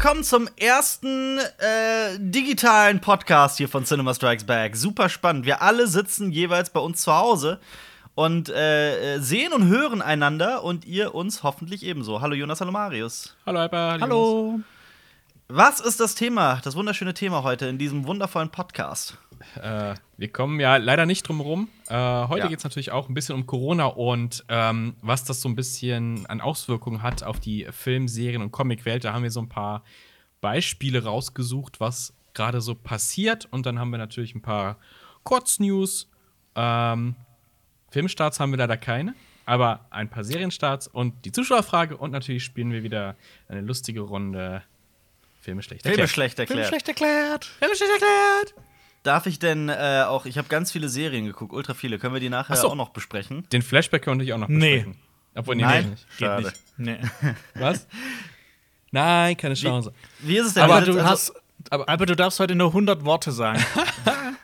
willkommen zum ersten äh, digitalen Podcast hier von Cinema Strikes Back. Super spannend. Wir alle sitzen jeweils bei uns zu Hause und äh, sehen und hören einander und ihr uns hoffentlich ebenso. Hallo Jonas, hallo Marius. Hallo Alper. Hallo. Was ist das Thema, das wunderschöne Thema heute in diesem wundervollen Podcast? Äh, wir kommen ja leider nicht drum rum. Äh, heute Ja. geht es natürlich auch ein bisschen um Corona und ähm, was das so ein bisschen an Auswirkungen hat auf die Film-, Serien- und Comicwelt. Da haben wir so ein paar Beispiele rausgesucht, was gerade so passiert. Und dann haben wir natürlich ein paar Kurznews. Ähm, Filmstarts haben wir leider keine, aber ein paar Serienstarts und die Zuschauerfrage. Und natürlich spielen wir wieder eine lustige Runde Filme schlecht Filme erklärt. schlecht erklärt. schlecht erklärt. Filme schlecht erklärt. Darf ich denn äh, auch, ich habe ganz viele Serien geguckt, ultra viele. Können wir die nachher Ach so. auch noch besprechen? Den Flashback wir natürlich auch noch Nee. besprechen. Obwohl, nee, Nein? nee, nicht. Schade. Nee. Was? Nein, keine Chance. Wie ist es denn? Aber Wir du sind- hast. aber- Aber, du darfst heute nur 100 Worte sagen.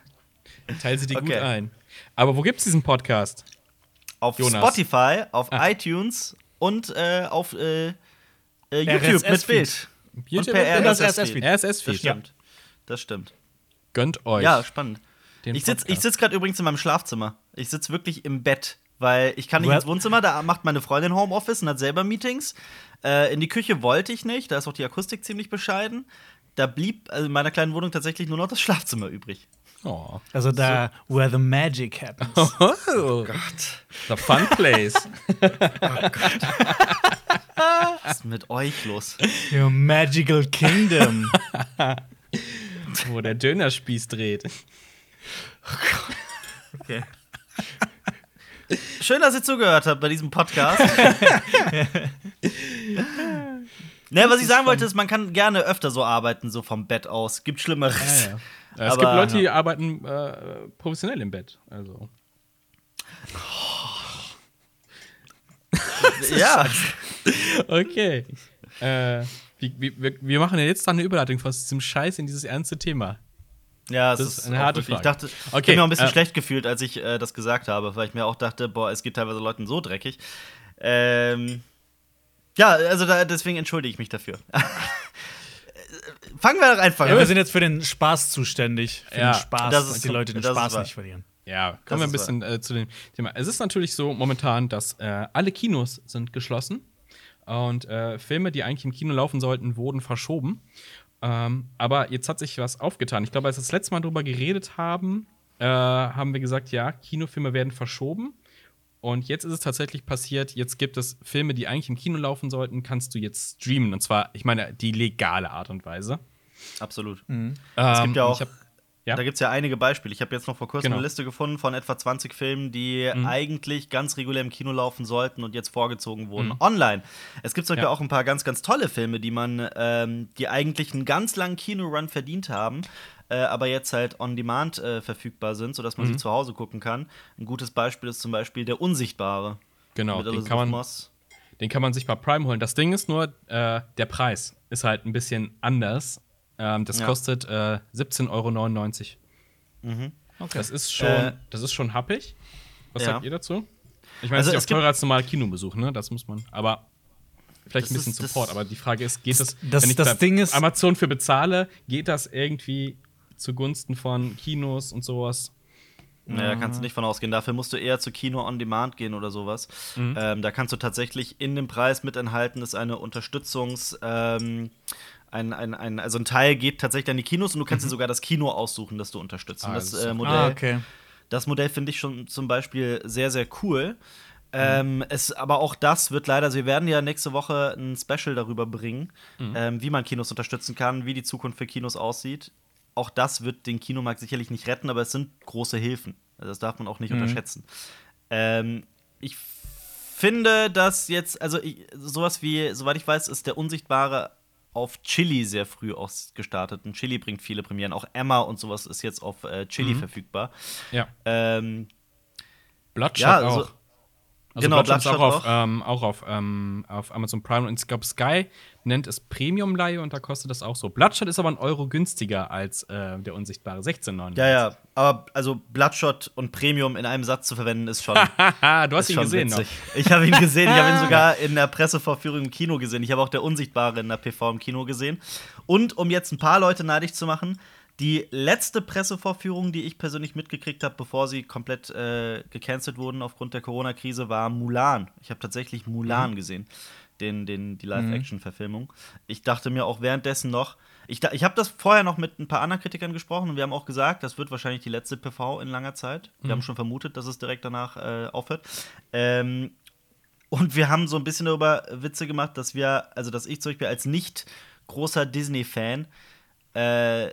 Teil sie dir gut Okay. ein. Aber wo gibt's diesen Podcast? auf Jonas. Spotify, auf Ah. iTunes und äh, auf äh, äh, YouTube mit RSS-Feed. Bild. YouTube und per RSS-Feed. RSS-Feed. Das stimmt. Das stimmt. Gönnt euch. Ja, spannend. den Ich sitze sitz gerade übrigens in meinem Schlafzimmer. Ich sitze wirklich im Bett, weil ich kann nicht Well- ins Wohnzimmer, da macht meine Freundin Homeoffice und hat selber Meetings. Äh, in die Küche wollte ich nicht, da ist auch die Akustik ziemlich bescheiden. Da blieb also in meiner kleinen Wohnung tatsächlich nur noch das Schlafzimmer übrig. Oh. Also da, where the magic happens. oh Gott. The fun place. Was ist mit euch los? Your magical kingdom. Wo der Dönerspieß dreht. Okay. Schön, dass ihr zugehört habt bei diesem Podcast. ne, was ich sagen wollte, ist, man kann gerne öfter so arbeiten, so vom Bett aus. Gibt Schlimmeres. Ja, ja. Es gibt Leute, die arbeiten äh, professionell im Bett. Also. Ja. Okay. äh, wie, wir, wir machen ja jetzt dann eine Überleitung von diesem Scheiß in dieses ernste Thema. Ja, es Das ist ist eine harte wirklich- Frage. Ich dachte, ich Okay, habe mir auch ein bisschen äh, schlecht gefühlt, als ich äh, das gesagt habe, weil ich mir auch dachte, boah, es geht teilweise Leuten so dreckig. Ähm, ja, also da, deswegen entschuldige ich mich dafür. Fangen wir doch einfach Ja, an. wir sind jetzt für den Spaß zuständig. Für Ja, den Spaß, das ist dass die Leute den das Spaß nicht verlieren. Ja, kommen wir ein Das bisschen äh, zu dem Thema. Es ist natürlich so momentan, dass äh, alle Kinos sind geschlossen und äh, Filme, die eigentlich im Kino laufen sollten, wurden verschoben. Ähm, aber jetzt hat sich was aufgetan. Ich glaube, als wir das letzte Mal drüber geredet haben, äh, haben wir gesagt, ja, Kinofilme werden verschoben. Und jetzt ist es tatsächlich passiert, jetzt gibt es Filme, die eigentlich im Kino laufen sollten, kannst du jetzt streamen. Und zwar, ich meine, die legale Art und Weise. Absolut. Ähm, Es gibt ja auch, ja. da gibt es ja einige Beispiele. Ich habe jetzt noch vor kurzem Genau. eine Liste gefunden von etwa 20 Filmen, die eigentlich ganz regulär im Kino laufen sollten und jetzt vorgezogen wurden online. Es gibt Beispiel Ja. auch ein paar ganz, ganz tolle Filme, die man, ähm, die eigentlich einen ganz langen Kinorun verdient haben. Äh, aber jetzt halt on demand äh, verfügbar sind, sodass man sie zu Hause gucken kann. Ein gutes Beispiel ist zum Beispiel Der Unsichtbare. Genau, den kann man Moss. Den kann man sich bei Prime holen. Das Ding ist nur, äh, der Preis ist halt ein bisschen anders. Ähm, das Ja. kostet äh, 17,99 Euro. Okay. Das ist schon, Äh, das ist schon happig. Was ja. sagt ihr dazu? Ich meine, Also es ist ja teurer als normaler Kinobesuch, ne? Das muss man. Aber vielleicht ein bisschen ist- Support. aber die Frage ist, geht das, das- wenn ich das da Ding ist- Amazon für bezahle, geht das irgendwie zugunsten von Kinos und sowas? Naja, kannst du nicht von ausgehen. Dafür musst du eher zu Kino on Demand gehen oder sowas. Ähm, da kannst du tatsächlich in dem Preis mit enthalten, ist eine Unterstützungs-, ähm, ein, ein, ein, also ein Teil geht tatsächlich an die Kinos und du kannst dir sogar das Kino aussuchen, das du unterstützt. Ah, das, äh, Modell, ah, okay. das Modell finde ich schon zum Beispiel sehr, sehr cool. Ähm, es, aber auch das wird leider, also wir werden ja nächste Woche ein Special darüber bringen, ähm, wie man Kinos unterstützen kann, wie die Zukunft für Kinos aussieht. Auch das wird den Kinomarkt sicherlich nicht retten, aber es sind große Hilfen. Also das darf man auch nicht unterschätzen. Ähm, ich finde, dass jetzt, also ich, sowas wie, soweit ich weiß, ist der Unsichtbare auf Chili sehr früh ausgestartet. Und Chili bringt viele Premieren. Auch Emma und sowas ist jetzt auf äh, Chili verfügbar. Ja. Ähm, Bloodshot Ja, also- auch. Also Genau, Bloodshot ist auch auf, ähm, auch auf, ähm, auf Amazon Prime und ich glaube, Sky nennt es Premium-Leihe und da kostet das auch so. Bloodshot ist aber ein Euro günstiger als äh, der unsichtbare 16,99. Ja, ja. Aber also Bloodshot und Premium in einem Satz zu verwenden, ist schon. Haha, du hast ihn gesehen noch. Ich habe ihn gesehen. Ich habe ihn sogar in der Pressevorführung im Kino gesehen. Ich habe auch der Unsichtbare in der PV im Kino gesehen. Und um jetzt ein paar Leute neidisch zu machen, die letzte Pressevorführung, die ich persönlich mitgekriegt habe, bevor sie komplett äh, gecancelt wurden aufgrund der Corona-Krise, war Mulan. Ich habe tatsächlich Mulan Mhm. gesehen, den, den, die Live-Action-Verfilmung. Ich dachte mir auch währenddessen noch, ich, ich habe das vorher noch mit ein paar anderen Kritikern gesprochen und wir haben auch gesagt, das wird wahrscheinlich die letzte PV in langer Zeit. Wir haben schon vermutet, dass es direkt danach äh, aufhört. Ähm, und wir haben so ein bisschen darüber Witze gemacht, dass wir, also dass ich zum Beispiel als nicht großer Disney-Fan äh,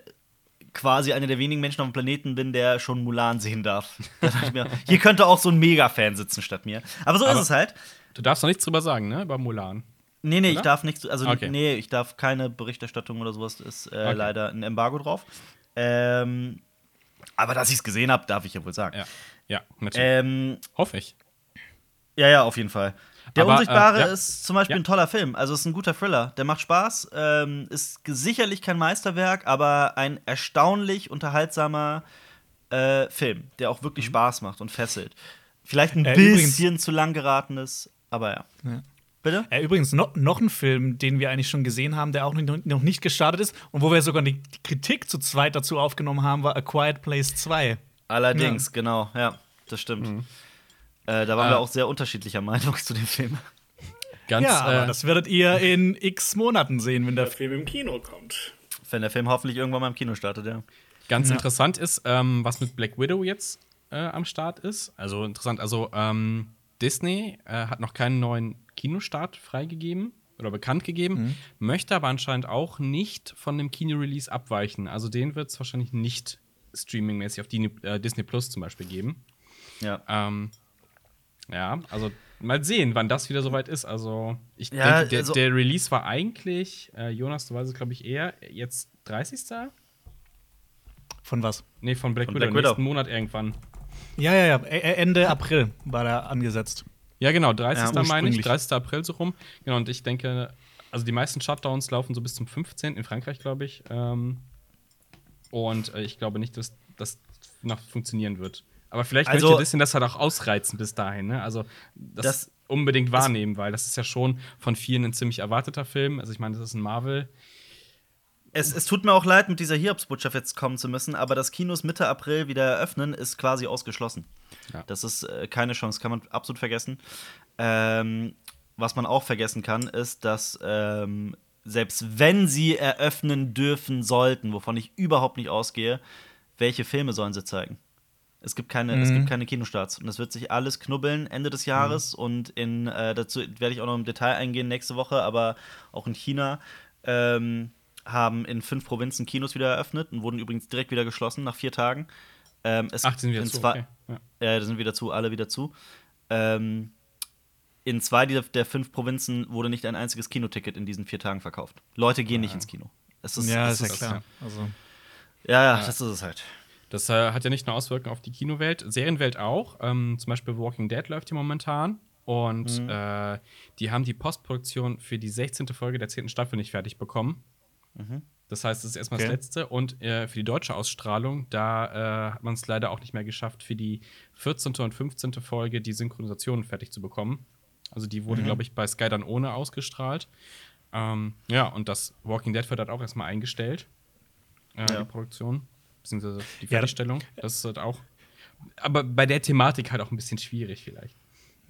quasi einer der wenigen Menschen auf dem Planeten bin, der schon Mulan sehen darf. Ich mir, hier könnte auch so ein Mega-Fan sitzen statt mir. Aber so Aber- ist es halt. Du darfst noch nichts drüber sagen, ne? Über Mulan. Nee, nee, ich Oder? darf nichts, also Okay. nee, ich darf keine Berichterstattung oder sowas, ist äh, Okay. leider ein Embargo drauf. Ähm, aber dass ich es gesehen habe, darf ich ja wohl sagen. Ja. Ja, natürlich. Ähm, Hoffe ich. Ja, ja, auf jeden Fall. Der Aber, äh, Unsichtbare ja. ist zum Beispiel Ja. ein toller Film. Also ist ein guter Thriller. Der macht Spaß. Ähm, ist sicherlich kein Meisterwerk, aber ein erstaunlich unterhaltsamer äh, Film, der auch Mhm. wirklich Spaß macht und fesselt. Vielleicht ein Äh, übrigens- bisschen zu lang geraten ist, aber ja. Ja. Bitte? Äh, übrigens, noch, noch ein Film, den wir eigentlich schon gesehen haben, der auch noch, nicht gestartet ist und wo wir sogar die, die Kritik zu zweit dazu aufgenommen haben, war A Quiet Place 2. Allerdings, genau, ja, das stimmt. Äh, da waren Ah. wir auch sehr unterschiedlicher Meinung zu dem Film. Ganz, ja, aber äh, das werdet ihr in x Monaten sehen, wenn der Film im Kino kommt. Wenn der Film hoffentlich irgendwann mal im Kino startet, ja. Ganz interessant ist, ähm, was mit Black Widow jetzt äh, am Start ist. Also interessant, also ähm, Disney äh, hat noch keinen neuen Kinostart freigegeben oder bekannt gegeben, möchte aber anscheinend auch nicht von dem Kino-Release abweichen. Also den wird es wahrscheinlich nicht streamingmäßig auf Dini- äh, Disney Plus zum Beispiel geben. Ja. Ähm, ja, also mal sehen, wann das wieder soweit ist. Also ich Ja, denke, der, also- der Release war eigentlich, äh, Jonas, du weißt es, glaube ich, eher jetzt 30. Von was? Nee, von Black Von Widow, Black Widow. nächsten Monat irgendwann. Ja, ja, ja. Ä- Ä- Ende April war da angesetzt. Ja, genau, 30. Ja, meine ich, ursprünglich. 30. April so rum. Genau, und ich denke, also die meisten Shutdowns laufen so bis zum 15. in Frankreich, glaube ich. Ähm, und äh, ich glaube nicht, dass das noch funktionieren wird. Aber vielleicht Also- möchte Disney das halt auch ausreizen bis dahin, ne? Also das, Das- unbedingt wahrnehmen, weil das ist ja schon von vielen ein ziemlich erwarteter Film. Also ich meine, das ist ein Marvel. Es, es tut mir auch leid, mit dieser Hiobsbotschaft jetzt kommen zu müssen, aber dass Kinos Mitte April wieder eröffnen, ist quasi ausgeschlossen. Ja. Das ist äh, keine Chance, kann man absolut vergessen. Ähm, was man auch vergessen kann, ist, dass ähm, selbst wenn sie eröffnen dürfen sollten, wovon ich überhaupt nicht ausgehe, welche Filme sollen sie zeigen? Es gibt keine, es gibt keine Kinostarts und es wird sich alles knubbeln Ende des Jahres und in äh, dazu werde ich auch noch im Detail eingehen nächste Woche, aber auch in China ähm, haben in fünf Provinzen Kinos wieder eröffnet und wurden übrigens direkt wieder geschlossen nach vier Tagen. Ähm, es Ach, sind wieder zu, zwei- okay. Ja. ja, da sind wieder zu, alle wieder zu. Ähm, in zwei der, der fünf Provinzen wurde nicht ein einziges Kinoticket in diesen vier Tagen verkauft. Leute gehen nicht ins Kino. Es ist, ja, es ist ja klar. Also, Ja, ja, das ist es halt. Das äh, hat ja nicht nur Auswirkungen auf die Kinowelt, Serienwelt auch. Ähm, zum Beispiel Walking Dead läuft hier momentan. Und Mhm. äh, die haben die Postproduktion für die 16. Folge der 10. Staffel nicht fertig bekommen. Mhm. Das heißt, es ist erstmal Okay. das letzte. Und äh, für die deutsche Ausstrahlung, da äh, hat man es leider auch nicht mehr geschafft, für die 14. und 15. Folge die Synchronisation fertig zu bekommen. Also die Mhm. wurde, glaube ich, bei Sky dann ohne ausgestrahlt. Ähm, ja, und das Walking Dead wird halt auch erstmal eingestellt. Äh, Ja. Die Produktion, beziehungsweise die Ja, Fertigstellung. das ist halt auch. Aber bei der Thematik halt auch ein bisschen schwierig, vielleicht.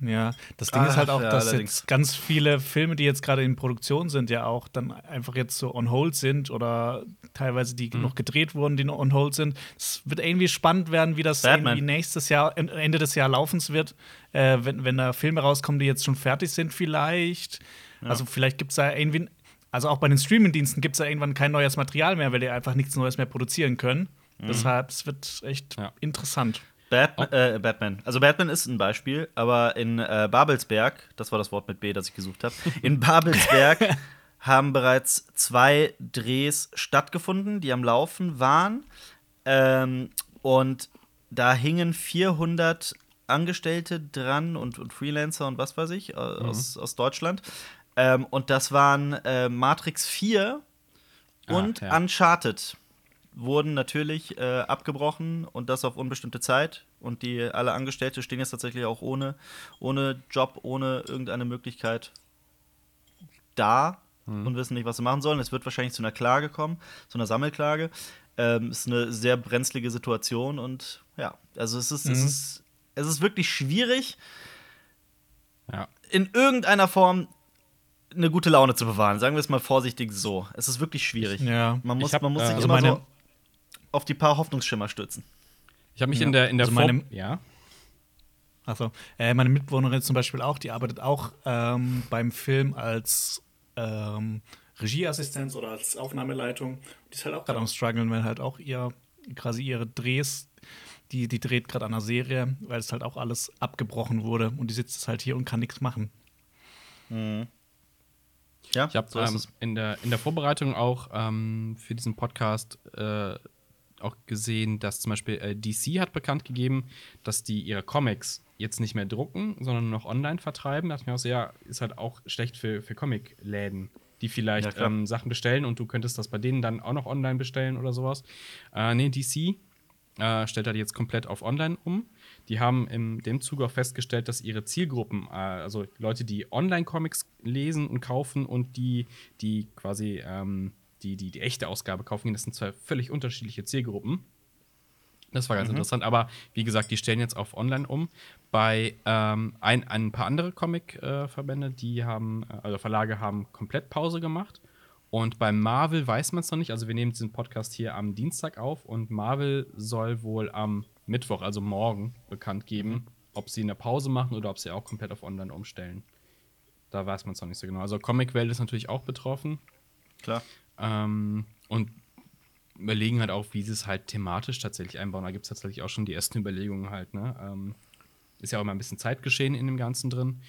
ja, das Ding ist halt Ach, auch, ja, dass allerdings. jetzt ganz viele Filme, die jetzt gerade in Produktion sind, ja auch dann einfach jetzt so on hold sind oder teilweise die Mhm. noch gedreht wurden, die noch on hold sind. Es wird irgendwie spannend werden, wie das Batman. irgendwie nächstes Jahr, en- Ende des Jahr laufen wird, äh, wenn, wenn da Filme rauskommen, die jetzt schon fertig sind, vielleicht. Also vielleicht gibt es da irgendwie. Also auch bei den Streamingdiensten gibt es da irgendwann kein neues Material mehr, weil die einfach nichts Neues mehr produzieren können. Mhm. Deshalb, es wird echt Ja. interessant. Batman, Oh. äh, Batman. Also Batman ist ein Beispiel, aber in äh, Babelsberg, das war das Wort mit B, das ich gesucht habe, in Babelsberg haben bereits zwei Drehs stattgefunden, die am Laufen waren. Ähm, und da hingen 400 Angestellte dran und, und Freelancer und was weiß ich äh, aus, aus Deutschland. Ähm, und das waren äh, Matrix 4 und Ah, ja. Uncharted wurden natürlich äh, abgebrochen und das auf unbestimmte Zeit. Und die alle Angestellte stehen jetzt tatsächlich auch ohne, ohne Job, ohne irgendeine Möglichkeit da und wissen nicht, was sie machen sollen. Es wird wahrscheinlich zu einer Klage kommen, zu einer Sammelklage. Ähm, ist eine sehr brenzlige Situation und ja, also es ist, es Mhm. ist, es ist wirklich schwierig, Ja. in irgendeiner Form eine gute Laune zu bewahren. Sagen wir es mal vorsichtig so. Es ist wirklich schwierig. Ja. Man muss, hab, man muss äh, sich also immer meine- so auf die paar Hoffnungsschimmer stützen. Ich habe mich Ja. in der, in der Also meine- ja. Achso. Äh, meine Mitbewohnerin zum Beispiel auch, die arbeitet auch ähm, beim Film als ähm, Regieassistenz oder als Aufnahmeleitung. Die ist halt auch gerade am struggeln, weil halt auch ihr quasi ihre Drehs, die, die dreht gerade an einer Serie, weil es halt auch alles abgebrochen wurde und die sitzt jetzt halt hier und kann nichts machen. Ja, Ich habe so ähm, in, der, in der Vorbereitung auch ähm, für diesen Podcast äh, auch gesehen, dass zum Beispiel äh, DC hat bekannt gegeben, dass die ihre Comics jetzt nicht mehr drucken, sondern nur noch online vertreiben. Das mir auch sehr, ist halt auch schlecht für, für Comicläden, die Ja, vielleicht klar. ähm, Sachen bestellen und du könntest das bei denen dann auch noch online bestellen oder sowas. Äh, nee, DC äh, stellt halt jetzt komplett auf online um. Die haben in dem Zuge auch festgestellt, dass ihre Zielgruppen, äh, also Leute, die Online-Comics lesen und kaufen und die, die quasi ähm, die, die, die echte Ausgabe kaufen, das sind zwei völlig unterschiedliche Zielgruppen. Das war ganz interessant, aber wie gesagt, die stellen jetzt auf online um. Bei ähm, ein, ein paar andere Comic-Verbände, die haben, äh, also Verlage haben komplett Pause gemacht. Und bei Marvel weiß man es noch nicht. Also wir nehmen diesen Podcast hier am Dienstag auf und Marvel soll wohl am Mittwoch, also morgen, bekannt geben, ob sie eine Pause machen oder ob sie auch komplett auf online umstellen. Da weiß man es noch nicht so genau. Also Comicwelt ist natürlich auch betroffen. Klar. Ähm, und überlegen halt auch, wie sie es halt thematisch tatsächlich einbauen. Da gibt es tatsächlich auch schon die ersten Überlegungen halt, ne? Ähm, ist ja auch immer ein bisschen Zeitgeschehen in dem Ganzen drin.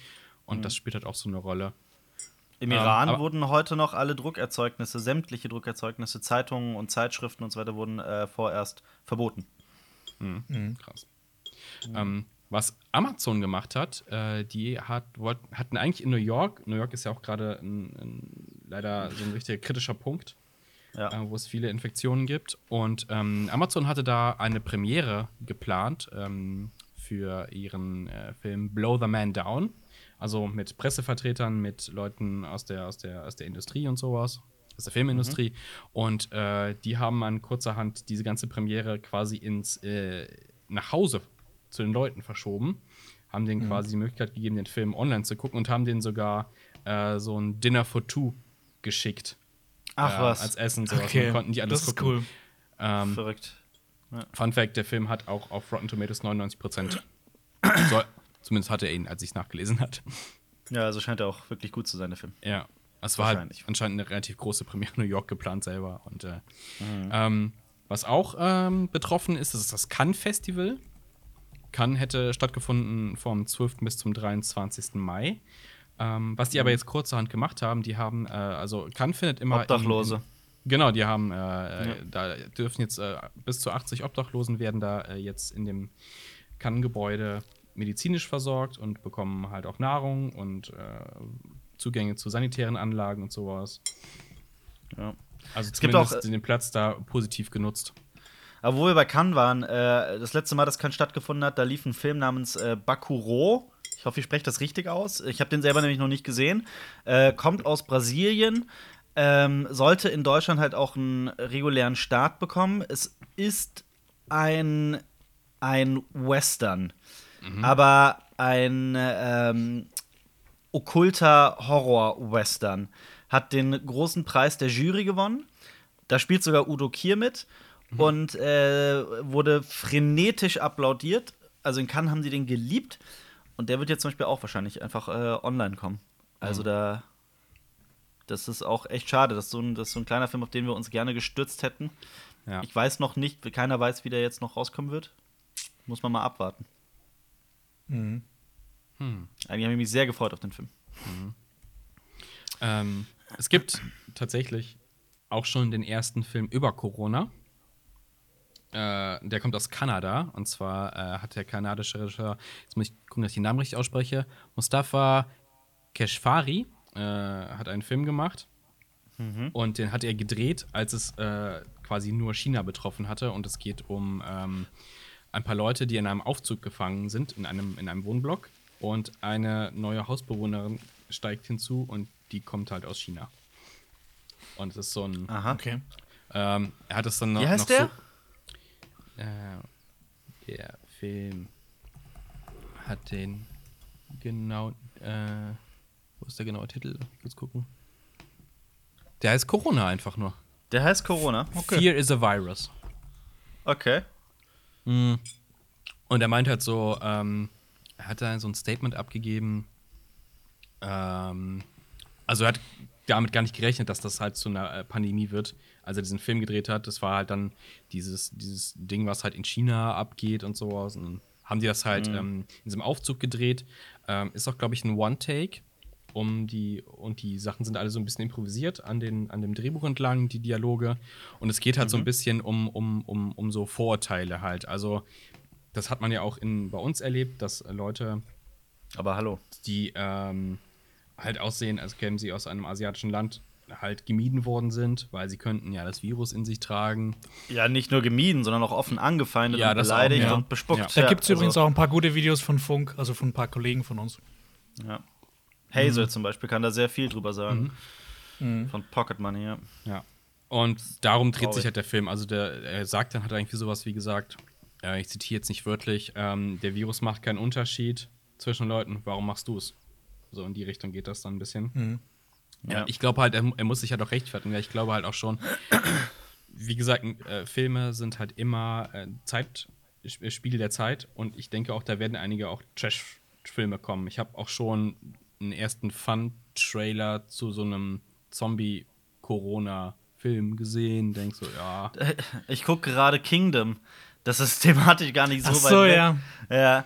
Und das spielt halt auch so eine Rolle. Im Ähm, Iran aber- wurden heute noch alle Druckerzeugnisse, sämtliche Druckerzeugnisse, Zeitungen und Zeitschriften und so weiter wurden äh, vorerst verboten. Krass. Ähm, was Amazon gemacht hat, äh, die hat, hatten eigentlich in New York, New York ist ja auch gerade ein, ein, leider so ein richtig kritischer Punkt, Ja. äh, wo es viele Infektionen gibt. Und ähm, Amazon hatte da eine Premiere geplant ähm, für ihren äh, Film Blow the Man Down. Also mit Pressevertretern, mit Leuten aus der, aus der, aus der Industrie und sowas, aus der Filmindustrie. Und äh, die haben an kurzerhand diese ganze Premiere quasi ins äh, nach Hause zu den Leuten verschoben. Haben denen quasi die Möglichkeit gegeben, den Film online zu gucken und haben denen sogar äh, so ein Dinner for Two geschickt. Ach äh, was. Als Essen sowas. Okay, konnten die alles das ist gucken. cool. Ähm, Verrückt. Fun Fact: Der Film hat auch auf Rotten Tomatoes 99 Prozent. Soll, zumindest hatte er ihn, als ich es nachgelesen hat. Ja, also scheint er auch wirklich gut zu sein, der Film. Ja. Es war halt anscheinend eine relativ große Premiere in New York geplant selber. Und äh, Mhm. ähm, was auch ähm, betroffen ist, das ist das Cannes Festival. Cannes hätte stattgefunden vom 12. bis zum 23. Mai. Ähm, was die Mhm. aber jetzt kurzerhand gemacht haben, die haben, äh, also Cannes findet immer. in- Obdachlose. In, genau, die haben, äh, äh, da dürfen jetzt äh, bis zu 80 Obdachlosen werden da äh, jetzt in dem Cannes-Gebäude medizinisch versorgt und bekommen halt auch Nahrung und äh, Zugänge zu sanitären Anlagen und sowas. Ja. Also gibt zumindest auch, den Platz da positiv genutzt. Aber wo wir bei Cannes waren, äh, das letzte Mal, dass Cannes stattgefunden hat, da lief ein Film namens äh, Bakuro. Ich hoffe, ich spreche das richtig aus. Ich habe den selber nämlich noch nicht gesehen. Äh, kommt aus Brasilien. Ähm, sollte in Deutschland halt auch einen regulären Start bekommen. Es ist ein, ein Western, aber ein ähm, okkulter Horror-Western. Hat den großen Preis der Jury gewonnen. Da spielt sogar Udo Kier mit und äh, wurde frenetisch applaudiert. Also in Cannes haben sie den geliebt. Und der wird jetzt zum Beispiel auch wahrscheinlich einfach äh, online kommen. Also da. Das ist auch echt schade. Das ist, so ein, das ist so ein kleiner Film, auf den wir uns gerne gestürzt hätten. Ja. Ich weiß noch nicht, keiner weiß, wie der jetzt noch rauskommen wird. Muss man mal abwarten. Mhm. Eigentlich habe ich mich sehr gefreut auf den Film. Ähm, es gibt tatsächlich auch schon den ersten Film über Corona. Äh, der kommt aus Kanada. Und zwar äh, hat der kanadische Regisseur, jetzt muss ich gucken, dass ich den Namen richtig ausspreche, Mustafa Keshvari, äh, hat einen Film gemacht. Und den hat er gedreht, als es äh, quasi nur China betroffen hatte. Und es geht um ähm, ein paar Leute, die in einem Aufzug gefangen sind, in einem, in einem Wohnblock. Und eine neue Hausbewohnerin steigt hinzu und die kommt halt aus China. Und es ist so ein. Aha. Okay. Ähm, er hat es dann noch. Wie heißt noch der? So, der Film hat den genau. Äh, wo ist der genaue Titel? Kurz gucken. Der heißt Corona einfach nur. Der heißt Corona. Fear is a Virus. Okay. Und er meint halt so, ähm, er hat da so ein Statement abgegeben. Ähm, also er hat damit gar nicht gerechnet, dass das halt zu einer äh, Pandemie wird, als er diesen Film gedreht hat. Das war halt dann dieses, dieses Ding, was halt in China abgeht und sowas. Und haben die das halt ähm, in diesem Aufzug gedreht. Ähm, ist auch, glaube ich, ein One-Take. Um die, und die Sachen sind alle so ein bisschen improvisiert an, den, an dem Drehbuch entlang, die Dialoge. Und es geht halt so ein bisschen um, um, um, um so Vorurteile halt. Also, das hat man ja auch in, bei uns erlebt, dass Leute, Aber hallo. die ähm, halt aussehen, als kämen sie aus einem asiatischen Land, halt gemieden worden sind, weil sie könnten ja das Virus in sich tragen. Ja, nicht nur gemieden, sondern auch offen angefeindet Ja, und das auch, beleidigt ja. und bespuckt. Ja. Da gibt es also, übrigens auch ein paar gute Videos von Funk, also von ein paar Kollegen von uns. Ja. Hazel zum Beispiel kann da sehr viel drüber sagen. Von Pocket Money, ja. Ja. Und darum dreht Traurig. sich halt der Film. Also der, er sagt dann, hat er irgendwie sowas wie gesagt, äh, ich zitiere jetzt nicht wörtlich, ähm, der Virus macht keinen Unterschied zwischen Leuten, warum machst du es? So in die Richtung geht das dann ein bisschen. Ja. Ich glaube halt, er, er muss sich halt auch rechtfertigen. Ich glaube halt auch schon, wie gesagt, äh, Filme sind halt immer äh, Zeit, Sp- Spiegel der Zeit und ich denke auch, da werden einige auch Trash-Filme kommen. Ich habe auch schon einen ersten Fun-Trailer zu so einem Zombie-Corona-Film gesehen. Denk so, ja. Ich gucke gerade Kingdom. Das ist thematisch gar nicht so Ach weit so, weg. ja. Ja.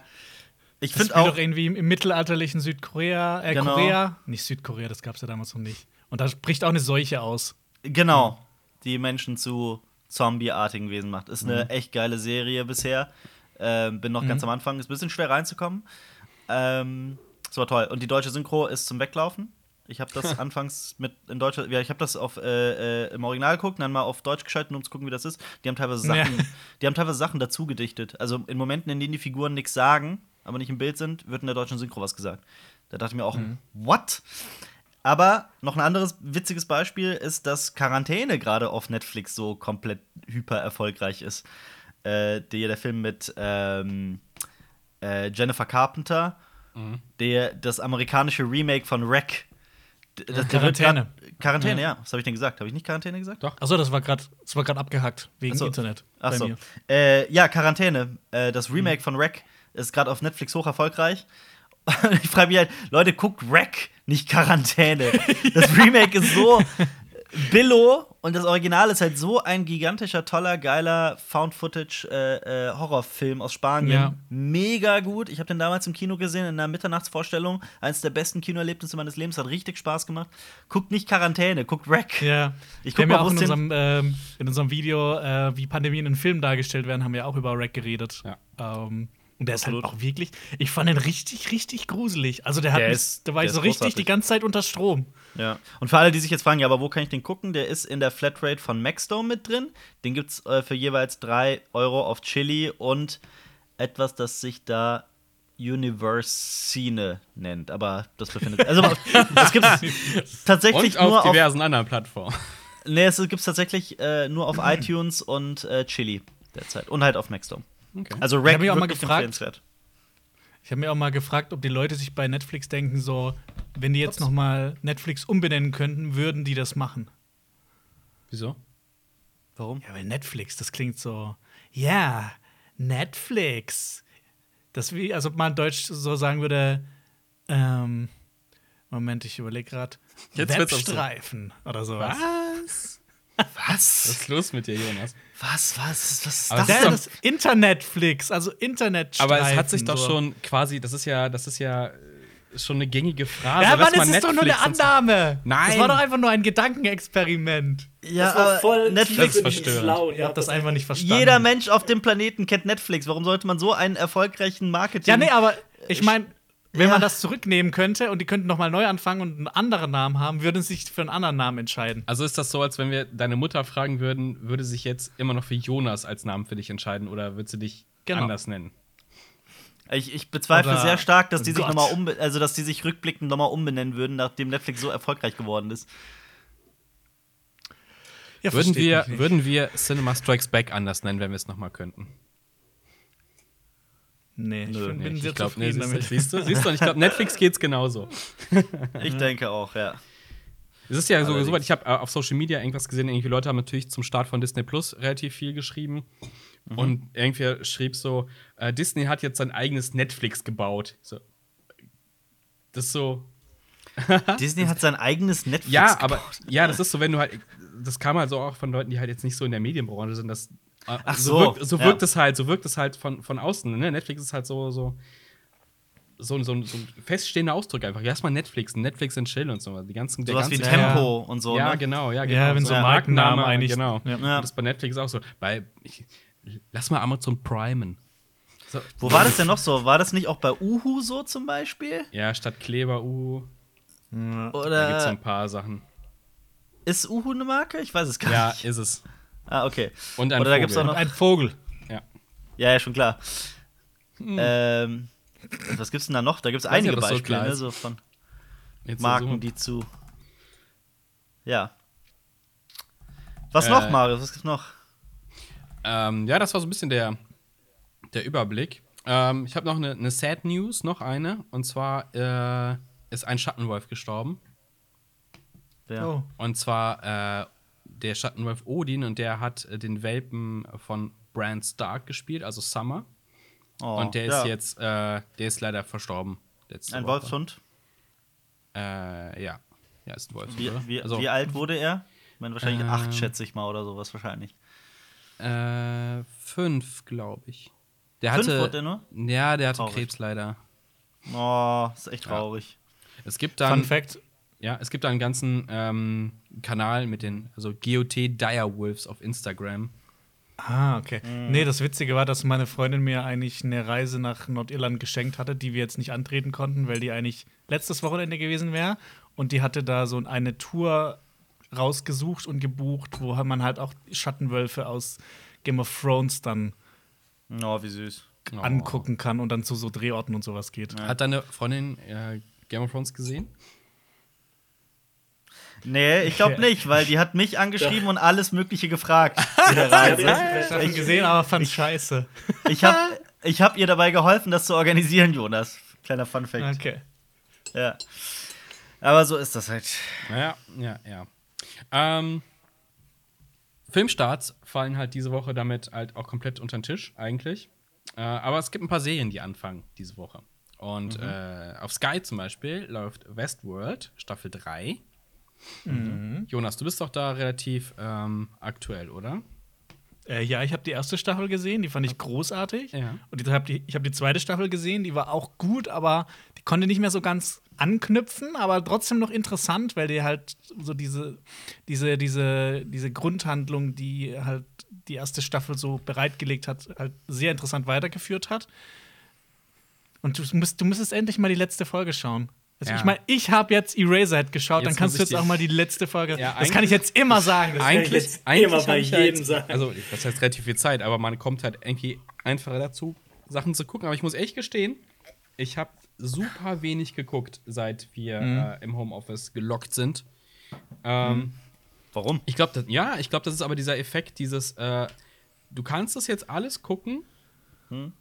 Ich Das finde auch. doch irgendwie im, im mittelalterlichen Südkorea, äh, Genau. Korea, nicht Südkorea, das gab es ja damals noch nicht. Und da bricht auch eine Seuche aus. Genau. Die Menschen zu zombieartigen Wesen macht. Ist Mhm. eine echt geile Serie bisher. Ähm, bin noch ganz am Anfang. Ist ein bisschen schwer reinzukommen. Ähm, es war toll. Und die deutsche Synchro ist zum Weglaufen. Ich habe das anfangs mit in Deutsch, ja, ich habe das auf, äh, äh, im Original geguckt, dann mal auf Deutsch geschalten, um zu gucken, wie das ist. Die haben teilweise Ja. Sachen, die haben teilweise Sachen dazu gedichtet. Also in Momenten, in denen die Figuren nichts sagen, aber nicht im Bild sind, wird in der deutschen Synchro was gesagt. Da dachte ich mir auch, what? Aber noch ein anderes witziges Beispiel ist, dass Quarantäne gerade auf Netflix so komplett hyper erfolgreich ist. Äh, der, der Film mit ähm, äh, Jennifer Carpenter, der, das amerikanische Remake von Wreck. Das, Quarantäne. grad- Quarantäne, ja. Was habe ich denn gesagt? Habe ich nicht Quarantäne gesagt? Doch. Achso, das war gerade abgehackt wegen Ach so. Internet Ach bei so. mir. Äh, ja, Quarantäne. Äh, das Remake von Wreck ist gerade auf Netflix hoch erfolgreich. ich frage mich halt, Leute, guckt Wreck, nicht Quarantäne. Das Remake ist so billo und das Original ist halt so ein gigantischer, toller, geiler Found-Footage-Horrorfilm aus Spanien. Ja. Mega gut. Ich habe den damals im Kino gesehen, in einer Mitternachtsvorstellung. Eines der besten Kinoerlebnisse meines Lebens. Hat richtig Spaß gemacht. Guckt nicht Quarantäne, guckt Wreck. Ja. Ich wir guck haben mal, ja auch in unserem, ähm, in unserem Video, äh, wie Pandemien in Filmen dargestellt werden, haben wir auch über Rack geredet. Ja. Ähm, und der ist halt Absolut. auch wirklich, ich fand den richtig, richtig gruselig. Also der hat Der mich, ist- da war der ich so richtig großartig. die ganze Zeit unter Strom. Ja. Und für alle, die sich jetzt fragen, ja, aber wo kann ich den gucken? Der ist in der Flatrate von Maxdome mit drin. Den gibt's äh, für jeweils 3 Euro auf Chili und etwas, das sich da Universine nennt. Aber das befindet Also, das gibt's tatsächlich Und auf nur auf. diversen anderen Plattformen. Nee, es gibt's tatsächlich äh, nur auf iTunes und äh, Chili derzeit. Und halt auf Maxdome. Okay. Also, Ich Rack hab mich auch mal gefragt. Ich habe mir auch mal gefragt, ob die Leute sich bei Netflix denken, so, wenn die jetzt noch mal Netflix umbenennen könnten, würden die das machen? Wieso? Warum? Ja, weil Netflix, das klingt so, ja, Netflix. Das wie, als ob man in Deutsch so sagen würde, ähm, Moment, ich überlege gerade, Jetzt wird's auch so. Webstreifen oder sowas. Was? Was? Was ist los mit dir, Jonas? Was? Was? Was ist Aber das? es ist doch- das Internetflix, also Internet. Aber es hat sich doch so. schon quasi, das ist ja, das ist ja äh, schon eine gängige Phrase. Ja, Mann, man es ist doch nur eine Annahme. Nein. Das war doch einfach nur ein Gedankenexperiment. Ja, das war aber voll Netflix- verstörend. schlau. Ihr habt das einfach nicht verstanden. Jeder Mensch auf dem Planeten kennt Netflix. Warum sollte man so einen erfolgreichen Marketing? Ja, nee, aber ich meine, wenn Ja. man das zurücknehmen könnte und die könnten noch mal neu anfangen und einen anderen Namen haben, würden sie sich für einen anderen Namen entscheiden. Also ist das so, als wenn wir deine Mutter fragen würden, würde sich jetzt immer noch für Jonas als Namen für dich entscheiden oder würde sie dich Genau. anders nennen? Ich, ich bezweifle Oder- sehr stark, dass die Oh sich Gott. noch mal umbe also dass die sich rückblickend nochmal umbenennen würden, nachdem Netflix so erfolgreich geworden ist. Ja, Würden wir, würden wir Cinema Strikes Back anders nennen, wenn wir es nochmal könnten? Nee, ich bin, bin Nee, sehr ich glaub, nee, zufrieden siehst, du, damit. siehst du, siehst du, und ich glaube, Netflix geht's genauso. Ich denke auch, ja. Es ist ja so, Allerdings. soweit, ich habe äh, auf Social Media irgendwas gesehen, irgendwie Leute haben natürlich zum Start von Disney Plus relativ viel geschrieben. Mhm. Und irgendwer schrieb so, äh, Disney hat jetzt sein eigenes Netflix gebaut. So. Das ist so. Disney hat sein eigenes Netflix. Ja, aber gebaut. ja, das ist so, wenn du halt. Das kam halt so auch von Leuten, die halt jetzt nicht so in der Medienbranche sind. Das, äh, Ach so. so, wirkt, so ja. wirkt es halt, so wirkt es halt von, von außen. Ne? Netflix ist halt so, so, so, ein- so, so ein feststehender Ausdruck einfach. Ja, erstmal Netflix, Netflix and Chill und so. Die ganzen, der Sowas wie ganze, Tempo und so. Ja, ne? genau, ja, genau. Ja, wenn so Ja. Markennamen eigentlich. Genau. Ja. Ja. Und das bei Netflix auch so. Bei, ich, lass mal Amazon Primen. So, Wo war das denn noch so? War das nicht auch bei Uhu so zum Beispiel? ja, statt Kleber, uh, da gibt es so Oder ein paar Sachen. ist Uhu eine Marke? Ich weiß es gar Ja, nicht. ist es. Ah, okay. Und ein Oder da gibt's Vogel. auch noch. Ein Vogel. Ja. Ja, ja, schon klar. Hm. Ähm, was gibt's denn da noch? Da gibt's Weiß nicht, einige so Beispiele, klar ne, so von Jetzt Marken, so- die zu. Ja. Was Äh, noch, Marius? Was gibt's noch? Ähm, ja, das war so ein bisschen der, der Überblick. Ähm, ich habe noch eine, eine Sad News, noch eine. Und zwar äh, ist ein Schattenwolf gestorben. Ja. Oh. Und zwar äh, der Schattenwolf Odin und der hat äh, den Welpen von Bran Stark gespielt, also Summer. Oh, und der ja. ist jetzt, äh, der ist leider verstorben. Letzte Ein Woche. Wolfshund. Äh, ja. Ja, ist ein Wolfshund. Wie, wie, also, wie alt wurde er? Ich meine, wahrscheinlich Ähm, acht, schätze ich mal, oder sowas wahrscheinlich. Äh, fünf, glaube ich. Der Fünf hatte. wurde der nur? Ja, der hatte Traurig. Krebs leider. Oh, ist echt traurig. Es gibt dann. Fun Fact: Ja, es gibt da einen ganzen ähm, Kanal mit den, also GOT Direwolves auf Instagram. Ah, okay. Mhm. Nee, das Witzige war, dass meine Freundin mir eigentlich eine Reise nach Nordirland geschenkt hatte, die wir jetzt nicht antreten konnten, weil die eigentlich letztes Wochenende gewesen wäre. Und die hatte da so eine Tour rausgesucht und gebucht, wo man halt auch Schattenwölfe aus Game of Thrones dann Oh, wie süß. Oh. angucken kann und dann zu so Drehorten und sowas geht. Hat deine Freundin äh, Game of Thrones gesehen? Nee, ich glaube nicht, weil die hat mich angeschrieben und alles Mögliche gefragt. Ich habe ihn gesehen, aber fand scheiße. Ich habe ich hab ihr dabei geholfen, das zu organisieren, Jonas. Kleiner Fun Fact. Okay. Ja. Aber so ist das halt. Ja, ja, ja. Ähm, Filmstarts fallen halt diese Woche damit halt auch komplett unter den Tisch, eigentlich. Äh, aber es gibt ein paar Serien, die anfangen diese Woche. Und äh, auf Sky zum Beispiel läuft Westworld, Staffel 3. Jonas, du bist doch da relativ ähm, aktuell, oder? Äh, ja, ich habe die erste Staffel gesehen, die fand ich großartig. Ja. Und ich habe die, hab die zweite Staffel gesehen, die war auch gut, aber die konnte nicht mehr so ganz anknüpfen, aber trotzdem noch interessant, weil die halt so diese, diese, diese, diese Grundhandlung, die halt die erste Staffel so bereitgelegt hat, halt sehr interessant weitergeführt hat. Und du, musst, du müsstest endlich mal die letzte Folge schauen. Also Ja. Ich meine, ich habe jetzt Eraserhead geschaut, Jetzt dann kannst du jetzt auch mal die letzte Folge. Ja, das kann ich jetzt immer sagen. Das Eigentlich- Eigentlich, jetzt eigentlich immer bei ja jedem jetzt, sagen. Also, das heißt relativ viel Zeit, aber man kommt halt irgendwie einfacher dazu, Sachen zu gucken. Aber ich muss echt gestehen, ich habe super wenig geguckt, seit wir äh, im Homeoffice gelockt sind. Ähm, Warum? Ich glaube, ja, ich glaube, das ist aber dieser Effekt, dieses, äh, du kannst das jetzt alles gucken,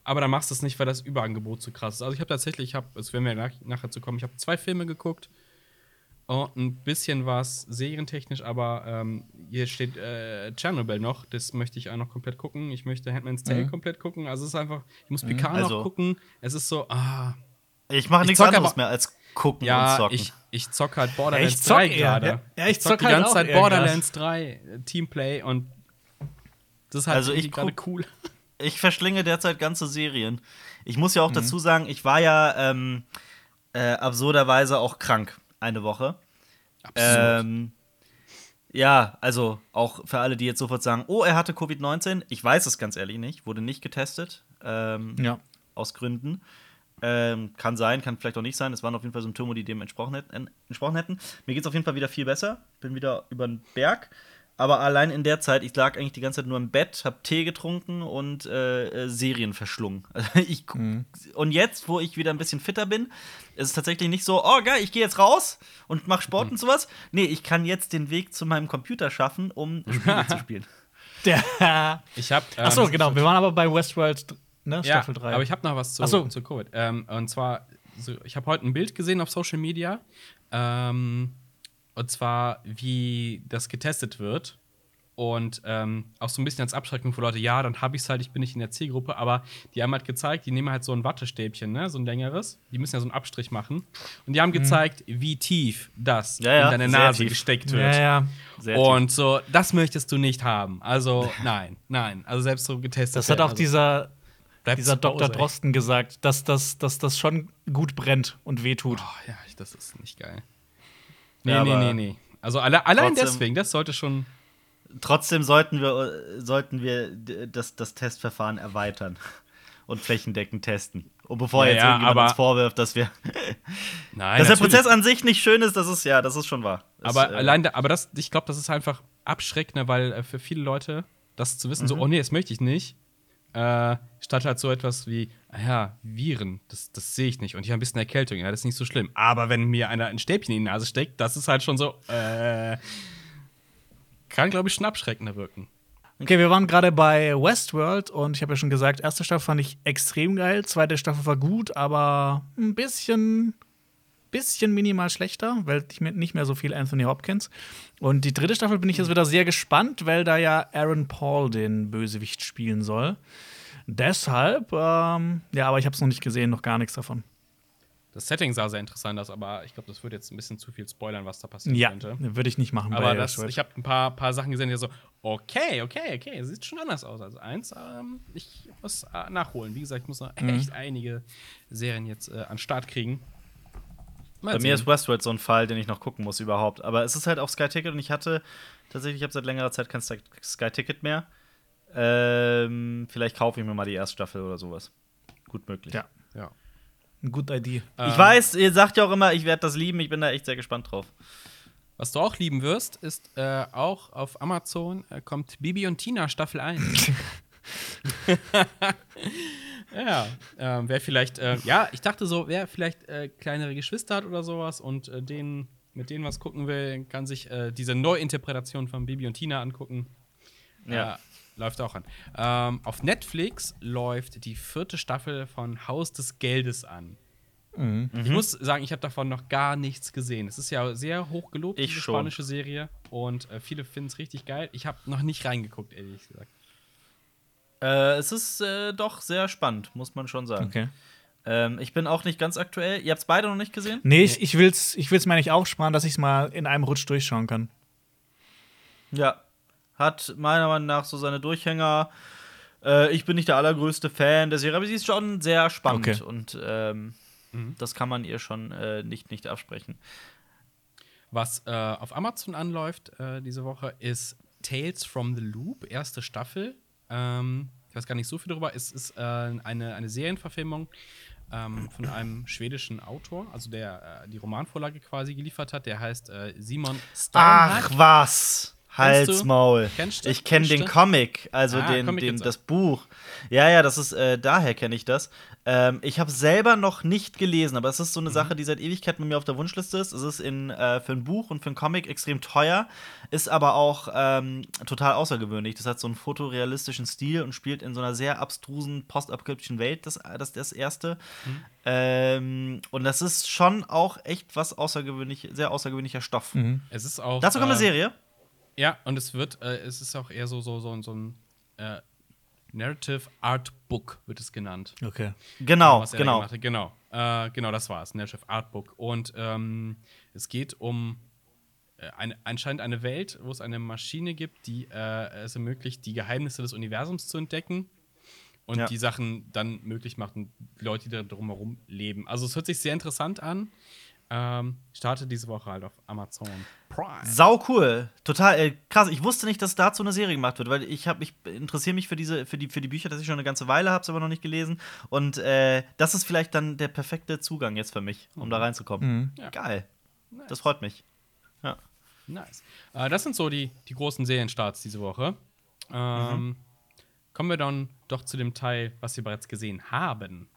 aber dann machst du es nicht, weil das Überangebot zu krass ist. Also ich habe tatsächlich, ich habe, es werden wir nach, nachher zu kommen, ich habe zwei Filme geguckt und ein bisschen was serientechnisch, aber ähm, hier steht äh, Chernobyl noch, das möchte ich auch noch komplett gucken. Ich möchte Handmaid's Tale komplett gucken. Also es ist einfach, ich muss Picard Also- noch gucken. Es ist so, ah, Ich mache Ich nichts zock anderes aber- mehr als gucken und ja, zocken. ich, ich zock halt Borderlands ich zock 3 eher, gerade. ja. Ja, ich zock zock die halt ganze auch Zeit Borderlands 3 äh, Teamplay und das ist halt Also ich guck- cool. Ich verschlinge derzeit ganze Serien. Ich muss ja Mhm. auch dazu sagen, ich war ja ähm, äh, absurderweise auch krank eine Woche. Ähm, Ja, also auch für alle, die jetzt sofort sagen, oh, er hatte Covid-19. Ich weiß es ganz ehrlich nicht, wurde nicht getestet. Ähm, Ja. Aus Gründen. Ähm, kann sein, kann vielleicht auch nicht sein. Es waren auf jeden Fall Symptome, die dem entsprochen hätten. Entsprochen hätten. Mir geht es auf jeden Fall wieder viel besser. Bin wieder über den Berg. Aber allein in der Zeit, ich lag eigentlich die ganze Zeit nur im Bett, hab Tee getrunken und äh, äh, Serien verschlungen. Also ich, gu- Und jetzt, wo ich wieder ein bisschen fitter bin, ist es tatsächlich nicht so, oh geil, ich gehe jetzt raus und mach Sport und sowas. Nee, ich kann jetzt den Weg zu meinem Computer schaffen, um Spiele zu spielen. Der. Ich habe. Ähm, Achso, genau. Wir waren aber bei Westworld, ne? Ja, Staffel 3. aber ich habe noch was zu, Ach so. zu Covid. Ähm, und zwar, so, ich habe heute ein Bild gesehen auf Social Media. Ähm, und zwar, wie das getestet wird. Und ähm, auch so ein bisschen als Abschreckung für Leute, ja, dann habe ich es halt, ich bin nicht in der Zielgruppe, aber die haben halt gezeigt, die nehmen halt so ein Wattestäbchen, ne, so ein längeres, die müssen ja so einen Abstrich machen. Und die haben gezeigt, wie tief das Ja, ja, in deine sehr Nase tief. gesteckt wird. ja, Und so, das möchtest du nicht haben. Also, nein, nein. Also selbst so getestet. Das hat auch also, dieser, dieser Dr. Drosten gesagt, dass das, dass das schon gut brennt und wehtut. Oh, ja, das ist nicht geil. Nee, nee, nee, nee. Also alle, allein trotzdem- deswegen, das sollte schon. Trotzdem sollten wir, sollten wir das, das Testverfahren erweitern und flächendeckend testen. Und bevor Ja, jetzt irgendjemand aber- uns vorwirft, dass wir. Nein, dass der natürlich. Prozess an sich nicht schön ist, das ist ja, das ist schon wahr. Das, Aber äh, allein, da, aber das, ich glaube, das ist einfach abschreckender, weil äh, für viele Leute das zu wissen, Mhm. so, oh nee, das möchte ich nicht, äh, statt halt so etwas wie, ah ja, Viren, das, das sehe ich nicht und ich habe ein bisschen Erkältung, ja, das ist nicht so schlimm. Aber wenn mir einer ein Stäbchen in die Nase steckt, das ist halt schon so, äh, kann, glaube ich, schon abschreckender wirken. Okay, wir waren gerade bei Westworld und ich habe ja schon gesagt, erste Staffel fand ich extrem geil, zweite Staffel war gut, aber ein bisschen, bisschen minimal schlechter, weil ich mir nicht mehr so viel Anthony Hopkins. Und die dritte Staffel bin ich jetzt wieder sehr gespannt, weil da ja Aaron Paul den Bösewicht spielen soll. Deshalb, ähm, ja, aber ich habe es noch nicht gesehen, noch gar nichts davon. Das Setting sah sehr interessant aus, aber ich glaube, das würde jetzt ein bisschen zu viel spoilern, was da passieren Ja, könnte. würde ich nicht machen. Aber bei das, ich habe ein paar, paar Sachen gesehen, die so, okay, okay, okay, sieht schon anders aus als eins. Ähm, ich muss äh, nachholen. Wie gesagt, ich muss noch Mhm. echt einige Serien jetzt äh, an den Start kriegen. Mal Bei mir sehen. ist Westworld so ein Fall, den ich noch gucken muss überhaupt. Aber es ist halt auf Sky Ticket und ich hatte tatsächlich, ich habe seit längerer Zeit kein Sky Ticket mehr. Ähm, vielleicht kaufe ich mir mal die Erststaffel oder sowas. Gut möglich. Ja. ja. Eine gute Idee. Ähm, Ich weiß, ihr sagt ja auch immer, ich werde das lieben. Ich bin da echt sehr gespannt drauf. Was du auch lieben wirst, ist äh, auch auf Amazon äh, kommt Bibi und Tina Staffel 1. ja, ähm, wer vielleicht, äh, ja, ich dachte so, wer vielleicht äh, kleinere Geschwister hat oder sowas und äh, denen, mit denen was gucken will, kann sich äh, diese Neuinterpretation von Bibi und Tina angucken. Ja. Läuft auch an. Ähm, auf Netflix läuft die vierte Staffel von Haus des Geldes an. Mhm. Ich muss sagen, ich habe davon noch gar nichts gesehen. Es ist ja sehr hoch gelobt, Ich schon. spanische Serie. Und äh, viele finden es richtig geil. Ich habe noch nicht reingeguckt, ehrlich gesagt. Äh, es ist äh, doch sehr spannend, muss man schon sagen. Okay. Ähm, ich bin auch nicht ganz aktuell. Ihr habt es beide noch nicht gesehen? Nee, ich, ich will's, ich will's mir nicht aufsparen, dass ich es mal in einem Rutsch durchschauen kann. Ja. Hat meiner Meinung nach so seine Durchhänger. Äh, ich bin nicht der allergrößte Fan der Serie, aber sie ist schon sehr spannend Okay. und ähm, Mhm. das kann man ihr schon äh, nicht, nicht absprechen. Was äh, auf Amazon anläuft äh, diese Woche ist Tales from the Loop, erste Staffel. Ähm, ich weiß gar nicht so viel darüber. Es ist äh, eine, eine Serienverfilmung ähm, von einem schwedischen Autor, also der äh, die Romanvorlage quasi geliefert hat. Der heißt äh, Simon Sternhardt. Ach was! Kennst du? Halsmaul. Kennst du? Ich kenne den? Comic, also Ah, den, Comic den, das Buch. Ja, ja, das ist, äh, daher kenne ich das. Ähm, ich habe selber noch nicht gelesen, aber es ist so Mhm. eine Sache, die seit Ewigkeit mit mir auf der Wunschliste ist. Es ist in, äh, für ein Buch und für ein Comic extrem teuer, ist aber auch ähm, total außergewöhnlich. Das hat so einen fotorealistischen Stil und spielt in so einer sehr abstrusen postapokalyptischen Welt, das, das das erste. Mhm. Ähm, und das ist schon auch echt was außergewöhnlich, sehr außergewöhnlicher Stoff. Es ist auch. Dazu kommt eine äh, Serie. Ja, und es wird, äh, es ist auch eher so, so, so, so ein äh, Narrative Art Book, wird es genannt. Okay. Genau, da genau. Genau, äh, genau, das war es, Narrative Art Book. Und ähm, es geht um äh, eine, anscheinend eine Welt, wo es eine Maschine gibt, die äh, es ermöglicht, die Geheimnisse des Universums zu entdecken und Ja. die Sachen dann möglich macht und Leute, die da drumherum leben. Also es hört sich sehr interessant an. Ähm, startet diese Woche halt auf Amazon Prime. Sau cool. Total äh, krass. Ich wusste nicht, dass dazu eine Serie gemacht wird, weil ich habe ich interessiere mich für diese für die für die Bücher, dass ich schon eine ganze Weile habe, aber noch nicht gelesen und äh, das ist vielleicht dann der perfekte Zugang jetzt für mich, um da reinzukommen. Mhm. Ja. Geil. Das freut mich. Ja. Nice. Äh, das sind so die, die großen Serienstarts diese Woche. Ähm, Kommen wir dann doch zu dem Teil, was wir bereits gesehen haben.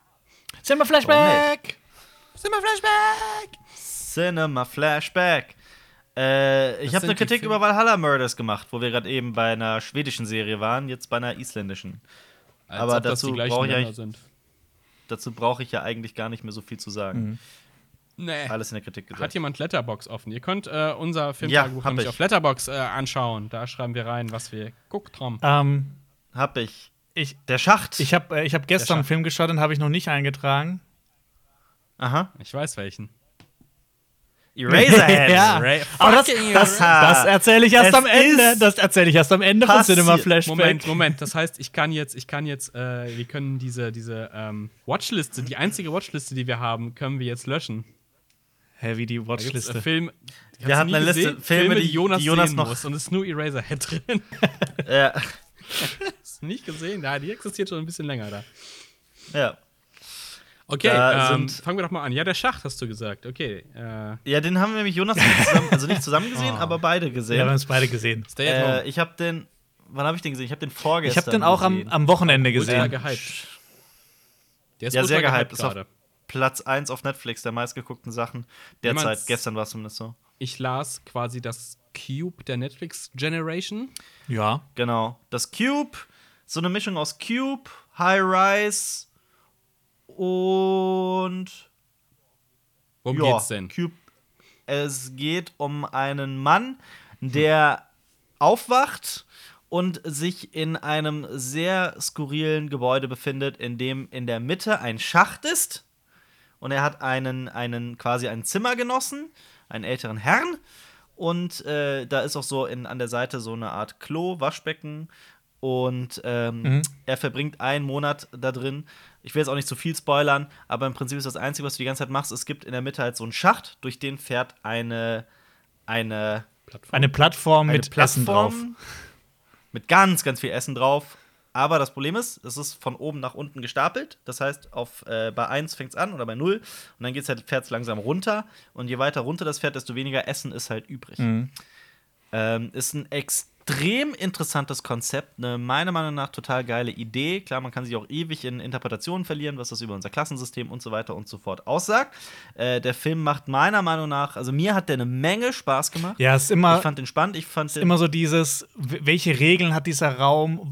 Cinema Flashback! Cinema Flashback! Cinema Flashback. Äh, ich habe eine Kritik über Valhalla Murders gemacht, wo wir gerade eben bei einer schwedischen Serie waren, jetzt bei einer isländischen. Als Aber dazu brauche ich. Dazu brauche ich ja eigentlich gar nicht mehr so viel zu sagen. Nee. Alles in der Kritik gesagt. Hat jemand Letterbox offen? Ihr könnt äh, unser Ja, Filmtagebuch hab nämlich ich. auf Letterbox äh, anschauen. Da schreiben wir rein, was wir guckt haben. Ähm, Hab ich. ich Der Schacht. ich habe äh, ich hab gestern einen. Film geschaut, den habe ich noch nicht eingetragen. Aha. Ich weiß welchen. Eraserhead. Ja. Ray- Aber das, das, Eraser. das erzähle ich erst am Ende. Das erzähle ich erst am Ende von. Cinema Flashback. Moment, Moment. Das heißt, ich kann jetzt, ich kann jetzt, äh, wir können diese, diese ähm, Watchliste, die einzige Watchliste, die wir haben, können wir jetzt löschen. Hä, wie die gibt's, Watchliste. äh, Film, Wir hatten eine Liste gesehen? Filme, die- Jonas, die Jonas sehen noch- muss und es ist nur Eraserhead drin. Ja. Hast du nicht gesehen? Ja, die existiert schon ein bisschen länger da. ja. Okay, ähm, fangen wir doch mal an. Ja, der Schacht hast du gesagt. Okay. Äh, Ja, den haben wir nämlich Jonas zusammen, also nicht zusammen gesehen, Oh. aber beide ja, wir haben gesehen. es beide gesehen. Stay at äh, home. ich habe den. Wann habe ich den gesehen? Ich habe den vorgestern. Ich habe den auch am, gesehen. am Wochenende Ultra gesehen. gehypt. Der ist Ja, sehr ultra gehypt. Ist auf gerade. Platz 1 auf Netflix der meistgeguckten Sachen. Derzeit, gestern war es zumindest so. Ich las quasi das Cube der Netflix Generation. Ja. Genau. Das Cube, so eine Mischung aus Cube, High Rise und. Worum ja, geht's denn? Cube. Es geht um einen Mann, der aufwacht und sich in einem sehr skurrilen Gebäude befindet, in dem in der Mitte ein Schacht ist. Und er hat einen, einen quasi einen Zimmergenossen, einen älteren Herrn. Und äh, da ist auch so in, an der Seite so eine Art Klo, Waschbecken. Und ähm, Mhm. er verbringt einen Monat da drin. Ich will jetzt auch nicht zu viel spoilern, aber im Prinzip ist das Einzige, was du die ganze Zeit machst, es gibt in der Mitte halt so einen Schacht, durch den fährt eine, eine, Plattform. Eine Plattform eine mit Essen drauf. Mit ganz, ganz viel Essen drauf. Aber das Problem ist, es ist von oben nach unten gestapelt. Das heißt, auf, äh, bei 1 fängt es an oder bei 0. Und dann geht's halt, fährt es langsam runter. Und je weiter runter das fährt, desto weniger Essen ist halt übrig. Mhm. Ähm, ist ein extrem interessantes Konzept, eine meiner Meinung nach total geile Idee. Klar, man kann sich auch ewig in Interpretationen verlieren, was das über unser Klassensystem und so weiter und so fort aussagt. Äh, der Film macht meiner Meinung nach, also mir hat der eine Menge Spaß gemacht. Ja, es ist immer, ich fand den spannend. Ich fand immer so dieses, welche Regeln hat dieser Raum,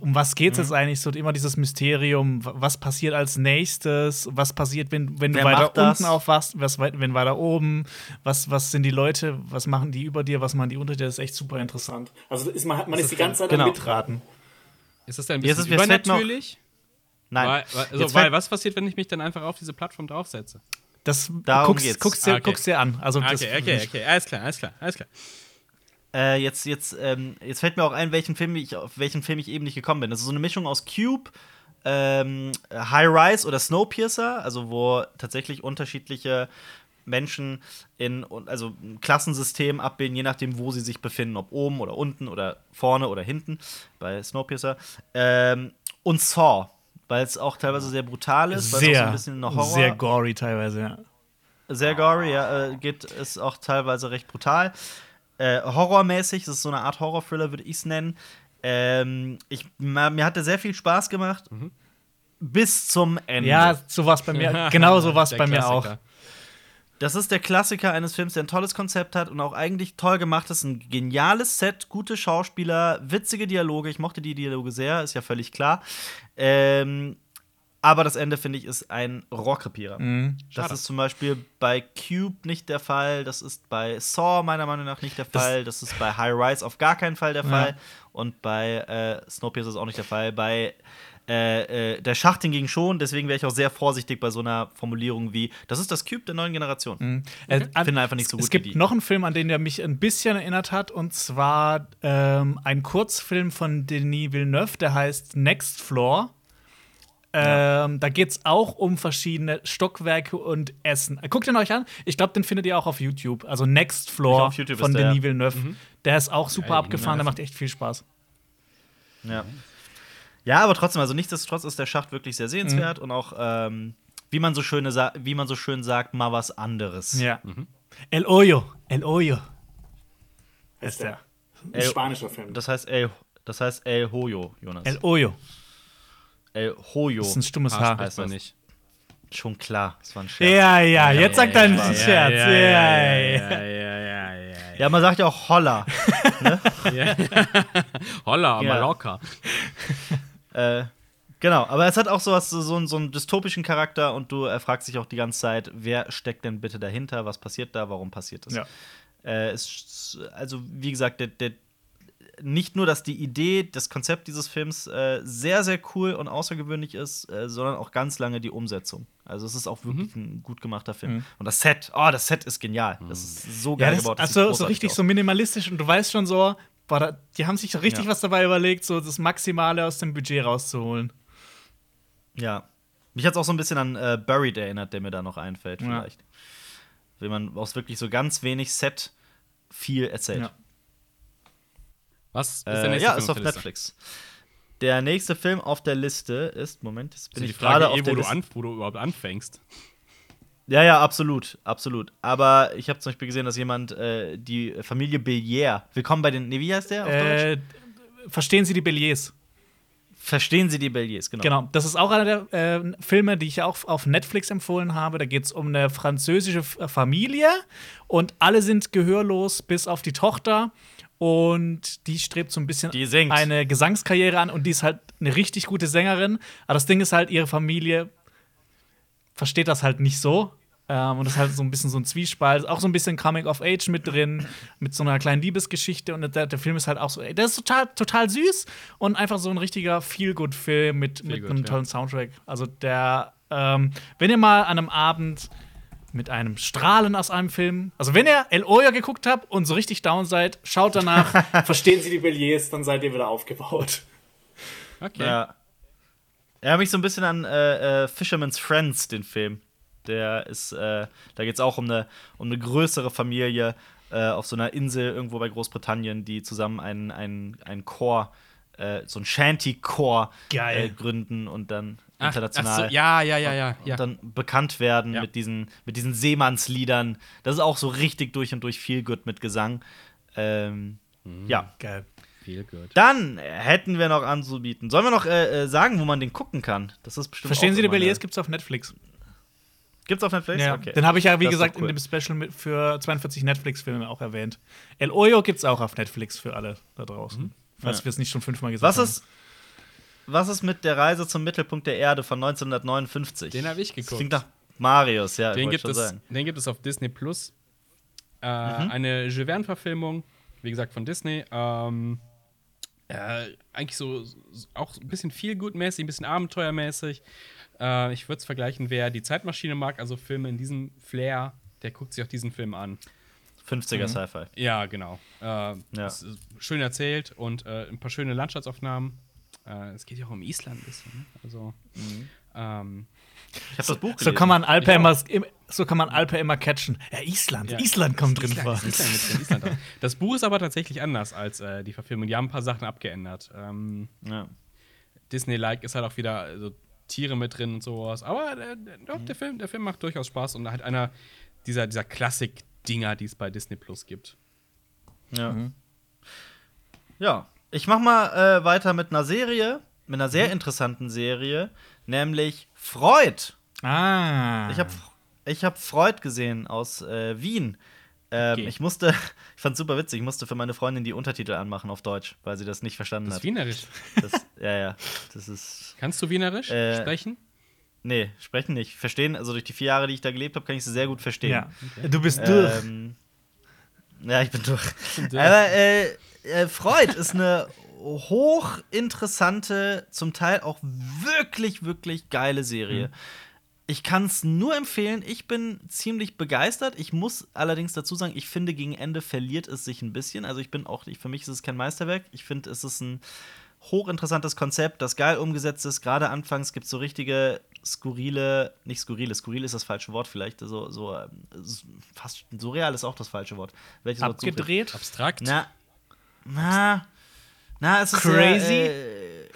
um was geht es Mhm. jetzt eigentlich? So immer dieses Mysterium, was passiert als nächstes, was passiert, wenn, wenn du weiter unten aufwachst, was, wenn weiter oben, was, was sind die Leute, was machen die über dir, was machen die unter dir, das ist echt super interessant. Also ist man, man ist die ganze Zeit genau. am Mitraten. Ist das denn ein bisschen ist- noch- übernatürlich? Nein. Weil, weil, also, weil was passiert, wenn ich mich dann einfach auf diese Plattform draufsetze? Das Darum guckst, geht's. guckst, dir, Ah, okay. guckst dir an. Also das, Okay, okay, okay. Alles klar, alles klar, alles klar. Äh, jetzt, jetzt, ähm, jetzt fällt mir auch ein, welchen Film ich, auf welchen Film ich eben nicht gekommen bin. Das ist so eine Mischung aus Cube, ähm, High Rise oder Snowpiercer, also wo tatsächlich unterschiedliche Menschen in also ein Klassensystem abbilden, je nachdem, wo sie sich befinden, ob oben oder unten oder vorne oder hinten bei Snowpiercer. Ähm, und Saw, weil es auch teilweise sehr brutal ist, weil es auch so Sehr, ein bisschen eine Horror sehr gory teilweise, ja. sehr gory, ja, äh, geht, ist auch teilweise recht brutal. Äh, horrormäßig, das ist so eine Art Horror-Thriller, würde ich es nennen. Ähm, ich, mir hat der sehr viel Spaß gemacht. Bis zum Ende. Ja, so war es bei mir. genau so war es Der bei mir auch. Das ist der Klassiker eines Films, der ein tolles Konzept hat und auch eigentlich toll gemacht ist. Ein geniales Set, gute Schauspieler, witzige Dialoge. Ich mochte die Dialoge sehr, ist ja völlig klar. Ähm, aber das Ende, finde ich, ist ein Rohrkrepierer. Mhm. Das ist zum Beispiel bei Cube nicht der Fall. Das ist bei Saw meiner Meinung nach nicht der Das- Fall. Das ist bei High Rise auf gar keinen Fall der Fall. Und bei äh, Snowpiercer ist auch nicht der Fall. Bei äh, äh, der Schacht hingegen schon. Deswegen wäre ich auch sehr vorsichtig bei so einer Formulierung wie: Das ist das Cube der neuen Generation. Mhm. Äh, Finde einfach nicht so gut Es gibt wie die. noch einen Film, an den der mich ein bisschen erinnert hat, und zwar ähm, ein Kurzfilm von Denis Villeneuve, der heißt Next Floor. Ähm, da geht es auch um verschiedene Stockwerke und Essen. Guckt ihn euch an. Ich glaube, den findet ihr auch auf YouTube. Also Next Floor von Denis Villeneuve. Der ist auch super Geil, abgefahren. Der macht echt viel Spaß. Ja. Ja, aber trotzdem, also nichtsdestotrotz ist der Schacht wirklich sehr sehenswert Mhm. und auch, ähm, wie, man so schöne wie man so schön sagt, mal was anderes. Ja. El Hoyo. El Hoyo. Ist der. Ein El- spanischer Film. Das heißt El, das heißt El Hoyo, Jonas. El Hoyo. El Hoyo. Das ist ein stummes Haar spricht man das. nicht. Schon klar, das war ein Scherz. Ja, ja, jetzt sagt er einen ja, Scherz. Ja, ja, ja. ja, ja, ja. Ja, man sagt ja auch Holla. Holla, Ja. Mallorca. Äh, genau, aber es hat auch sowas, so, so, einen- so einen dystopischen Charakter und du äh, fragst dich auch die ganze Zeit, wer steckt denn bitte dahinter, was passiert da, warum passiert das? Ja. Äh, es, also, wie gesagt, der, der, nicht nur, dass die Idee, das Konzept dieses Films äh, sehr, sehr cool und außergewöhnlich ist, äh, sondern auch ganz lange die Umsetzung. Also, es ist auch wirklich ein gut gemachter Film. Und das Set, oh, das Set ist genial. Das ist so geil Ja, das, gebaut. das also so richtig aus. so minimalistisch und du weißt schon so, boah, da, die haben sich richtig Ja. was dabei überlegt, so das Maximale aus dem Budget rauszuholen. Ja. Mich hat es auch so ein bisschen an äh, Buried erinnert, der mir da noch einfällt, Ja. vielleicht. Wenn man aus wirklich so ganz wenig Set viel erzählt. Ja. Was ist der Äh, nächste ja, Film ist auf Liste? Netflix. Der nächste Film auf der Liste ist, Moment, jetzt bin Ist die ich gerade Frage auf eh, der wo du, Liste. an, wo du überhaupt anfängst. Ja, ja, absolut, absolut. Aber ich habe zum Beispiel gesehen, dass jemand äh, die Familie Bellier, willkommen bei den, nee, wie heißt der auf Deutsch? Äh, verstehen Sie die Belliers? Verstehen Sie die Belliers, genau. Genau, das ist auch einer der äh, Filme, die ich auch auf Netflix empfohlen habe. Da geht es um eine französische Familie und alle sind gehörlos, bis auf die Tochter. Und die strebt so ein bisschen eine Gesangskarriere an und die ist halt eine richtig gute Sängerin. Aber das Ding ist halt, ihre Familie versteht das halt nicht so. Ähm, und das ist halt so ein bisschen so ein Zwiespalt. Auch so ein bisschen Coming of Age mit drin, mit so einer kleinen Liebesgeschichte. Und der, der Film ist halt auch so, ey, der ist total, total süß und einfach so ein richtiger Feel-Good-Film mit, mit Feel-good, einem ja. tollen Soundtrack. Also der, ähm, wenn ihr mal an einem Abend mit einem Strahlen aus einem Film, also wenn ihr El Oya geguckt habt und so richtig down seid, schaut danach. Verstehen Sie die Belliers, dann seid ihr wieder aufgebaut. Okay. Ja. Erinnert mich so ein bisschen an äh, äh, Fisherman's Friends, den Film. Der ist, äh, da geht es auch um eine, um eine größere Familie äh, auf so einer Insel irgendwo bei Großbritannien, die zusammen einen, einen, einen Chor, äh, so ein Shanty-Chor äh, gründen und dann Ach, international ach so, ja, ja, ja, ja. ja. und dann bekannt werden Ja. mit, diesen, mit diesen Seemannsliedern. Das ist auch so richtig durch und durch viel gut mit Gesang. Ähm, Mhm. Ja. Geil. Viel gut. Dann hätten wir noch anzubieten. Sollen wir noch äh, äh, sagen, wo man den gucken kann? Das ist bestimmt Verstehen Sie die Belliers gibt's auf Netflix. Gibt's auf Netflix? Ja, Okay. den habe ich ja, wie Das gesagt, cool. in dem Special mit für 42 Netflix-Filme auch erwähnt. El Oyo gibt's auch auf Netflix für alle da draußen. Falls Ja. wir es nicht schon fünfmal gesagt Was ist, was ist mit der Reise zum Mittelpunkt der Erde von 1959? Den habe ich Das geguckt. klingt nach Marius, ja. Den gibt, schon es, sagen. den gibt es auf Disney Plus. Äh, Mhm. Eine Jules Verne-Verfilmung, wie gesagt, von Disney. Ähm, äh, eigentlich so, auch ein bisschen viel mäßig, ein bisschen abenteuermäßig. Äh, ich würde es vergleichen, wer die Zeitmaschine mag, also Filme in diesem Flair, der guckt sich auch diesen Film an. 50er Sci-Fi. Ja, genau. Äh, ist schön erzählt und äh, ein paar schöne Landschaftsaufnahmen. Äh, es geht ja auch um Island ein bisschen. Ne? Also, ähm, Ich habe das Buch gelesen. So kann man Alper Ich immer, im- so kann man Alper immer catchen. Ja, Island. Ja. Island kommt drin Island, vor. ist Island drin, Island drin. Das Buch ist aber tatsächlich anders als äh, die Verfilmung. Die haben ein paar Sachen abgeändert. Ähm, Ja. Disney-like ist halt auch wieder also, Tiere mit drin und sowas. Aber äh, der- doch, der, Film, der Film macht durchaus Spaß und halt einer dieser, dieser Klassik-Dinger, die es bei Disney Plus gibt. Ja. Ja. Ich mach mal äh, weiter mit einer Serie, mit einer Mhm. sehr interessanten Serie, nämlich Freud. Ah. Ich habe ich hab Freud gesehen aus äh, Wien. Ähm, Okay. Ich musste, ich fand's super witzig, ich musste für meine Freundin die Untertitel anmachen auf Deutsch, weil sie das nicht verstanden Das ist hat. Wienerisch. Das, ja, ja. Das ist. Kannst du Wienerisch Äh, sprechen? Nee, sprechen nicht. Verstehen, also durch die vier Jahre, die ich da gelebt habe, kann ich sie sehr gut verstehen. ja. Du bist durch. Ähm, ja, ich bin durch. durch. Aber äh, äh, Freud ist eine hochinteressante, zum Teil auch wirklich, wirklich geile Serie. Ich kann es nur empfehlen. Ich bin ziemlich begeistert. Ich muss allerdings dazu sagen, ich finde, gegen Ende verliert es sich ein bisschen. Also ich bin auch, ich, für mich ist es kein Meisterwerk. Ich finde, es ist ein hochinteressantes Konzept, das geil umgesetzt ist. Gerade anfangs gibt es so richtige skurrile, nicht skurrile, skurril ist das falsche Wort vielleicht, so, so ähm, fast surreal ist auch das falsche Wort. Welches Wort? Abgedreht. Abstrakt. Na, na, na, es ist Crazy? Sehr, äh,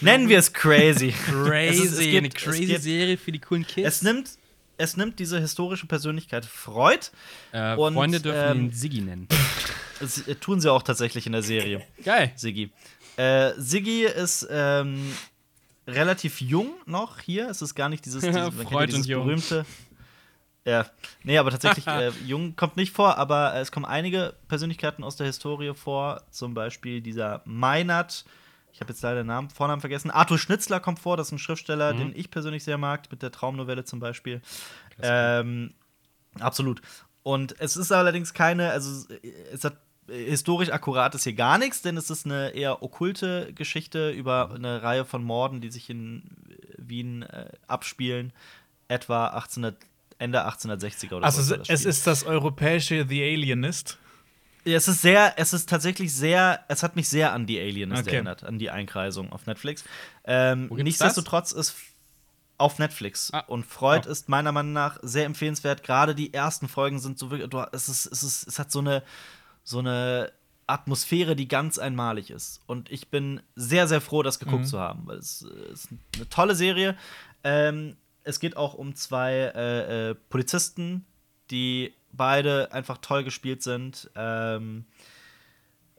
nennen wir es crazy. Crazy. Es ist- es eine gibt- es crazy gibt- Serie für die coolen Kids. Es nimmt, es nimmt diese historische Persönlichkeit Freud. äh, und, Freunde dürfen ähm, ihn Siggi nennen. Das äh, tun sie auch tatsächlich in der Serie. Geil. Siggi. Äh, Siggi ist ähm, relativ jung noch hier. Es ist gar nicht dieses, dieses, ja Freud dieses berühmte. Ja, nee, aber tatsächlich, äh, jung kommt nicht vor, aber es kommen einige Persönlichkeiten aus der Historie vor. Zum Beispiel dieser Meinert. Ich habe jetzt leider den Namen, Vornamen vergessen. Arthur Schnitzler kommt vor, das ist ein Schriftsteller, den ich persönlich sehr mag, mit der Traumnovelle zum Beispiel. Ähm, absolut. Und es ist allerdings keine, also es hat historisch akkurat ist hier gar nichts, denn es ist eine eher okkulte Geschichte über eine Reihe von Morden, die sich in Wien äh, abspielen, etwa 1800, Ende 1860er oder Also so. es, das es ist das europäische The Alienist. Ja, es ist sehr, es ist tatsächlich sehr, es hat mich sehr an die Alienist Okay. erinnert, an die Einkreisung auf Netflix. Ähm, nichtsdestotrotz ist auf Netflix Ah. und Freud Oh. ist meiner Meinung nach sehr empfehlenswert. Gerade die ersten Folgen sind so wirklich, du, es ist, es ist, es hat so eine, so eine Atmosphäre, die ganz einmalig ist. Und ich bin sehr, sehr froh, das geguckt zu haben, weil es ist eine tolle Serie. Ähm, es geht auch um zwei äh, äh, Polizisten, die beide einfach toll gespielt sind. Ähm,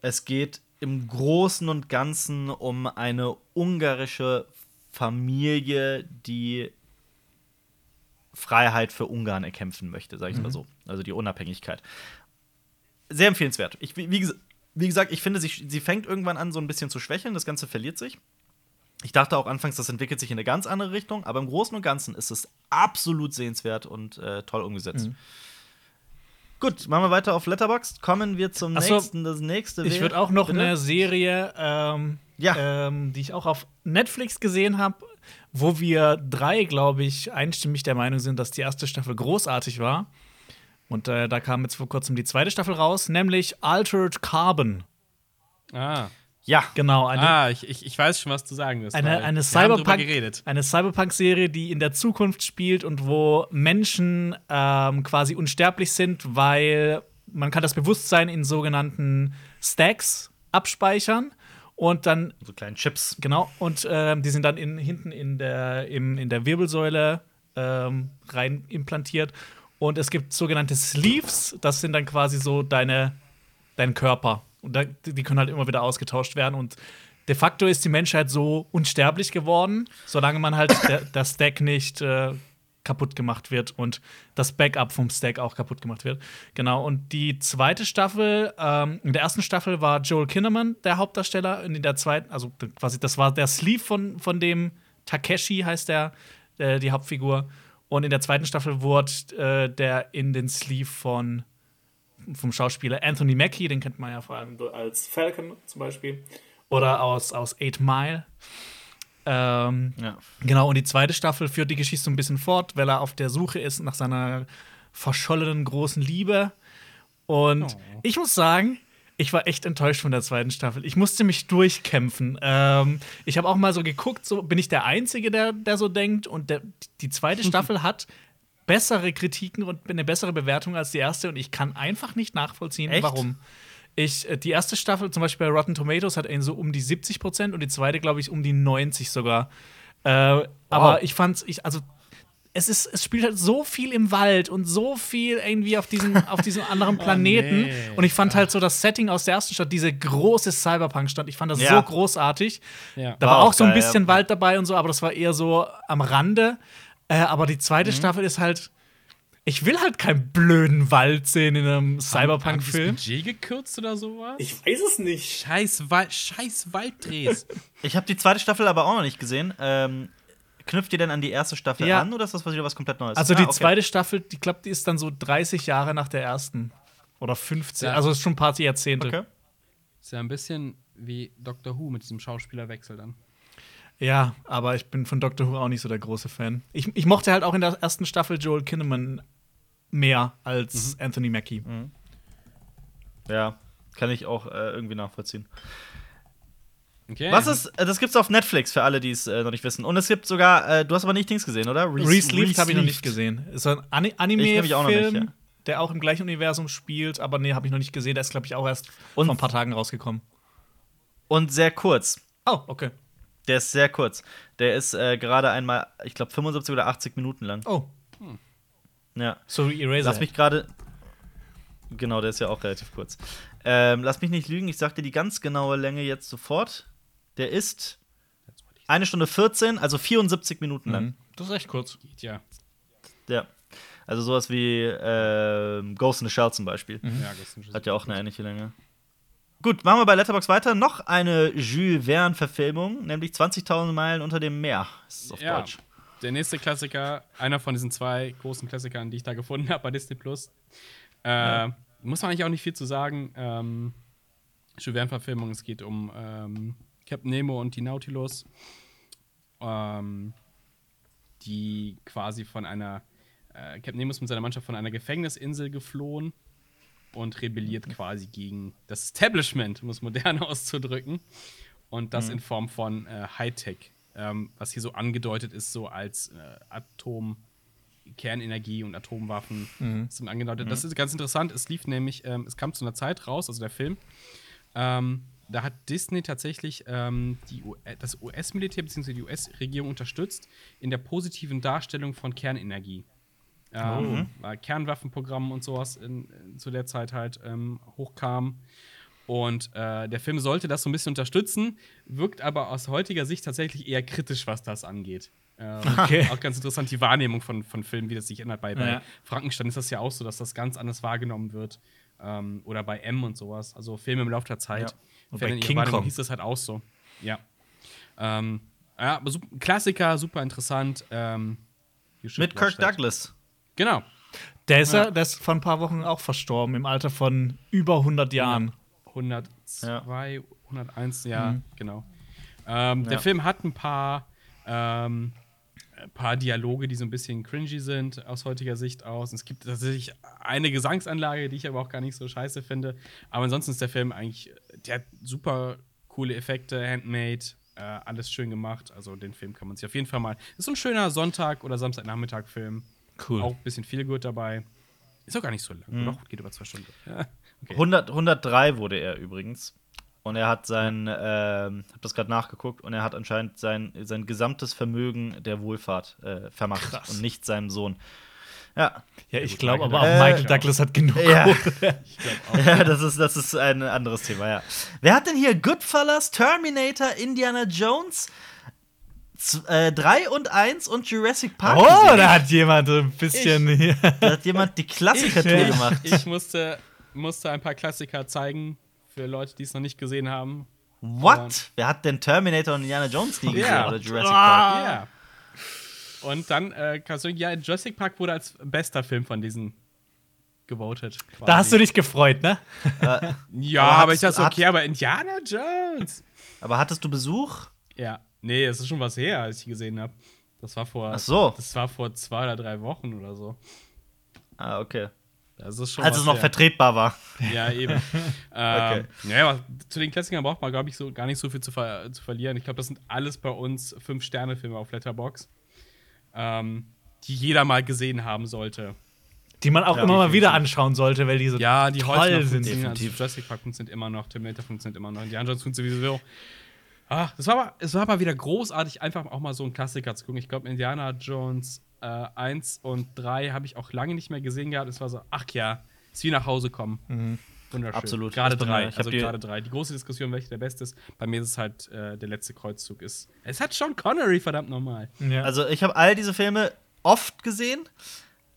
es geht im Großen und Ganzen um eine ungarische Familie, die Freiheit für Ungarn erkämpfen möchte, sage ich mal so. Also die Unabhängigkeit. Sehr empfehlenswert. Ich, wie, wie gesagt, ich finde, sie, sie fängt irgendwann an, so ein bisschen zu schwächeln. Das Ganze verliert sich. Ich dachte auch anfangs, das entwickelt sich in eine ganz andere Richtung, aber im Großen und Ganzen ist es absolut sehenswert und äh, toll umgesetzt. Gut, machen wir weiter auf Letterboxd. Kommen wir zum so, nächsten. Das nächste Ich würde auch noch Bitte? eine Serie, ähm, Ja. ähm, die ich auch auf Netflix gesehen habe, wo wir drei, glaube ich, einstimmig der Meinung sind, dass die erste Staffel großartig war. Und äh, da kam jetzt vor kurzem die zweite Staffel raus, nämlich Altered Carbon. Ah. Ja, Genau, eine, ah, ich, ich, ich weiß schon, was du sagen wirst. eine, eine drüber Cyberpunk, geredet. eine Cyberpunk-Serie, die in der Zukunft spielt und wo Menschen ähm, quasi unsterblich sind, weil man kann das Bewusstsein in sogenannten Stacks abspeichern und dann so kleinen Chips. Genau, und ähm, die sind dann in, hinten in der, im, in der Wirbelsäule ähm, rein implantiert. Und es gibt sogenannte Sleeves, das sind dann quasi so deine, dein Körper. Und da, die können halt immer wieder ausgetauscht werden. Und de facto ist die Menschheit so unsterblich geworden, solange man halt der Stack nicht äh, kaputt gemacht wird und das Backup vom Stack auch kaputt gemacht wird. Genau, und die zweite Staffel, ähm, in der ersten Staffel war Joel Kinnaman der Hauptdarsteller, und in der zweiten, also quasi, das war der Sleeve von, von dem Takeshi, heißt der, äh, die Hauptfigur. Und in der zweiten Staffel wurde äh, der in den Sleeve von vom Schauspieler Anthony Mackie, den kennt man ja vor allem Als Falcon zum Beispiel. oder aus, aus Eight Mile. Ähm, Ja. Genau, und die zweite Staffel führt die Geschichte so ein bisschen fort, weil er auf der Suche ist nach seiner verschollenen großen Liebe. Und Oh. ich muss sagen, ich war echt enttäuscht von der zweiten Staffel. Ich musste mich durchkämpfen. Ähm, ich habe auch mal so geguckt, so bin ich der Einzige, der, der so denkt. Und der, die zweite Staffel hat bessere Kritiken und eine bessere Bewertung als die erste. Und ich kann einfach nicht nachvollziehen, Echt? warum. Ich, äh, die erste Staffel, zum Beispiel bei Rotten Tomatoes, hat ihn so um die 70 Prozent und die zweite, glaube ich, um die 90 sogar. Äh, Aber ich fand's, ich, also, es, ist, es spielt halt so viel im Wald und so viel irgendwie auf diesem, auf diesem anderen Planeten. nee. Und ich fand halt so das Setting aus der ersten Stadt, diese große Cyberpunk-Stadt, ich fand das Ja. so großartig. Ja. Da War war auch auch so ein bisschen ja. Wald dabei und so, aber das war eher so am Rande. Äh, aber die zweite Mhm. Staffel ist halt. Ich will halt keinen blöden Wald sehen in einem Haben die das Cyberpunk-Film. Budget gekürzt oder sowas? Ich weiß es nicht. Scheiß, Wal Scheiß Walddrehs. Ich habe die zweite Staffel aber auch noch nicht gesehen. Ähm, knüpft ihr denn an die erste Staffel Ja. an oder ist das wieder was komplett Neues? Also Ah, die okay. zweite Staffel, die glaube, die ist dann so 30 Jahre nach der ersten. Oder 15. Ja. Also ist schon ein paar Jahrzehnte. Okay. ist ja ein bisschen wie Doctor Who mit diesem Schauspielerwechsel dann. Ja, aber ich bin von Doctor Who auch nicht so der große Fan. Ich, ich mochte halt auch in der ersten Staffel Joel Kinnaman mehr als Anthony Mackie. Ja, kann ich auch äh, irgendwie nachvollziehen. Okay. Was ist, äh, das gibt's auf Netflix für alle, die es äh, noch nicht wissen. Und es gibt sogar, äh, du hast aber nicht Dings gesehen, oder? Resleeved habe ich noch nicht gesehen. Ist so ein Ani Anime-Film, ja. der auch im gleichen Universum spielt, aber nee, habe ich noch nicht gesehen. Der ist, glaube ich, auch erst Und- vor ein paar Tagen rausgekommen. Und sehr kurz. Oh, okay. Der ist sehr kurz. Der ist äh, gerade einmal, ich glaube, 75 oder 80 Minuten lang. Oh, Ja. so Eraser. Lass mich gerade. Genau, der ist ja auch relativ kurz. Ähm, lass mich nicht lügen, ich sag dir die ganz genaue Länge jetzt sofort. Der ist eine Stunde 14, also 74 Minuten lang. Mhm. Das ist echt kurz. Ja. Ja. Also sowas wie ähm, Ghost in the Shell zum Beispiel. ja das ist Hat ja auch eine ähnliche Länge. Gut, machen wir bei Letterbox weiter. Noch eine Jules Verne-Verfilmung, nämlich 20.000 Meilen unter dem Meer. Das ist auf ja. Deutsch. Der nächste Klassiker, einer von diesen zwei großen Klassikern, die ich da gefunden habe bei Disney Plus. Äh, Muss man eigentlich auch nicht viel zu sagen. Ähm, Jules Verne-Verfilmung, es geht um ähm, Captain Nemo und die Nautilus, ähm, die quasi von einer äh, Captain Nemo ist mit seiner Mannschaft von einer Gefängnisinsel geflohen und rebelliert quasi gegen das Establishment, um es modern auszudrücken. Und das in Form von äh, Hightech, ähm, was hier so angedeutet ist, so als äh, Atom. Kernenergie und Atomwaffen sind angedeutet. Das ist ganz interessant. Es lief nämlich, ähm, es kam zu einer Zeit raus, also der Film. Ähm, da hat Disney tatsächlich ähm, die U das US-Militär bzw. die US-Regierung unterstützt in der positiven Darstellung von Kernenergie. Ähm, weil Kernwaffenprogramm und sowas in, in, zu der Zeit halt ähm, hochkam. Und äh, der Film sollte das so ein bisschen unterstützen, wirkt aber aus heutiger Sicht tatsächlich eher kritisch, was das angeht. Ähm, Okay. Auch ganz interessant, die Wahrnehmung von, von Filmen, wie das sich ändert. Bei, bei Ja. Frankenstein ist das ja auch so, dass das ganz anders wahrgenommen wird. Ähm, oder bei M und sowas. Also Filme im Laufe der Zeit. Ja. Und bei King Kong. hieß das halt auch so. Ja. Ähm, ja, Klassiker, super interessant. Ähm, Mit Kirk. Douglas. Genau. Der ist ja, der ist vor ein paar Wochen auch verstorben, im Alter von über 100 Jahren. 102, 101, ja, Mhm. genau. Ähm, Der Ja. Film hat ein paar, ähm, ein paar Dialoge, die so ein bisschen cringy sind aus heutiger Sicht aus. Und es gibt tatsächlich eine Gesangsanlage, die ich aber auch gar nicht so scheiße finde. Aber ansonsten ist der Film eigentlich, der hat super coole Effekte, handmade, äh, alles schön gemacht. Also den Film kann man sich auf jeden Fall mal. Ist so ein schöner Sonntag- oder Samstagnachmittag-Film. Cool. Auch ein bisschen viel gut dabei. Ist auch gar nicht so lang. Mhm. Doch, geht über zwei Stunden. Ja. Okay. 100, 103 wurde er übrigens. Und er hat sein, ähm, hab das gerade nachgeguckt, und er hat anscheinend sein, sein gesamtes Vermögen der Wohlfahrt äh, vermacht Krass. und nicht seinem Sohn. Ja. Ja, ich glaube aber auch Douglas. Michael Äh, Douglas hat genug. Ja. Kohle. Ich glaube auch. ja, das ist, das ist ein anderes Thema, ja. Wer hat denn hier Goodfellas, Terminator, Indiana Jones, 3 und 1 und Jurassic Park? Oh, gesehen? da hat jemand ein bisschen hier. Da hat jemand die Klassiker-Tour Ich- gemacht. Ich musste, musste ein paar Klassiker zeigen für Leute, die es noch nicht gesehen haben. What? Wer hat denn Terminator und Indiana Jones nie gesehen? Ja. Oder Jurassic Ah. Park? Ja. Und dann, äh, kannst du, ja, Jurassic Park wurde als bester Film von diesen gewotet. Da hast du dich gefreut, ne? Ja, Aber aber ich dachte, okay, aber Indiana Jones. Aber hattest du Besuch? Ja, nee, es ist schon was her, als ich gesehen habe. Das war vor. Ach so. Das war vor zwei oder drei Wochen oder so. Ah, okay. Das ist schon Als es noch her. vertretbar war. Ja, eben. ähm, Naja, aber zu den Klassikern braucht man, glaube ich, so gar nicht so viel zu, ver zu verlieren. Ich glaube, das sind alles bei uns Fünf-Sterne-Filme auf Letterbox, ähm, die jeder mal gesehen haben sollte. Die man auch Ja, immer mal wieder anschauen sollte, weil die so Ja, die toll sind. Also Definitiv. Jurassic Park funktioniert immer noch, Terminator funktioniert immer noch, Indiana Jones funktioniert sowieso. Ah, das war aber, es war aber wieder großartig, einfach auch mal so einen Klassiker zu gucken. Ich glaube, Indiana Jones äh, 1 und 3 habe ich auch lange nicht mehr gesehen gehabt. Es war so, ach ja, ist wie nach Hause kommen. Wunderschön. Absolut. Gerade drei. Also die- gerade drei. Die große Diskussion, welcher der beste ist. Bei mir ist es halt äh, der letzte Kreuzzug ist. Es hat Sean Connery, verdammt nochmal. Ja. Also, ich habe all diese Filme oft gesehen.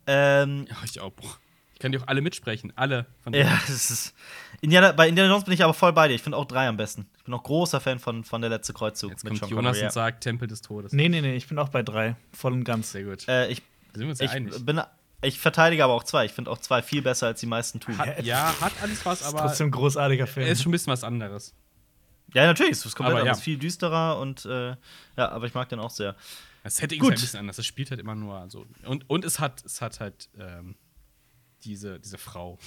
Ähm, Ja, ich auch. Ich kann die auch alle mitsprechen. Alle von denen. ja, das ist. Indiana, bei Indiana Jones bin ich aber voll bei dir. Ich finde auch drei am besten. Ich bin auch großer Fan von, von der letzte Kreuzzug Jetzt kommt Sean Jonas Connery, und sagt Tempel des Todes. nee, nee, nee, ich bin auch bei drei. Voll und ganz. Sehr gut. Äh, ich, Da sind wir uns ja ich einig. bin. Ich verteidige aber auch zwei. Ich finde auch zwei viel besser, als die meisten tun. Hat, ja, hat alles was, aber Trotzdem ein großartiger er Film. ist schon ein bisschen was anderes. Ja, natürlich, es ist komplett Aber ja. viel düsterer und äh, ja, aber ich mag den auch sehr. Das Setting Gut. ist halt ein bisschen anders. Es spielt halt immer nur so. Und, und es hat, es hat halt ähm, diese, diese Frau,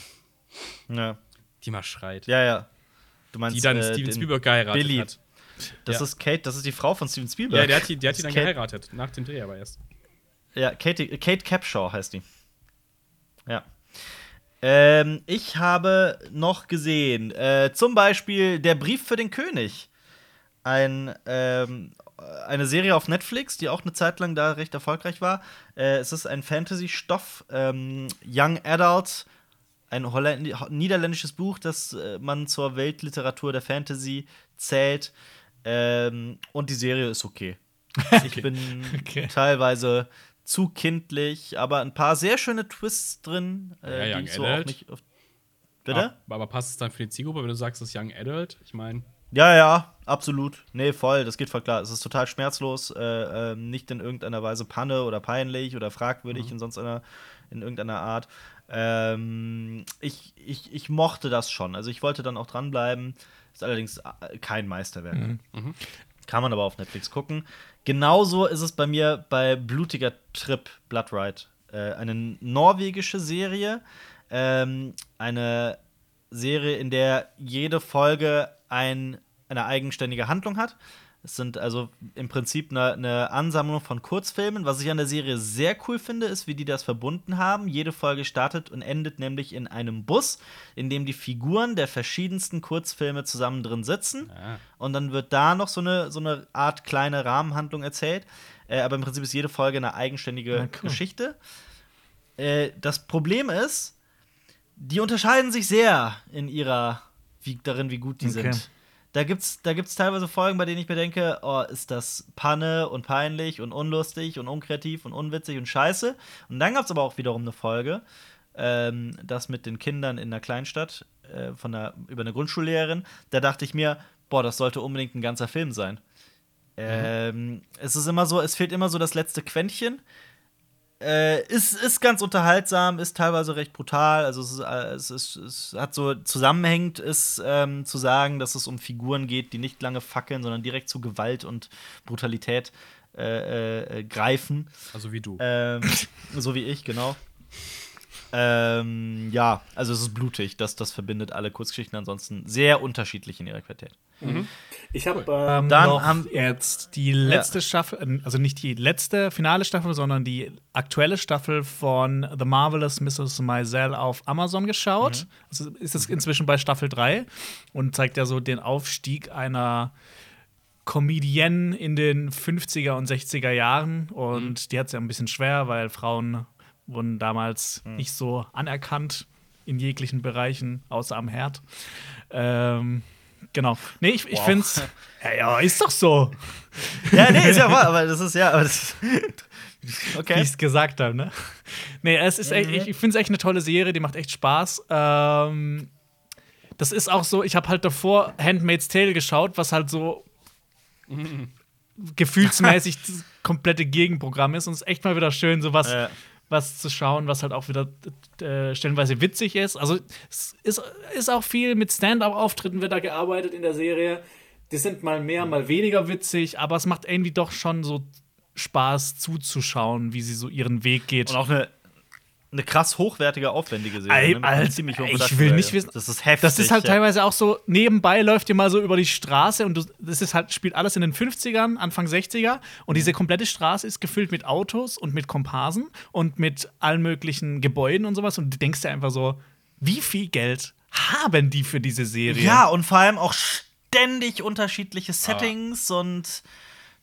Ja, die mal schreit. ja. ja. Du meinst die dann äh, Steven Spielberg geheiratet Billy. hat. Das Ja. ist Kate, das ist die Frau von Steven Spielberg. Ja, der hat die, der hat die dann Kate, geheiratet, nach dem Dreh aber erst. Ja, Kate, Kate Capshaw heißt die. Ja. Ähm, ich habe noch gesehen, äh, zum Beispiel Der Brief für den König. Ein, ähm, eine Serie auf Netflix, die auch eine Zeit lang da recht erfolgreich war. Äh, es ist ein Fantasy-Stoff, ähm, Young Adult, ein niederländisches Buch, das äh, man zur Weltliteratur der Fantasy zählt. Ähm, und die Serie ist okay. Ich bin Okay. teilweise zu kindlich, aber ein paar sehr schöne Twists drin, äh, Ja, die Young ich so auch Adult. nicht. Oft Bitte? Aber, aber passt es dann für die Zielgruppe, wenn du sagst, das ist Young Adult? Ich meine, Ja, ja, absolut. Nee, voll, das geht voll klar. Es ist total schmerzlos, äh, ähm, nicht in irgendeiner Weise Panne oder peinlich oder fragwürdig Mhm. in sonst einer, in irgendeiner Art. Ähm, ich, ich, ich mochte das schon. Also ich wollte dann auch dranbleiben. Ist allerdings äh, kein Meisterwerk. Mhm. Kann man aber auf Netflix gucken. Genauso ist es bei mir bei Blutiger Trip, Blood Ride. Äh, eine norwegische Serie. Ähm, eine Serie, in der jede Folge ein, eine eigenständige Handlung hat. Es sind also im Prinzip eine, eine Ansammlung von Kurzfilmen. Was ich an der Serie sehr cool finde, ist, wie die das verbunden haben. Jede Folge startet und endet nämlich in einem Bus, in dem die Figuren der verschiedensten Kurzfilme zusammen drin sitzen. Ah. Und dann wird da noch so eine, so eine Art kleine Rahmenhandlung erzählt. Äh, aber im Prinzip ist jede Folge eine eigenständige Ja, cool. Geschichte. Äh, das Problem ist, die unterscheiden sich sehr in ihrer, wie, darin, wie gut die Okay. sind. Da gibt's, da gibt's teilweise Folgen, bei denen ich mir denke, oh, ist das Panne und peinlich und unlustig und unkreativ und unwitzig und scheiße. Und dann gab's aber auch wiederum eine Folge, ähm, das mit den Kindern in einer Kleinstadt, äh, von der, über eine Grundschullehrerin. Da dachte ich mir, boah, das sollte unbedingt ein ganzer Film sein. Ähm, es ist immer so, es fehlt immer so das letzte Quäntchen. Äh, ist, ist ganz unterhaltsam, ist teilweise recht brutal. Also es, ist, äh, es, ist, es hat so zusammenhängend ist ähm, zu sagen, dass es um Figuren geht, die nicht lange fackeln, sondern direkt zu Gewalt und Brutalität äh, äh, greifen. Also wie du. Ähm, so wie ich, genau. Ähm, ja, also es ist blutig, das, das verbindet alle Kurzgeschichten ansonsten sehr unterschiedlich in ihrer Qualität. Ich habe Ähm, ähm, Dann noch haben- jetzt die letzte Staffel, äh, also nicht die letzte finale Staffel, sondern die aktuelle Staffel von The Marvelous Mrs. Maisel auf Amazon geschaut. Also ist es inzwischen bei Staffel 3 und zeigt ja so den Aufstieg einer Comedienne in den 50er und 60er Jahren. Und die hat es ja ein bisschen schwer, weil Frauen wurden damals nicht so anerkannt in jeglichen Bereichen, außer am Herd. Ähm, genau. Nee, ich, ich Wow. finde es. Ja, ja, ist doch so, Ja, nee, ist ja wahr, aber das ist ja. Aber das wie okay. ich es gesagt habe, ne? Nee, es ist echt, ich, ich finde es echt eine tolle Serie, die macht echt Spaß. Ähm, das ist auch so, ich habe halt davor Handmaid's Tale geschaut, was halt so gefühlsmäßig das komplette Gegenprogramm ist. Und es ist echt mal wieder schön, so was, Äh. Was zu schauen, was halt auch wieder äh, stellenweise witzig ist. Also es ist, ist auch viel mit Stand-up-Auftritten wird da gearbeitet in der Serie. die sind mal mehr, mal weniger witzig. aber es macht irgendwie doch schon so Spaß zuzuschauen, wie sie so ihren Weg geht. Und auch eine, eine krass hochwertige, aufwendige Serie. Ey, ne? Ziemlich ich will nicht wissen- Das ist heftig. Das ist halt ja. teilweise auch so, nebenbei läuft ihr mal so über die Straße und das ist halt, spielt alles in den 50ern, Anfang 60er und diese komplette Straße ist gefüllt mit Autos und mit Komparsen und mit allen möglichen Gebäuden und sowas und du denkst dir einfach so, wie viel Geld haben die für diese Serie? Ja, und vor allem auch ständig unterschiedliche Settings und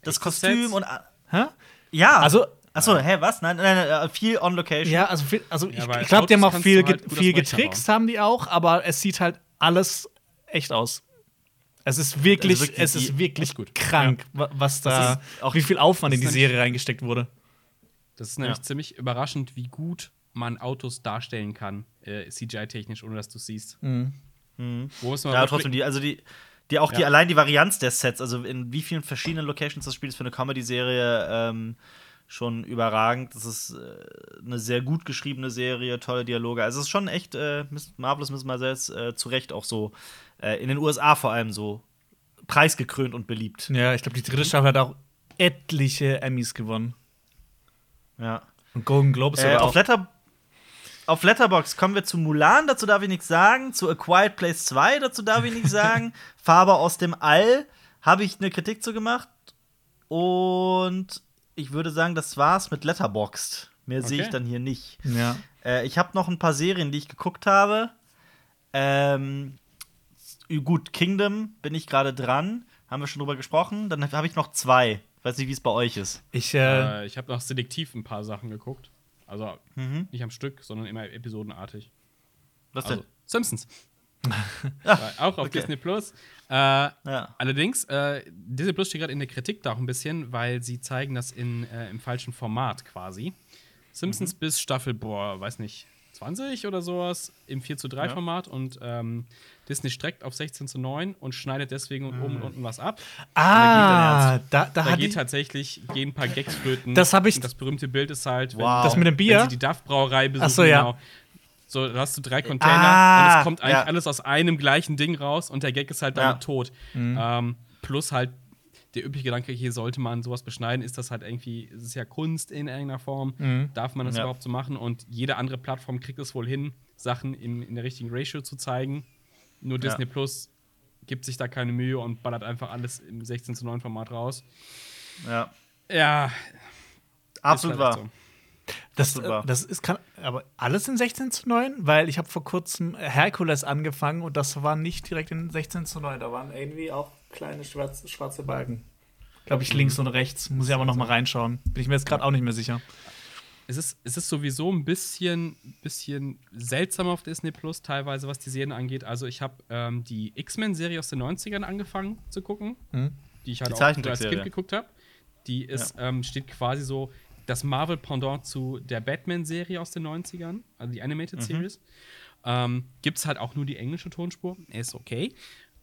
das Kostüm Sets? und. Hä? Ja. Also- Achso, hä, was? Nein, nein, nein, viel on location. Ja, also, viel, also Ja, ich, glaube, die haben auch viel, halt viel getrickst, haben die auch, aber es sieht halt alles echt aus. Es ist wirklich, Also wirklich, es die- ist wirklich gut. krank, wa- was da, ist auch- wie viel Aufwand in die Serie reingesteckt wurde. Das ist nämlich Ja. ziemlich überraschend, wie gut man Autos darstellen kann, äh, CGI-technisch, ohne dass du siehst. Mhm. Wo ist man Ja, trotzdem, die, also die, die auch die Ja. allein die Varianz der Sets, also in wie vielen verschiedenen Locations das Spiel ist für eine Comedy-Serie ähm, schon überragend. Das ist äh, eine sehr gut geschriebene Serie, tolle Dialoge. Also es ist schon echt äh, Marvelous Miss Maisels äh, zu Recht auch so äh, in den USA vor allem so preisgekrönt und beliebt. Ja, ich glaube, die dritte Staffel hat auch etliche Emmys gewonnen. Ja. Und Golden Globes Äh, auf, auch. Letter auf Letterbox kommen wir zu Mulan, dazu darf ich nichts sagen. Zu A Quiet Place 2, dazu darf ich nichts sagen. Farbe aus dem All habe ich eine Kritik zu gemacht und ich würde sagen, das war's mit Letterboxd. Mehr sehe ich Okay. dann hier nicht. Ja. Äh, ich habe noch ein paar Serien, die ich geguckt habe. Ähm, gut, Kingdom bin ich gerade dran. Haben wir schon drüber gesprochen. Dann habe ich noch zwei. Weiß nicht, wie es bei euch ist. Ich, äh, Äh, ich habe noch selektiv ein paar Sachen geguckt. Also Mhm. nicht am Stück, sondern immer episodenartig. Was Also denn? Simpsons. Auch auf okay. Disney Plus. Äh, Ja. Allerdings, äh, Disney Plus steht gerade in der Kritik da auch ein bisschen, weil sie zeigen das in, äh, im falschen Format quasi. Simpsons Mhm. bis Staffel, boah, weiß nicht, 20 oder sowas im 4 zu 3 Ja. Format und ähm, Disney streckt auf 16 zu 9 und schneidet deswegen Mhm. oben und unten was ab. ah, da, da Da hat geht ich, tatsächlich, gehen ein paar Gags flöten. Das hab ich- Und das berühmte Bild ist halt, wenn, Wow. das mit dem wenn Bier. sie die DAF-Brauerei besuchen. Ach so, ja. genau. So, da hast du drei Container Ah, und es kommt eigentlich ja. alles aus einem gleichen Ding raus und der Gag ist halt damit Ja. tot. Mhm. Ähm, plus halt der übliche Gedanke, hier sollte man sowas beschneiden, ist das halt irgendwie, es ist ja Kunst in irgendeiner Form, Mhm. darf man das Ja. überhaupt so machen und jede andere Plattform kriegt es wohl hin, Sachen in, in der richtigen Ratio zu zeigen. Nur. Disney Plus gibt sich da keine Mühe und ballert einfach alles im 16 zu 9 Format raus. Ja. Ja, Absolut halt wahr. Das, äh, das ist kann, aber alles in 16 zu 9, weil ich habe vor kurzem Herkules angefangen und das war nicht direkt in 16 zu 9. Da waren irgendwie auch kleine schwarze, schwarze Balken. Glaube ich, links und rechts. Muss ich aber noch mal reinschauen. Bin ich mir jetzt gerade auch nicht mehr sicher. es ist, es ist sowieso ein bisschen, bisschen seltsam auf Disney Plus, teilweise, was die Serien angeht. Also, ich habe ähm, die X-Men-Serie aus den 90ern angefangen zu gucken, Mhm. die ich halt Die auch als. Kind geguckt habe. Die ist, ähm, steht quasi so das Marvel-Pendant zu der Batman-Serie aus den 90ern, also die Animated Series. Ähm, Gibt es halt auch nur die englische Tonspur. Ist okay.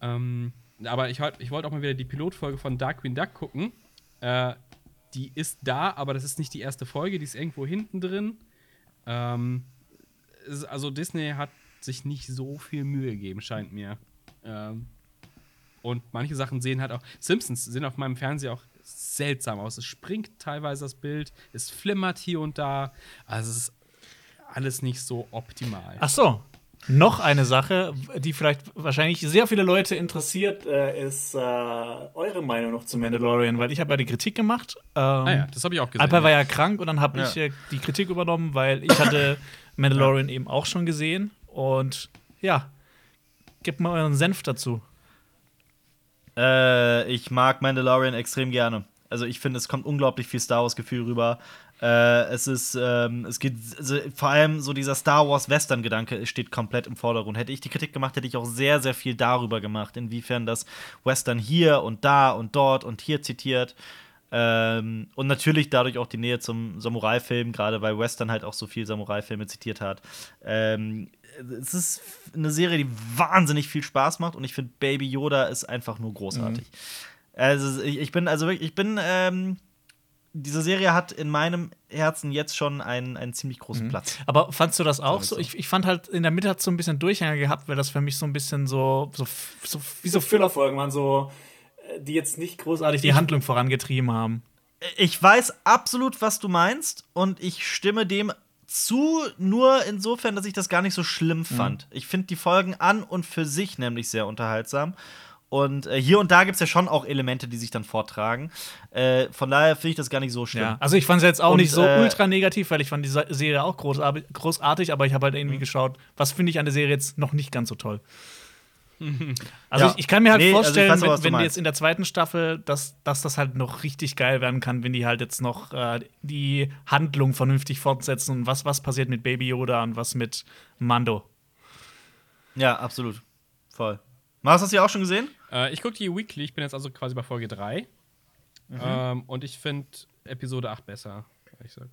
Ähm, aber ich, halt- ich wollte auch mal wieder die Pilotfolge von Darkwing Duck gucken. Äh, die ist da, aber das ist nicht die erste Folge, die ist irgendwo hinten drin. Ähm, also Disney hat sich nicht so viel Mühe gegeben, scheint mir. Ähm, und manche Sachen sehen halt auch. Simpsons sehen auf meinem Fernseher auch seltsam aus. Es springt teilweise das Bild, es flimmert hier und da. Also es ist alles nicht so optimal. Ach so. Noch eine Sache, die vielleicht wahrscheinlich sehr viele Leute interessiert, äh, ist äh, eure Meinung noch zu Mandalorian, weil ich habe ja die Kritik gemacht. Ähm, ah ja, das habe ich auch gesehen. Alper war ja. ja krank und dann habe Ja. ich äh, die Kritik übernommen, weil ich hatte Mandalorian eben auch schon gesehen. Und ja, gebt mal euren Senf dazu. Äh, ich mag Mandalorian extrem gerne. Also ich finde, es kommt unglaublich viel Star Wars-Gefühl rüber. Äh, es ist, ähm, es geht, also vor allem so dieser Star Wars-Western-Gedanke steht komplett im Vordergrund. Hätte ich die Kritik gemacht, hätte ich auch sehr, sehr viel darüber gemacht, inwiefern das Western hier und da und dort und hier zitiert. Ähm, und natürlich dadurch auch die Nähe zum Samurai-Film, gerade weil Western halt auch so viel Samurai-Filme zitiert hat. Ähm, es ist eine Serie, die wahnsinnig viel Spaß macht und ich finde, Baby Yoda ist einfach nur großartig. Also ich, ich bin, also wirklich, ich bin, ähm, diese Serie hat in meinem Herzen jetzt schon einen, einen ziemlich großen Platz. Aber fandst du das auch ich so? so. Ich, ich fand halt, in der Mitte hat so ein bisschen Durchhänger gehabt, weil das für mich so ein bisschen so, so, so wie so Füllerfolgen waren, so, äh, die jetzt nicht großartig die Handlung vorangetrieben haben. Ich weiß absolut, was du meinst und ich stimme dem zu, nur insofern, dass ich das gar nicht so schlimm fand. Ich finde die Folgen an und für sich nämlich sehr unterhaltsam. Und äh, hier und da gibt es ja schon auch Elemente, die sich dann vortragen. Äh, von daher finde ich das gar nicht so schlimm. Ja. Also ich fand es jetzt auch Und, nicht so äh, ultra negativ, weil ich fand die Se- Serie auch großartig, großartig aber ich habe halt irgendwie geschaut, was finde ich an der Serie jetzt noch nicht ganz so toll. Also Ja. ich, ich kann mir halt Nee, also ich vorstellen, weiß aber, was wenn, wenn die jetzt in der zweiten Staffel, dass, dass das halt noch richtig geil werden kann, wenn die halt jetzt noch äh, die Handlung vernünftig fortsetzen und was, was passiert mit Baby Yoda und was mit Mando. Ja, absolut. Voll. Mars, hast du die auch schon gesehen? Äh, ich gucke die Weekly, ich bin jetzt also quasi bei Folge 3. Mhm. Ähm, und ich finde Episode 8 besser, ehrlich gesagt.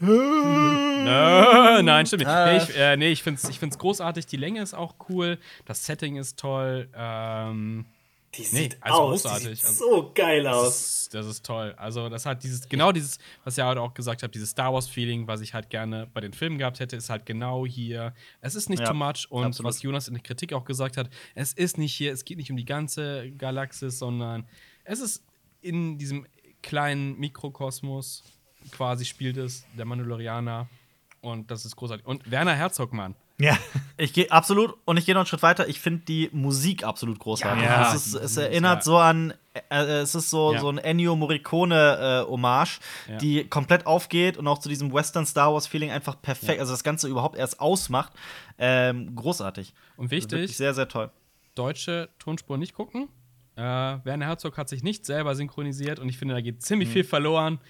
Nö, nein, stimmt nicht. Ah. Nee, ich, äh, nee, ich finde es ich find's großartig. Die Länge ist auch cool. Das Setting ist toll. Ähm, Die Nee, sieht also aus, die großartig. sieht Also- so geil aus. das, ist, das ist toll. Also, das hat dieses, genau dieses, was ihr heute auch gesagt habt, dieses Star Wars-Feeling, was ich halt gerne bei den Filmen gehabt hätte, ist halt genau hier. Es ist nicht Ja, too much und absolut. was Jonas in der Kritik auch gesagt hat, es ist nicht hier, es geht nicht um die ganze Galaxis, sondern es ist in diesem kleinen Mikrokosmos quasi spielt es, der Mandalorianer. Und das ist großartig. Und Werner Herzog, Mann. Ja. Ich gehe absolut und ich gehe noch einen Schritt weiter. Ich finde die Musik absolut großartig. Ja, es, ist, es erinnert so an, äh, es ist so, Ja. so ein Ennio Morricone-Hommage, Ja. die komplett aufgeht und auch zu diesem Western Star Wars-Feeling einfach perfekt, also das Ganze überhaupt erst ausmacht. Ähm, großartig. Und Also wichtig, sehr, sehr toll. deutsche Tonspur nicht gucken. Äh, Werner Herzog hat sich nicht selber synchronisiert und ich finde, da geht ziemlich Mhm. viel verloren.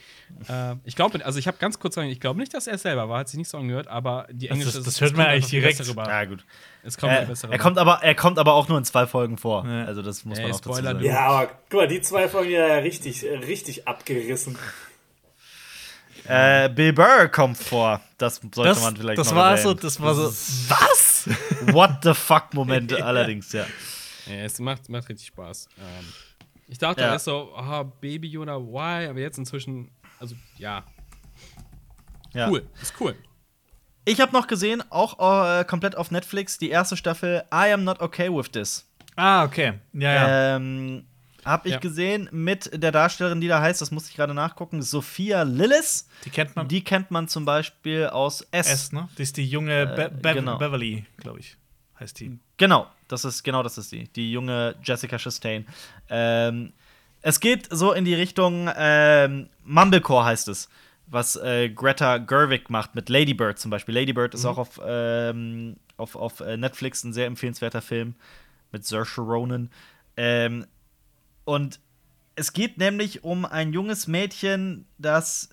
Äh, ich glaube, also ich habe ganz kurz sagen, ich glaube nicht, dass er es selber war, hat sich nicht so angehört, aber die Das- englische das es hört man eigentlich direkt. Rüber. Ja, gut. Es kommt Äh, besser er, rüber. kommt aber, er kommt aber auch nur in zwei Folgen vor. Ja. Also, das muss Ey, man auch dazu Spoiler, sagen. du. Ja, aber guck mal, die zwei Folgen ja richtig, richtig abgerissen. Äh, Bill Burr kommt vor. Das sollte Das, man vielleicht das noch war so, erwähnen. das war so. Was? What the fuck Momente allerdings, ja. Ja, es macht, macht richtig Spaß. Ähm, ich dachte Ja. erst so, ah, Baby Yoda, why? Aber jetzt inzwischen, also ja, ja. cool, ist cool. Ich habe noch gesehen, auch äh, komplett auf Netflix, die erste Staffel I Am Not Okay With This. Ah, okay. Ja, ja. Ähm, hab ich Ja. gesehen mit der Darstellerin, die da heißt, das musste ich gerade nachgucken, Sophia Lillis. die kennt man. Die kennt man zum Beispiel aus S. S, ne? Die ist die junge Be Be genau. Beverly, glaube ich. Heißt die. Genau, das ist genau das ist die, die junge Jessica Chastain. Ähm, es geht so in die Richtung ähm, Mumblecore heißt es, was äh, Greta Gerwig macht mit Lady Bird zum Beispiel. Lady Bird ist auch auf, ähm, auf, auf äh, Netflix ein sehr empfehlenswerter Film mit Saoirse Ronan. Ähm, und es geht nämlich um ein junges Mädchen, das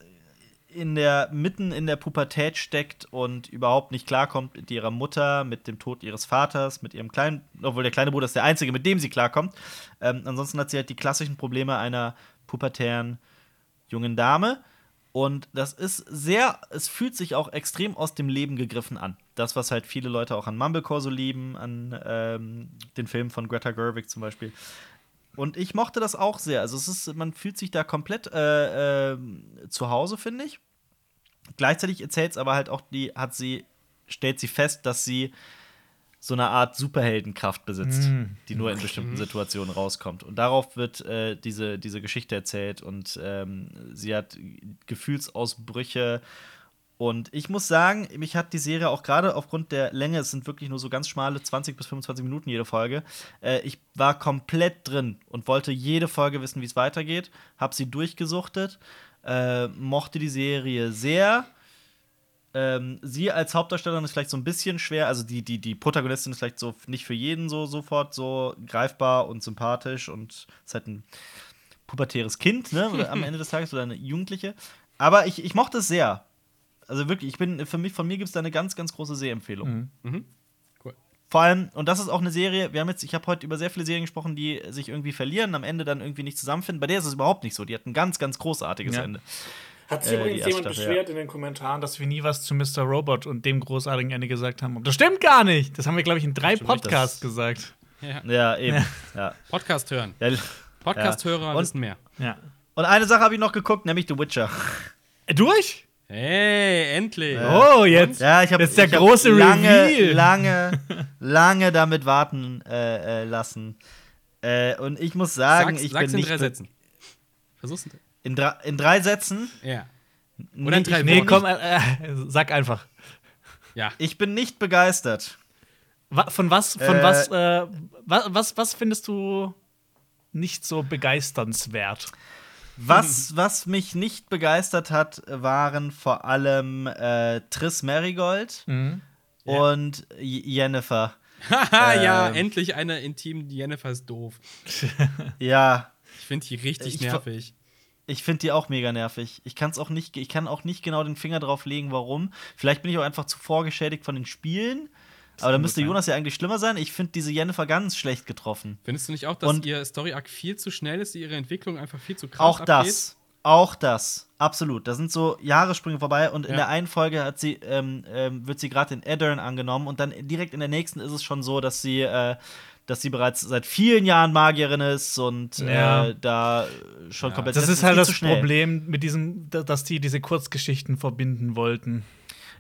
in der mitten in der Pubertät steckt und überhaupt nicht klarkommt mit ihrer Mutter, mit dem Tod ihres Vaters, mit ihrem kleinen, obwohl der kleine Bruder ist der einzige, mit dem sie klarkommt. Ähm, ansonsten hat sie halt die klassischen Probleme einer pubertären jungen Dame. Und das ist sehr, es fühlt sich auch extrem aus dem Leben gegriffen an. Das, was halt viele Leute auch an Mumblecore so lieben, an ähm, den Film von Greta Gerwig zum Beispiel. Und ich mochte das auch sehr. Also es ist, man fühlt sich da komplett äh, äh, zu Hause, finde ich. Gleichzeitig erzählt es aber halt auch, die hat sie, stellt sie fest, dass sie so eine Art Superheldenkraft besitzt, Mm. die nur in bestimmten Situationen rauskommt. Und darauf wird äh, diese, diese Geschichte erzählt und ähm, sie hat Gefühlsausbrüche. Und ich muss sagen, mich hat die Serie auch gerade aufgrund der Länge, es sind wirklich nur so ganz schmale 20 bis 25 Minuten jede Folge, äh, ich war komplett drin und wollte jede Folge wissen, wie es weitergeht, habe sie durchgesuchtet, äh, mochte die Serie sehr. Ähm, sie als Hauptdarstellerin ist vielleicht so ein bisschen schwer, also die, die, die Protagonistin ist vielleicht so nicht für jeden so sofort so greifbar und sympathisch und ist halt ein pubertäres Kind, ne, am Ende des Tages oder eine Jugendliche. Aber ich, ich mochte es sehr. Also wirklich, ich bin, für mich, von mir gibt es da eine ganz, ganz große Sehempfehlung. Mhm. Cool. Vor allem, und das ist auch eine Serie, wir haben jetzt, ich habe heute über sehr viele Serien gesprochen, die sich irgendwie verlieren, am Ende dann irgendwie nicht zusammenfinden. Bei der ist es überhaupt nicht so. Die hat ein ganz, ganz großartiges Ja. Ende. Hat sich Äh, die übrigens jemand Staffel, beschwert in den Kommentaren, dass wir nie was zu Mr. Robot und dem großartigen Ende gesagt haben. Und das stimmt gar nicht. Das haben wir, glaube ich, in drei Stimmt Podcasts das- gesagt. Ja. Ja, eben. Ja. Podcast hören. Ja. Podcast-Hörer Und- wissen mehr. Ja. Und eine Sache habe ich noch geguckt, nämlich The Witcher. Äh, Durch? Hey, endlich. Oh, jetzt. Ja, ich habe Das ist der ich hab große lange, Reveal. lange, lange damit warten äh, äh, lassen. Äh, und ich muss sagen, sag's, ich sag's bin in nicht drei Sätzen. Versuch's in, In, drei, in drei Sätzen. Ja. Oder in Nee, drei ich Nee, komm, äh, äh, sag einfach. Ja. Ich bin nicht begeistert. Wa- Von was, von Äh, was, äh, was, was, was findest du nicht so begeisternswert? Was, was mich nicht begeistert hat, waren vor allem äh, Triss Merigold und J- Jennifer. Haha, ja, Ähm. endlich eine intim Jennifer ist doof. Ja, Ich finde die richtig Ich- nervig. ich finde die auch mega nervig. Ich kann es auch nicht, ich kann auch nicht genau den Finger drauf legen, warum. Vielleicht bin ich auch einfach zu vorgeschädigt von den Spielen. Aber da müsste. Jonas ja eigentlich schlimmer sein. Ich finde diese Jennifer ganz schlecht getroffen. Findest du nicht auch, dass Und- ihr Story-Arc viel zu schnell ist, ihre Entwicklung einfach viel zu krass Auch abgeht? das. Auch das. Absolut. Da sind so Jahressprünge vorbei und in Ja. der einen Folge hat sie, ähm, ähm, wird sie gerade in Eddern angenommen und dann direkt in der nächsten ist es schon so, dass sie, äh, dass sie bereits seit vielen Jahren Magierin ist und Ja. äh, da schon Ja. komplett Das, ist halt das. Problem mit diesem, da- dass die diese Kurzgeschichten verbinden wollten.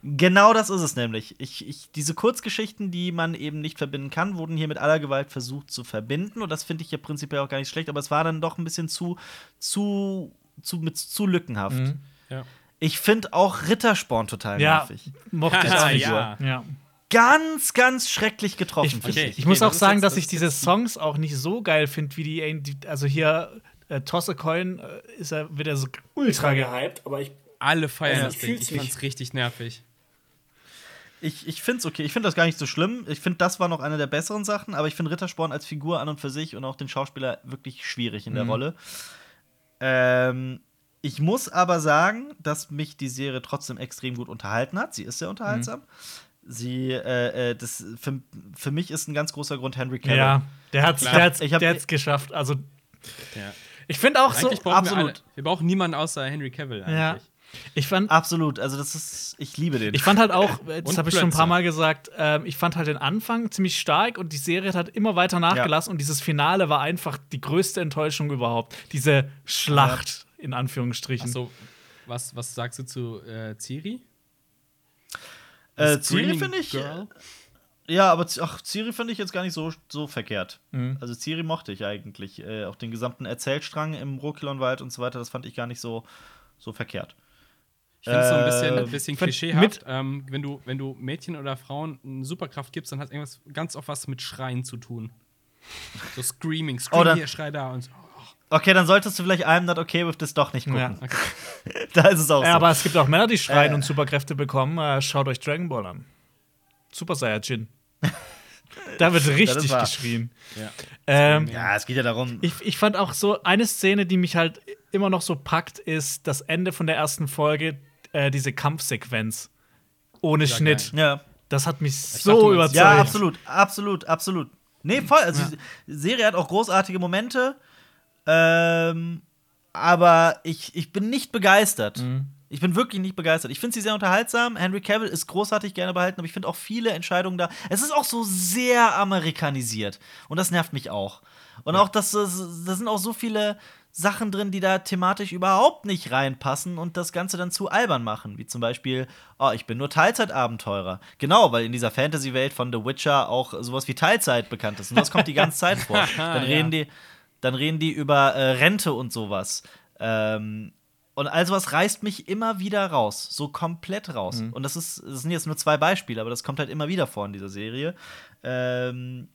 Genau das ist es nämlich. Ich, ich, diese Kurzgeschichten, die man eben nicht verbinden kann, wurden hier mit aller Gewalt versucht zu verbinden. Und das finde ich ja prinzipiell auch gar nicht schlecht, aber es war dann doch ein bisschen zu, zu, zu, mit, zu lückenhaft. Mhm. Ja. Ich finde auch Rittersporn total Ja, nervig. mochte ich Ja, auch nicht. ja. Ja. Ganz, ganz schrecklich getroffen. Ich, finde Okay. ich, ich muss das auch sagen, jetzt- dass das ich diese Songs auch nicht so geil finde, wie die, also hier äh, Toss a Coin äh, ist er wieder so ultra gehypt, aber ich Alle feiern Ja. das Ding. Ich fand's richtig nervig. Ich, ich finde es okay. Ich finde das gar nicht so schlimm. Ich finde, das war noch eine der besseren Sachen. Aber ich finde Rittersporn als Figur an und für sich und auch den Schauspieler wirklich schwierig in der Rolle. Ähm, ich muss aber sagen, dass mich die Serie trotzdem extrem gut unterhalten hat. Sie ist sehr unterhaltsam. Sie, äh, äh, das für, für mich ist ein ganz großer Grund Henry Cavill. Ja, der hat's, Klar. der hat's, Ich hab- der hat's geschafft. Also, Ja. ich finde auch so. Eigentlich wir, absolut. alle, wir brauchen niemanden außer Henry Cavill Ja. Ich fand, Absolut. Also, das ist, ich liebe den. ich fand halt auch, das habe ich schon ein paar. Mal gesagt, ähm, ich fand halt den Anfang ziemlich stark und die Serie hat halt immer weiter nachgelassen und dieses Finale war einfach die größte Enttäuschung überhaupt. Diese Schlacht, in Anführungsstrichen. Achso, was, was sagst du zu äh, Ciri? äh, Ciri finde ich. Girl? Ja, aber ach, Ciri finde ich jetzt gar nicht so, so verkehrt. Mhm. Also Ciri mochte ich eigentlich. Äh, auch den gesamten Erzählstrang im Rokilonwald und so weiter, das fand ich gar nicht so, so verkehrt. Ich finde es so ein Äh, bisschen, ein bisschen fand- klischeehaft. Ähm, wenn, du, wenn du Mädchen oder Frauen eine Superkraft gibst, dann hat irgendwas ganz oft was mit Schreien zu tun. So Screaming, Scream Oder- hier, Schrei da und so. Okay, dann solltest du vielleicht I'm Not Okay With This doch nicht gucken. Ja. da ist es auch so. Ja, aber es gibt auch Männer, die schreien Äh. und Superkräfte bekommen. Äh, schaut euch Dragon Ball an. Super Saiyajin. da wird richtig geschrien. Ja. Ähm, ja, es geht ja darum. ich, ich fand auch so, eine Szene, die mich halt immer noch so packt, ist das Ende von der ersten Folge, äh, diese Kampfsequenz. Ohne Ja, Schnitt. ja. Das hat mich dachte, so meinst- überzeugt. ja, absolut, absolut, absolut. Nee, voll. Also, die Serie hat auch großartige Momente. Ähm, aber ich, ich bin nicht begeistert. Mhm. Ich bin wirklich nicht begeistert. Ich finde sie sehr unterhaltsam. Henry Cavill ist großartig gerne behalten, aber ich finde auch viele Entscheidungen da. Es ist auch so sehr amerikanisiert. Und das nervt mich auch. Und auch, dass da sind auch so viele Sachen drin, die da thematisch überhaupt nicht reinpassen und das Ganze dann zu albern machen. Wie zum Beispiel, oh, ich bin nur Teilzeitabenteurer. Genau, weil in dieser Fantasy-Welt von The Witcher auch sowas wie Teilzeit bekannt ist. Und das kommt die ganze Zeit vor. Dann reden die, dann reden die über äh, Rente und sowas. Ähm, und all sowas reißt mich immer wieder raus. So komplett raus. Und das, ist, das sind jetzt nur zwei Beispiele, aber das kommt halt immer wieder vor in dieser Serie. Ähm,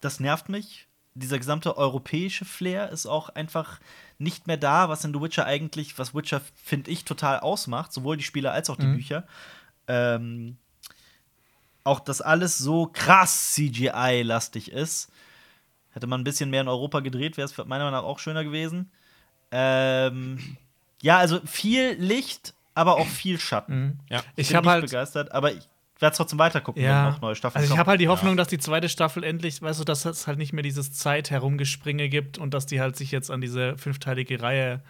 das nervt mich. Dieser gesamte europäische Flair ist auch einfach nicht mehr da, was in The Witcher eigentlich, was Witcher, finde ich, total ausmacht. Sowohl die Spiele als auch die Bücher. Ähm, auch, dass alles so krass CGI-lastig ist. Hätte man ein bisschen mehr in Europa gedreht, wäre es meiner Meinung nach auch schöner gewesen. Ähm, ja, also viel Licht, aber auch viel Schatten. Ja. Ich bin habe nicht halt. begeistert, aber ich werde trotzdem weitergucken, Ja, wenn noch neue Staffeln also ich habe halt die Hoffnung, dass die zweite Staffel endlich, weißt du, dass es halt nicht mehr dieses Zeit-Herumgespringe gibt und dass die halt sich jetzt an diese fünfteilige Reihe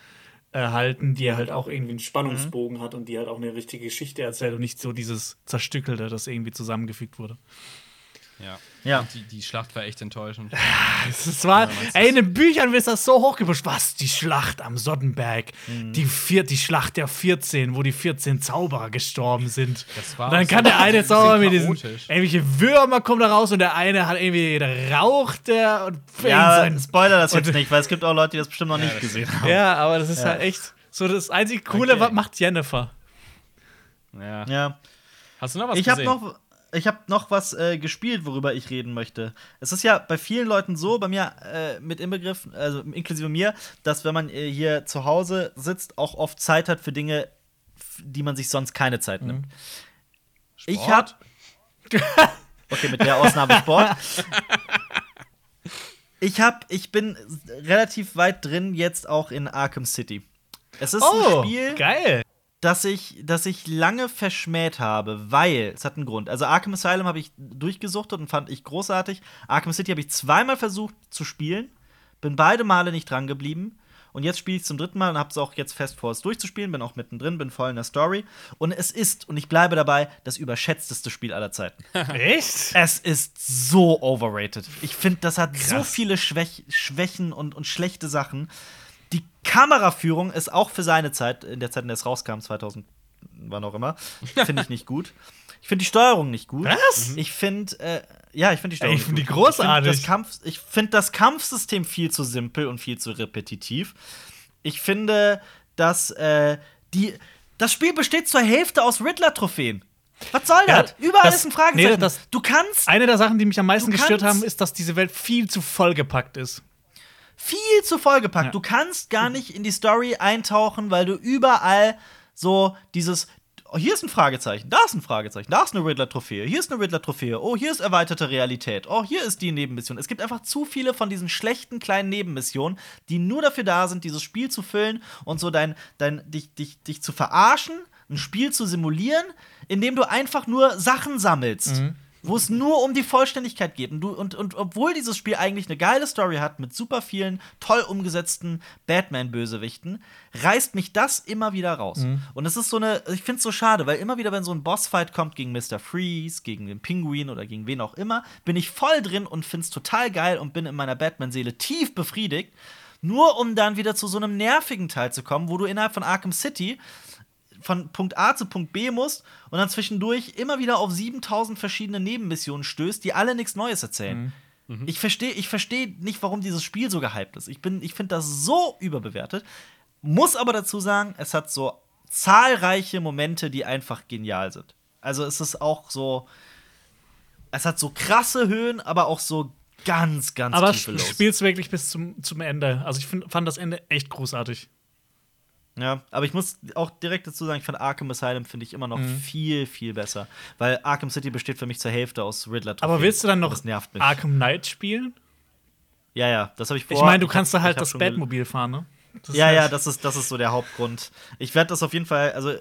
äh, halten, die halt auch irgendwie einen Spannungsbogen hat und die halt auch eine richtige Geschichte erzählt und nicht so dieses Zerstückelte, das irgendwie zusammengefügt wurde. Ja. Ja. Die, die Schlacht war echt enttäuschend. Es war, ey, in den Büchern wird das so hochgepusht. Was? Die Schlacht am Soddenberg. Mhm. Die, vier, die Schlacht der 14, wo die 14 Zauberer gestorben sind. Das war und dann auch so kann der ein eine Zauberer mit diesen. Irgendwelche Würmer kommen da raus und der eine hat irgendwie, da raucht der und Ja, sein- Spoiler das jetzt nicht, weil es gibt auch Leute, die das bestimmt noch nicht das gesehen haben. Ja, aber das ist halt echt so das einzige Coole, Okay. was macht Jennifer. Ja. Ja. Hast du noch was Ich habe gesehen? noch, ich hab noch was äh, gespielt, worüber ich reden möchte. Es ist ja bei vielen Leuten so, bei mir äh, mit inbegriffen, also inklusive mir, dass wenn man äh, hier zu Hause sitzt, auch oft Zeit hat für Dinge, die man sich sonst keine Zeit nimmt. Ich Sport? hab Okay, mit der Ausnahme Sport. Ich hab, ich bin relativ weit drin jetzt auch in Arkham City. Es ist Oh, ein Spiel, geil. Das ich, das ich lange verschmäht habe, weil es hat einen Grund. Also Arkham Asylum habe ich durchgesuchtet und fand ich großartig. Arkham City habe ich zweimal versucht zu spielen, bin beide Male nicht dran geblieben. Und jetzt spiele ich zum dritten Mal und habe es auch jetzt fest vor, es durchzuspielen. Bin auch mittendrin, bin voll in der Story. Und es ist, und ich bleibe dabei, das überschätzteste Spiel aller Zeiten. Echt? Es ist so overrated. Ich finde, das hat so Krass. viele Schwäch Schwächen und, und schlechte Sachen. Die Kameraführung ist auch für seine Zeit, in der Zeit, in der es rauskam, 2000, wann auch immer, finde ich nicht gut. Ich finde die Steuerung nicht gut. Was? Ich finde, äh, ja, ich finde die Steuerung Ey, ich find nicht die großartig. Ich finde das, find das Kampfsystem viel zu simpel und viel zu repetitiv. Ich finde, dass äh, die Das Spiel besteht zur Hälfte aus Riddler-Trophäen. Was soll Ja, das? Überall das- ist ein Fragezeichen. nee, das- du kannst Eine der Sachen, die mich am meisten gestört haben, ist, dass diese Welt viel zu vollgepackt ist. Viel zu vollgepackt. Ja. Du kannst gar nicht in die Story eintauchen, weil du überall so dieses oh, hier ist ein Fragezeichen, da ist ein Fragezeichen, da ist eine Riddler-Trophäe, hier ist eine Riddler-Trophäe, oh, hier ist erweiterte Realität, oh, hier ist die Nebenmission. Es gibt einfach zu viele von diesen schlechten kleinen Nebenmissionen, die nur dafür da sind, dieses Spiel zu füllen und so dein, dein, dich, dich, dich zu verarschen, ein Spiel zu simulieren, indem du einfach nur Sachen sammelst. Wo es nur um die Vollständigkeit geht. Und, du, und, und obwohl dieses Spiel eigentlich eine geile Story hat mit super vielen toll umgesetzten Batman-Bösewichten, reißt mich das immer wieder raus. Und es ist so eine, ich finde es so schade, weil immer wieder, wenn so ein Bossfight kommt gegen Mr. Freeze, gegen den Pinguin oder gegen wen auch immer, bin ich voll drin und finde es total geil und bin in meiner Batman-Seele tief befriedigt. Nur um dann wieder zu so einem nervigen Teil zu kommen, wo du innerhalb von Arkham City von Punkt A zu Punkt B musst und dann zwischendurch immer wieder auf 7000 verschiedene Nebenmissionen stößt, die alle nichts Neues erzählen. Ich verstehe ich versteh nicht, warum dieses Spiel so gehypt ist. Ich, bin- ich finde das so überbewertet. Muss aber dazu sagen, es hat so zahlreiche Momente, die einfach genial sind. Also es ist auch so. Es hat so krasse Höhen, aber auch so ganz, ganz Aber tiefe sp Lows. spiel's wirklich bis zum, zum Ende. Also ich find, fand das Ende echt großartig. Ja, aber ich muss auch direkt dazu sagen, ich fand Arkham Asylum finde ich immer noch viel, viel besser. Weil Arkham City besteht für mich zur Hälfte aus riddler Aber willst du dann noch. Arkham Knight spielen? Ja, ja, das habe ich vor. Ich meine, du kannst da halt das Batmobil fahren, ne? Das Ja, ja, das ist, das ist so der Hauptgrund. Ich werde das auf jeden Fall, also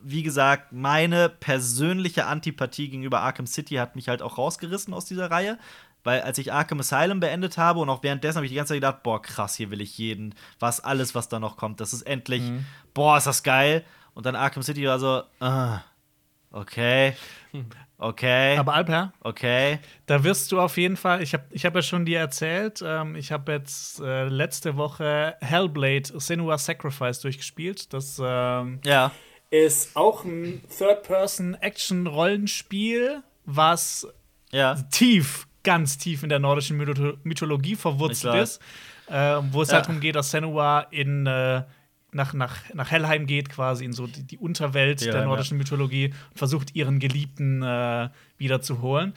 wie gesagt, meine persönliche Antipathie gegenüber Arkham City hat mich halt auch rausgerissen aus dieser Reihe. Weil als ich Arkham Asylum beendet habe und auch währenddessen habe ich die ganze Zeit gedacht, boah, krass, hier will ich jeden, was alles, was da noch kommt. Das ist endlich, Mhm. boah, ist das geil. Und dann Arkham City war so, ah, okay, okay, Aber Alper, okay. da wirst du auf jeden Fall, ich habe ich hab ja schon dir erzählt, ähm, ich habe jetzt äh, letzte Woche Hellblade Senua Sacrifice durchgespielt. Das ähm, Ja, Ist auch ein Third-Person-Action-Rollenspiel, was ja. tief, ganz tief in der nordischen Mytho Mythologie verwurzelt ist, äh, wo es Ja. halt darum geht, dass Senua in äh, nach, nach, nach Hellheim geht, quasi in so die, die Unterwelt Ja, der ja. nordischen Mythologie und versucht, ihren Geliebten äh, wiederzuholen.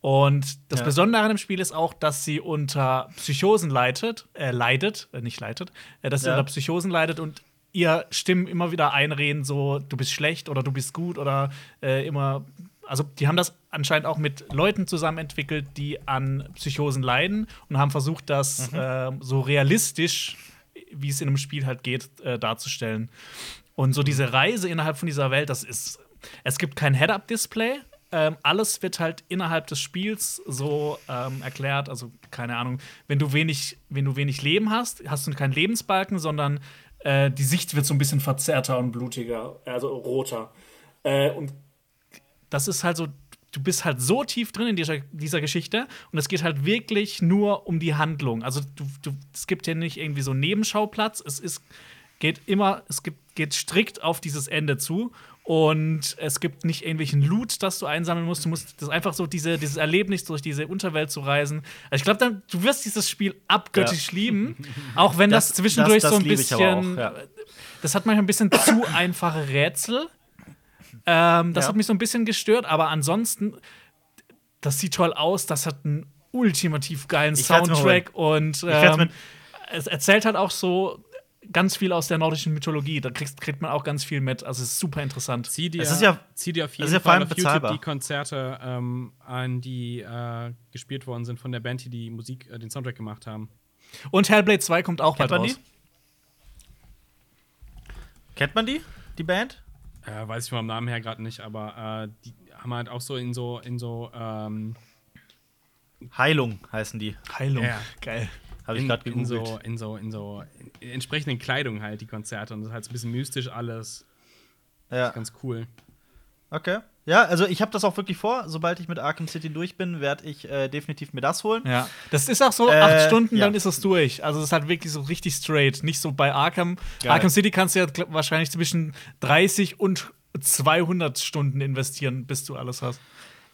Und das Ja. Besondere an dem Spiel ist auch, dass sie unter Psychosen leidet, äh, leidet, äh, nicht leidet, äh, dass sie Ja. unter Psychosen leidet und ihr Stimmen immer wieder einreden, so du bist schlecht oder du bist gut oder äh, immer. Also die haben das anscheinend auch mit Leuten zusammen entwickelt, die an Psychosen leiden und haben versucht, das äh, so realistisch, wie es in einem Spiel halt geht, äh, darzustellen. Und so diese Reise innerhalb von dieser Welt, das ist. Es gibt kein Head-Up-Display. Ähm, alles wird halt innerhalb des Spiels so ähm, erklärt. Also, keine Ahnung, wenn du wenig, wenn du wenig Leben hast, hast du keinen Lebensbalken, sondern äh, die Sicht wird so ein bisschen verzerrter und blutiger. blutiger, also roter. Äh, und Das ist halt so, du bist halt so tief drin in dieser, dieser Geschichte und es geht halt wirklich nur um die Handlung. Also, du, du, es gibt hier nicht irgendwie so einen Nebenschauplatz. Es ist, geht immer, es gibt, geht strikt auf dieses Ende zu. Und es gibt nicht irgendwelchen Loot, das du einsammeln musst. Du musst das einfach so diese, dieses Erlebnis durch diese Unterwelt zu reisen. Also ich glaube, dann du wirst dieses Spiel abgöttisch lieben, auch wenn das, Das- zwischendurch das- das so ein bisschen. auch, ja. Das hat manchmal ein bisschen zu einfache Rätsel. Ähm, das Ja. hat mich so ein bisschen gestört, aber ansonsten, das sieht toll aus. Das hat einen ultimativ geilen Ich Soundtrack und ähm, es erzählt halt auch so ganz viel aus der nordischen Mythologie. Da kriegst, kriegt man auch ganz viel mit. Also es ist super interessant. Zieh dir, Es ist ja- zieh dir auf jeden ist ja vor Fall allem auf YouTube bezahlbar. die Konzerte ähm, an, die äh, gespielt worden sind von der Band, die die Musik, äh, den Soundtrack gemacht haben. Und Hellblade 2 kommt auch Kennt bald man raus. Kennt man die, die Band? Äh, weiß ich vom Namen her gerade nicht, aber äh, die haben halt auch so in so, in so, ähm, Heilung heißen die. Heilung. Ja. Geil. Habe ich in, gerade in gegoogelt. so, in so, in so in entsprechenden Kleidung halt die Konzerte und das ist halt so ein bisschen mystisch alles. ja. Ganz cool. Okay. Ja, also ich habe das auch wirklich vor. Sobald ich mit Arkham City durch bin, werde ich äh, definitiv mir das holen. Ja. Das ist auch so, Äh, acht Stunden, ja. dann ist es durch. Also es ist halt wirklich so richtig straight. Nicht so bei Arkham. Geil. Arkham City kannst du ja wahrscheinlich zwischen 30 und 200 Stunden investieren, bis du alles hast.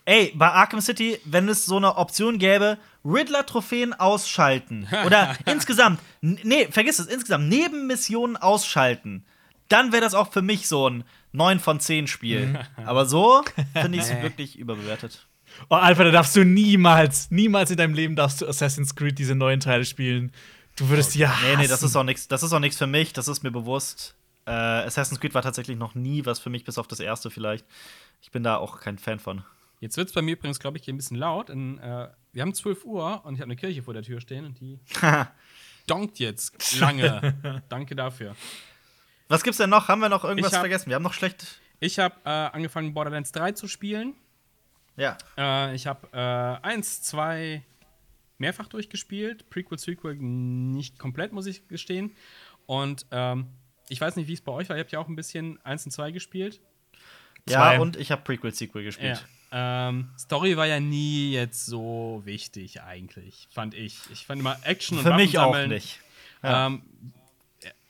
Ey, bei Arkham City, wenn es so eine Option gäbe, Riddler-Trophäen ausschalten. Oder insgesamt, nee, vergiss es, insgesamt Nebenmissionen ausschalten. Dann wäre das auch für mich so ein 9 von 10 Spiel. Aber so finde ich es wirklich überbewertet. Oh, Alpha, da darfst du niemals, niemals in deinem Leben darfst du Assassin's Creed diese neuen Teile spielen. Du würdest die ja Nee, nee, das ist auch nichts, das ist auch nichts für mich, das ist mir bewusst. Äh, Assassin's Creed war tatsächlich noch nie was für mich, bis auf das erste vielleicht. Ich bin da auch kein Fan von. Jetzt wird es bei mir übrigens, glaube ich, hier ein bisschen laut. In, äh, wir haben 12 Uhr und ich habe eine Kirche vor der Tür stehen und die donkt jetzt lange. Danke dafür. Was gibt's denn noch? Haben wir noch irgendwas hab- vergessen? Wir haben noch schlecht. Ich habe äh, angefangen, Borderlands 3 zu spielen. Ja. Äh, ich habe äh, eins, zwei mehrfach durchgespielt. Prequel, Sequel nicht komplett, muss ich gestehen. Und ähm, ich weiß nicht, wie es bei euch war. Ihr habt ja auch ein bisschen eins und zwei gespielt. Zwei. Ja, und ich habe Prequel-Sequel gespielt. Ja. Ähm, Story war ja nie jetzt so wichtig, eigentlich, fand ich. Ich fand immer Action und Für mich auch nicht. Ja. Ähm,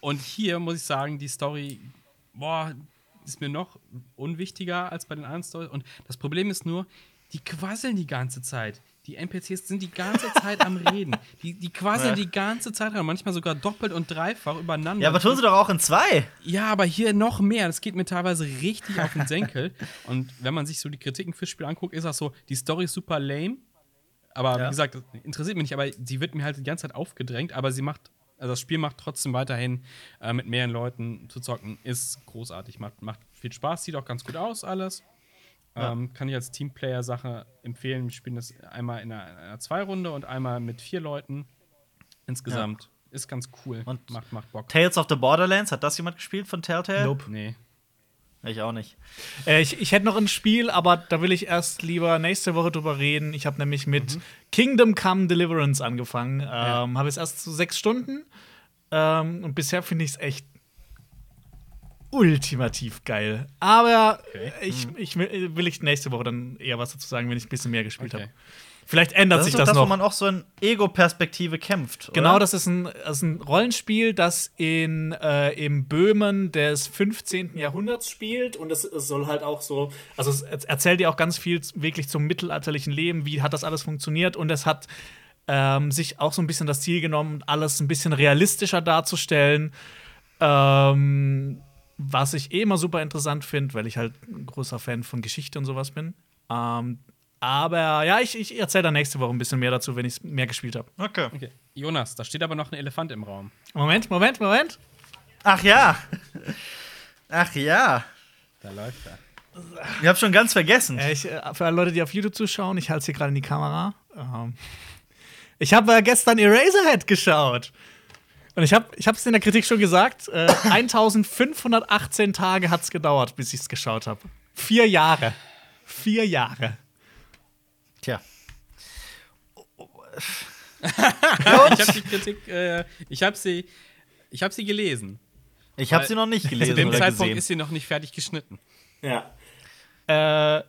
und hier muss ich sagen, die Story, boah, ist mir noch unwichtiger als bei den anderen Storys. Und das Problem ist nur, die quasseln die ganze Zeit. Die NPCs sind die ganze Zeit am Reden. Die, die quasseln Ja. die ganze Zeit ran, manchmal sogar doppelt und dreifach übereinander. Ja, aber tun sie doch auch in zwei. Ja, aber hier noch mehr. Das geht mir teilweise richtig auf den Senkel. Und wenn man sich so die Kritiken fürs Spiel anguckt, ist das so, die Story ist super lame. Aber Ja. wie gesagt, das interessiert mich nicht, aber sie wird mir halt die ganze Zeit aufgedrängt, aber sie macht, also das Spiel macht trotzdem weiterhin äh, mit mehreren Leuten zu zocken, ist großartig, macht, macht viel Spaß, sieht auch ganz gut aus, alles. Ähm, kann ich als Teamplayer-Sache empfehlen. Wir spielen das einmal in einer, einer Zwei-Runde und einmal mit vier Leuten. Insgesamt ist ganz cool. Und- macht, macht Bock. Tales of the Borderlands, hat das jemand gespielt von Telltale? Nope. Nee. Ich auch nicht. Äh, ich, ich hätte noch ein Spiel, aber da will ich erst lieber nächste Woche drüber reden. Ich habe nämlich mit Kingdom Come Deliverance angefangen. Ähm, Habe es erst so sechs Stunden. Ähm, und bisher finde ich es echt ultimativ geil. Aber Okay. ich, ich will, will ich nächste Woche dann eher was dazu sagen, wenn ich ein bisschen mehr gespielt Okay. habe. Vielleicht ändert Das sich ist doch das das, wo noch. man auch so in Ego-Perspektive kämpft. Genau, oder? das ist ein, das ist ein Rollenspiel, das in, äh, im Böhmen des 15. Jahrhunderts spielt. Und es, es soll halt auch so, also es er- erzählt dir auch ganz viel wirklich zum mittelalterlichen Leben, wie hat das alles funktioniert. Und es hat ähm, sich auch so ein bisschen das Ziel genommen, alles ein bisschen realistischer darzustellen. Ähm, was ich eh immer super interessant finde, weil ich halt ein großer Fan von Geschichte und sowas bin. Ähm, aber ja, ich, ich erzähle dann nächste Woche ein bisschen mehr dazu, wenn ich mehr gespielt habe. Okay. Okay. Jonas, da steht aber noch ein Elefant im Raum. Moment, Moment, Moment. Ach ja. Ach ja. Da läuft er. Ich hab schon ganz vergessen. Äh, ich, äh, für alle Leute, die auf YouTube zuschauen, ich halte es hier gerade in die Kamera. Ähm, ich habe äh, gestern Eraserhead geschaut. Und ich habe ich es in der Kritik schon gesagt, äh, 1518 Tage hat es gedauert, bis ich es geschaut habe. Vier Jahre. Vier Jahre. Tja. Ich habe die Kritik, äh, ich habe sie, ich habe sie gelesen. Ich habe sie noch nicht Zu gelesen dem oder Zeitpunkt gesehen. ist sie noch nicht fertig geschnitten. Ja. Äh,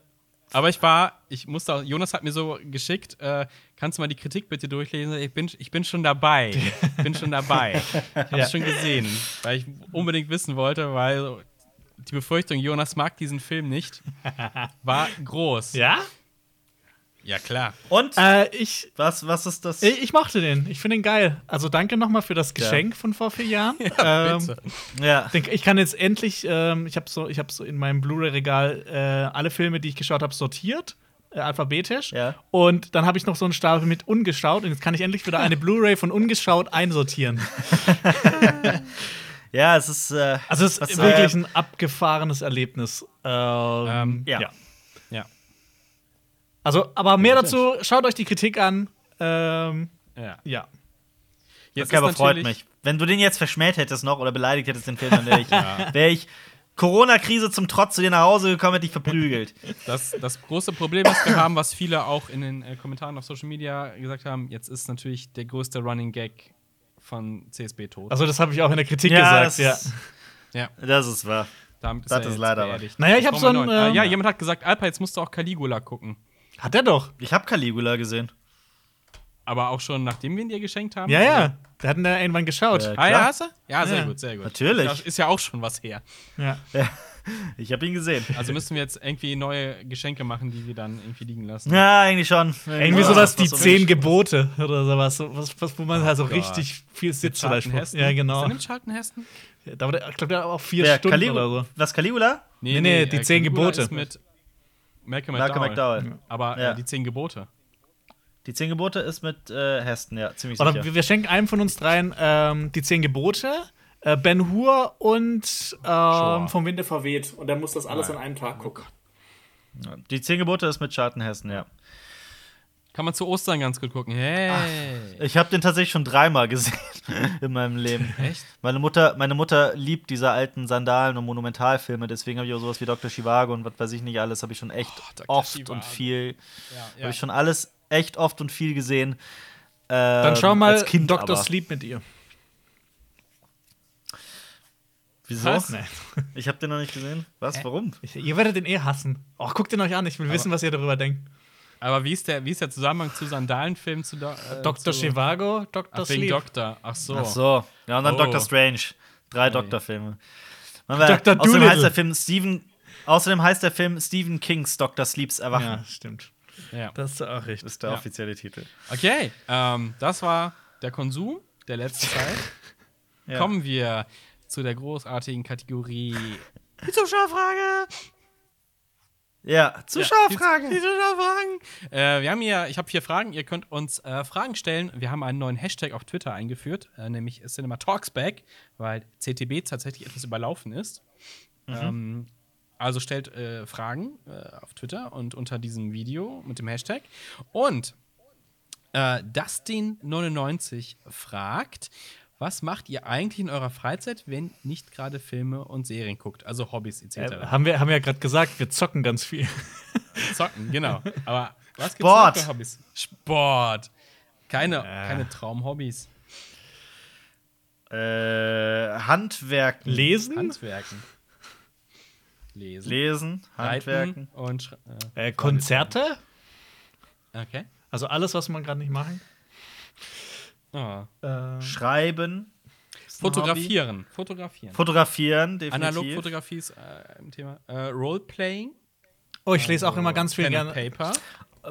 Aber ich war, ich musste, auch, Jonas hat mir so geschickt, äh, kannst du mal die Kritik bitte durchlesen? Ich bin, ich bin schon dabei. Ich bin schon dabei. Ich habe Ja. schon gesehen, weil ich unbedingt wissen wollte, weil die Befürchtung, Jonas mag diesen Film nicht, war groß. ja? Ja, klar. Und? Äh, ich, was, was ist das? ich ich mochte den. Ich finde den geil. Also danke nochmal für das Geschenk von vor vier Jahren. ähm, Bitte. ja. denk, ich kann jetzt endlich, ähm, ich habe so, ich hab so in meinem Blu-ray-Regal äh, alle Filme, die ich geschaut habe, sortiert. Äh, alphabetisch. Ja. Und dann habe ich noch so einen Stapel mit ungeschaut. Und jetzt kann ich endlich wieder eine Bluray von ungeschaut einsortieren. Ja, es ist. Äh, Also, es ist wirklich äh, ein abgefahrenes Erlebnis. Ähm, Ähm, ja. ja. Ja. Also, aber mehr dazu, schaut euch die Kritik an. Ähm, ja. ja. Jetzt Okay, aber freut mich. Wenn du den jetzt verschmäht hättest noch oder beleidigt hättest, den Film, dann wäre ich, wär ich Corona-Krise zum Trotz zu dir nach Hause gekommen, hätte ich verprügelt. Das, das große Problem, was wir haben, was viele auch in den äh, Kommentaren auf Social Media gesagt haben, jetzt ist natürlich der größte Running Gag von CSB tot. Also, das habe ich auch in der Kritik das gesagt. Ja. ist, ja, das ist wahr. damit ist das er ist leider wahr. Naja, ich hab Jetzt so ein, neuen. Äh, ja, ähm, jemand hat gesagt, Alpa, jetzt musst du auch Caligula gucken. Hat er doch. Ich habe Caligula gesehen. Aber auch schon nachdem wir ihn dir geschenkt haben? Ja, ja. Wir hatten da irgendwann geschaut. Ja. Ah, ja, hast du? Ja, sehr Ja. gut, sehr gut. Natürlich. Das ist ja auch schon was her. Ja. Ich habe ihn gesehen. Also müssen wir jetzt irgendwie neue Geschenke machen, die wir dann irgendwie liegen lassen. Ja, eigentlich schon. Irgendwie Ja, sowas, so zehn Gebote oder sowas. So, was, was, wo man halt so Gott. richtig viel sitzt. Charlton Ja, genau. Ist er nimmt Charlton Heston? Da, war der- ich glaube, der hat auch vier Wer, Stunden Caligula? oder so. Was, Caligula? Nee, nee, die zehn Caligula Gebote. Ist mit Malcolm Malcolm McDowell. McDowell. Aber Ja. äh, die zehn Gebote. Die zehn Gebote ist mit äh, Heston, ja, ziemlich Oder sicher. wir, wir schenken einem von uns dreien ähm, die zehn Gebote, äh, Ben Hur und ähm, vom Winde verweht. Und dann muss das alles an einem Tag gucken. Die zehn Gebote ist mit Charlton Heston, ja. Kann man zu Ostern ganz gut gucken. Hey. Ich habe den tatsächlich schon dreimal gesehen in meinem Leben. Echt? Meine Mutter, meine Mutter liebt diese alten Sandalen- und Monumentalfilme, deswegen habe ich auch sowas wie Dr. Chivago und was weiß ich nicht alles, habe ich schon echt Oh, oft Zhivago. und viel, Ja, habe ich schon alles echt oft und viel gesehen. Äh, Dann schau mal als Kind Dr. aber. Sleep mit ihr. Wieso? Was? Nee. Ich habe den noch nicht gesehen. Was? Warum? Ich, ihr werdet den eh hassen. Oh, guckt ihn euch an, ich will wissen, was ihr darüber denkt. Aber wie ist, der, wie ist der Zusammenhang zu Sandalenfilmen zu Do äh, Dr. zu- Chivago, Dr. Ach, Sleep. Doktor. Ach so. Ach so. Ja, und dann Oh. Doctor Strange. Drei Doktorfilme. Man war- Dr. Außerdem heißt der Film Stephen. Außerdem heißt der Film Stephen Kings Dr. Sleeps Erwachen. Ja, stimmt. Ja. Das ist auch recht. ist der Ja. offizielle Titel. Okay, ähm, das war der Konsum der letzten Zeit. Ja. Kommen wir zu der großartigen Kategorie die Zuschauerfrage. Ja, Zuschauerfragen. Die, die Zuschauerfragen. Äh, wir haben hier, ich habe vier Fragen. Ihr könnt uns äh, Fragen stellen. Wir haben einen neuen Hashtag auf Twitter eingeführt, äh, nämlich Cinema Talksback, weil CTB tatsächlich etwas überlaufen ist. Ähm, also stellt äh, Fragen äh, auf Twitter und unter diesem Video mit dem Hashtag. Und äh, Dustin99 fragt, was macht ihr eigentlich in eurer Freizeit, wenn nicht gerade Filme und Serien guckt? Also Hobbys etc. Äh, haben, wir, haben wir ja gerade gesagt, wir zocken ganz viel. Zocken, genau. Aber was gibt's Sport. für Hobbys? Sport. Keine, keine Traumhobbys. Äh, Handwerken. Lesen? Handwerken. Lesen. Lesen, Handwerken. Reiten und Sch Äh, Konzerte? äh, Okay. Also alles, was man gerade nicht machen. Oh. Äh, Schreiben. Ein. Fotografieren. Fotografieren. Fotografieren, definitiv. Analogfotografie ist äh, im Thema. Äh, Roleplaying. oh, ich lese auch immer ganz viel gerne. Paper.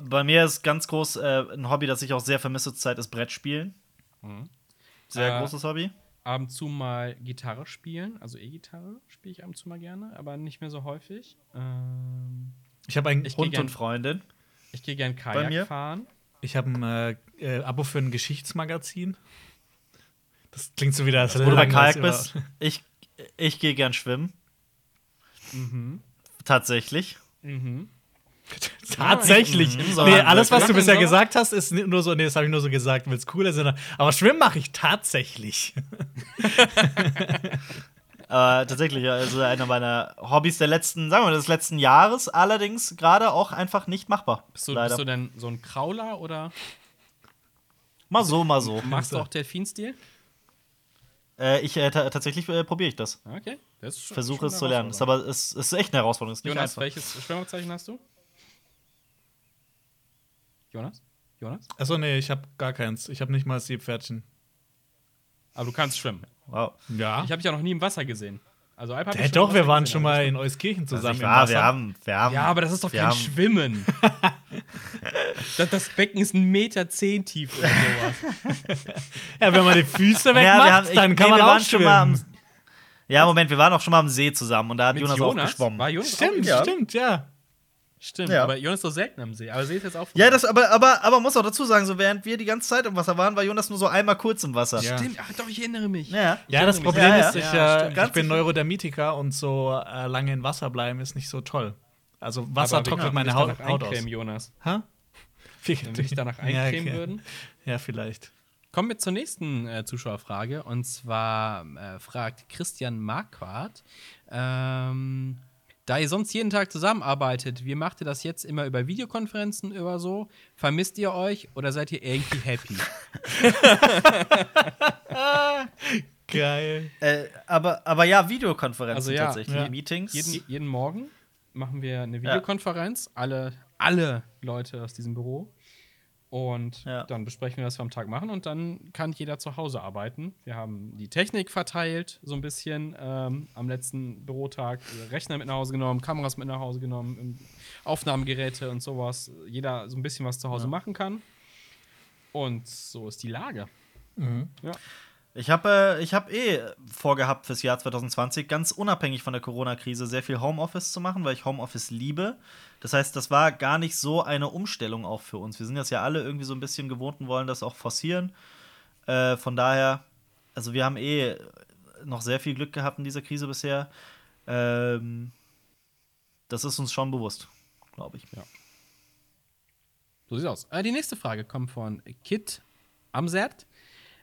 Bei mir ist ganz groß äh, ein Hobby, das ich auch sehr vermisse zur Zeit, ist Brettspielen. Sehr Äh, großes Hobby. Ab und zu mal Gitarre spielen. Also E-Gitarre spiele ich ab und zu mal gerne, aber nicht mehr so häufig. Ähm, Ich habe ein, Ich Hund gern- und Freundin. ich gehe gern mir? Kajak fahren. Ich hab ein äh, äh, Abo für ein Geschichtsmagazin. Das klingt so wieder als Wo du bei Kajak bist. Ich, ich gehe gern schwimmen. Mhm. Tatsächlich. Mhm. Tatsächlich. Mhm, nee, alles, was du bisher Sommer? gesagt hast, ist nur so, nee, das habe ich nur so gesagt, weil es cool ist. Aber schwimmen mache ich tatsächlich. Äh, tatsächlich, also einer meiner Hobbys der letzten, sagen wir mal, des letzten Jahres, allerdings gerade auch einfach nicht machbar. Bist du, bist du denn so ein Krauler oder mal so, mal so. machst du auch Delfinstil? Äh, ich äh, ta tatsächlich äh, probiere ich das. Okay. Das ist Versuche es zu lernen. Ist aber es ist echt eine Herausforderung. Ist nicht Jonas, einfach. welches Schwimmabzeichen hast du? Jonas? Jonas? Achso, nee, ich habe gar keins. Ich habe nicht mal Seepferdchen. Aber du kannst schwimmen. Wow. Ja. Ich habe dich ja noch nie im Wasser gesehen. Also Alp schon doch, wir waren schon mal in Euskirchen zusammen Also ich im war, Wasser. wir haben, wir haben. Ja, aber das ist doch kein haben- Schwimmen. das, das Becken ist ein Meter zehn tief oder sowas. Ja, wenn man die Füße Ja, wegmacht, wir haben, ich, dann kann nee, man auch waren schon mal schwimmen. am, Ja, Moment, wir waren auch schon mal am See zusammen und da hat Mit Jonas, auch geschwommen. War Jonas Stimmt, auch? Ja. stimmt, ja. Stimmt, Ja. aber Jonas ist doch selten am See. Aber See ist jetzt auch Ja, das, aber, aber, aber muss auch dazu sagen, so während wir die ganze Zeit im Wasser waren, war Jonas nur so einmal kurz im Wasser. Ja. Stimmt, ach doch, ich erinnere mich. Ja. Ja, das mich. Problem Ja, ja. ist, ich, Ja, äh, ich bin. Neurodermitiker und so äh, lange in Wasser bleiben ist nicht so toll. Also Wasser Aber trocknet meine Haut, danach Haut aus. eincremen, Jonas. Ha? Wenn wir dich danach eincremen ja, okay. würden. Ja, vielleicht. Kommen wir zur nächsten äh, Zuschauerfrage. Und zwar äh, fragt Christian Marquardt, ähm, da ihr sonst jeden Tag zusammenarbeitet, wie macht ihr das jetzt immer über Videokonferenzen oder so? Vermisst ihr euch oder seid ihr irgendwie happy? Geil. Äh, aber, aber ja, Videokonferenzen Also ja, tatsächlich. ja. Meetings. jeden, jeden Morgen machen wir eine Videokonferenz, alle, alle Leute aus diesem Büro. Und Ja. dann besprechen wir, was wir am Tag machen. Und dann kann jeder zu Hause arbeiten. Wir haben die Technik verteilt, so ein bisschen ähm, am letzten Bürotag. Rechner mit nach Hause genommen, Kameras mit nach Hause genommen, ähm, Aufnahmegeräte und sowas. Jeder so ein bisschen was zu Hause machen kann. Und so ist die Lage. Ja. Ich habe äh, ich hab eh vorgehabt fürs Jahr 2020, ganz unabhängig von der Corona-Krise, sehr viel Homeoffice zu machen, weil ich Homeoffice liebe. Das heißt, das war gar nicht so eine Umstellung auch für uns. Wir sind das ja alle irgendwie so ein bisschen gewohnt und wollen das auch forcieren. Äh, von daher, also wir haben eh noch sehr viel Glück gehabt in dieser Krise bisher. Ähm, das ist uns schon bewusst, glaube ich. So sieht's aus. Äh, die nächste Frage kommt von Kit Amsert.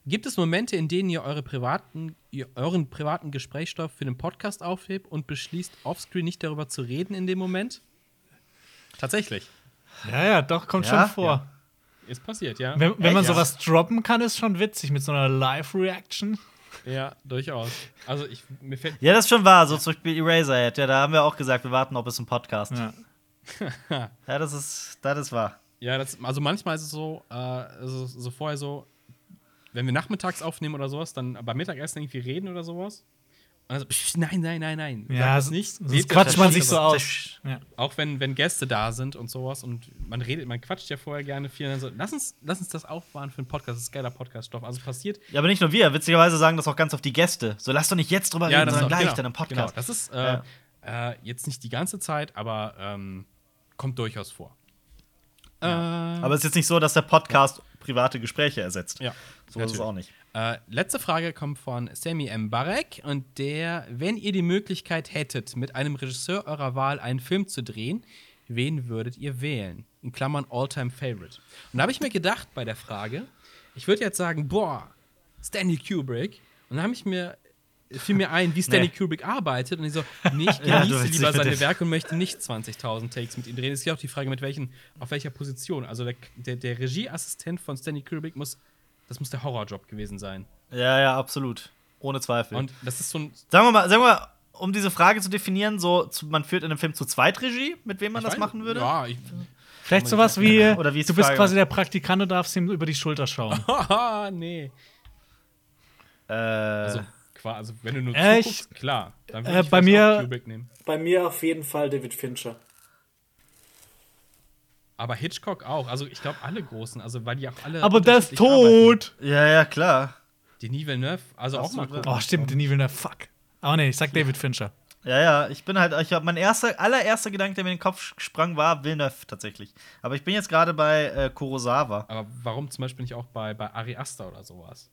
Gibt es Momente, in denen ihr, eure privaten, ihr euren privaten Gesprächsstoff für den Podcast aufhebt und beschließt, offscreen nicht darüber zu reden in dem Moment? Tatsächlich. Ja, ja, doch, kommt Ja? schon vor. Ist passiert, ja. Wenn, wenn man sowas droppen kann, ist schon witzig mit so einer Live-Reaction. Ja, durchaus. Also, ich, mir fällt. Ja, das ist schon wahr. So zum Beispiel Eraserhead. Ja, da haben wir auch gesagt, wir warten noch bis zum Podcast. Ja, Ja. das ist, das ist wahr. Ja, das, also manchmal ist es so, äh, also so vorher so, wenn wir nachmittags aufnehmen oder sowas, dann beim Mittagessen irgendwie reden oder sowas. Und dann so, nein, nein, nein, nein. Ja, das nicht. sonst quatscht man sich so aus. Ja. Auch wenn, wenn Gäste da sind und sowas und man redet, man quatscht ja vorher gerne viel. Und dann so, lass uns, lass uns das aufbauen für einen Podcast. Das ist geiler Podcaststoff. Also passiert. Ja, aber nicht nur wir. Witzigerweise sagen das auch ganz oft die Gäste. So, lass doch nicht jetzt drüber reden, das sondern auch- gleich genau, dann im Genau, Podcast. das ist äh, äh, jetzt nicht die ganze Zeit, aber ähm, kommt durchaus vor. Äh, Aber es ist jetzt nicht so, dass der Podcast private Gespräche ersetzt. ja, So ist es auch nicht. Äh, letzte Frage kommt von Sammy M. Barek und der, wenn ihr die Möglichkeit hättet, mit einem Regisseur eurer Wahl einen Film zu drehen, wen würdet ihr wählen? In Klammern All-Time Favorite. Und da habe ich mir gedacht bei der Frage, ich würde jetzt sagen, boah, Stanley Kubrick. Und dann habe ich mir fiel mir ein, wie Stanley Nee. Kubrick arbeitet und ich so, nee, ich Ja, genieße willst lieber seine Werke und möchte nicht 20.000 Takes mit ihm drehen. Es ist ja auch die Frage, mit welchen, auf welcher Position. Also der, der, der Regieassistent von Stanley Kubrick muss, das muss der Horrorjob gewesen sein. Ja, ja, absolut. Ohne Zweifel. Und das ist so ein. sagen wir mal, sagen wir mal, um diese Frage zu definieren, so, zu, man führt in einem Film zu zweit Regie, mit wem man ich das weiß- machen würde? Ja, ich. Vielleicht sowas wie, Oder wie du bist Frage? quasi der Praktikant und darfst ihm über die Schulter schauen. Haha, nee. Äh, Also, also wenn du nur Äh, zuguckst, klar. Dann äh, würde ich bei mir- auch Kubrick nehmen. Bei mir auf jeden Fall David Fincher. Aber Hitchcock auch. Also ich glaube alle großen, also weil die auch alle. Aber der ist unterschiedlich arbeiten. tot! ja, ja, klar. Denis Villeneuve, also auch mal gucken. Oh, stimmt, Denis Villeneuve, fuck. Aber nee, ich sag David Fincher. Ja, ja, ich bin halt, ich habe mein erster, allererster Gedanke, der mir in den Kopf sprang, war Villeneuve tatsächlich. Aber ich bin jetzt gerade bei äh, Kurosawa. Aber warum zum Beispiel nicht auch bei, bei Ari Aster oder sowas?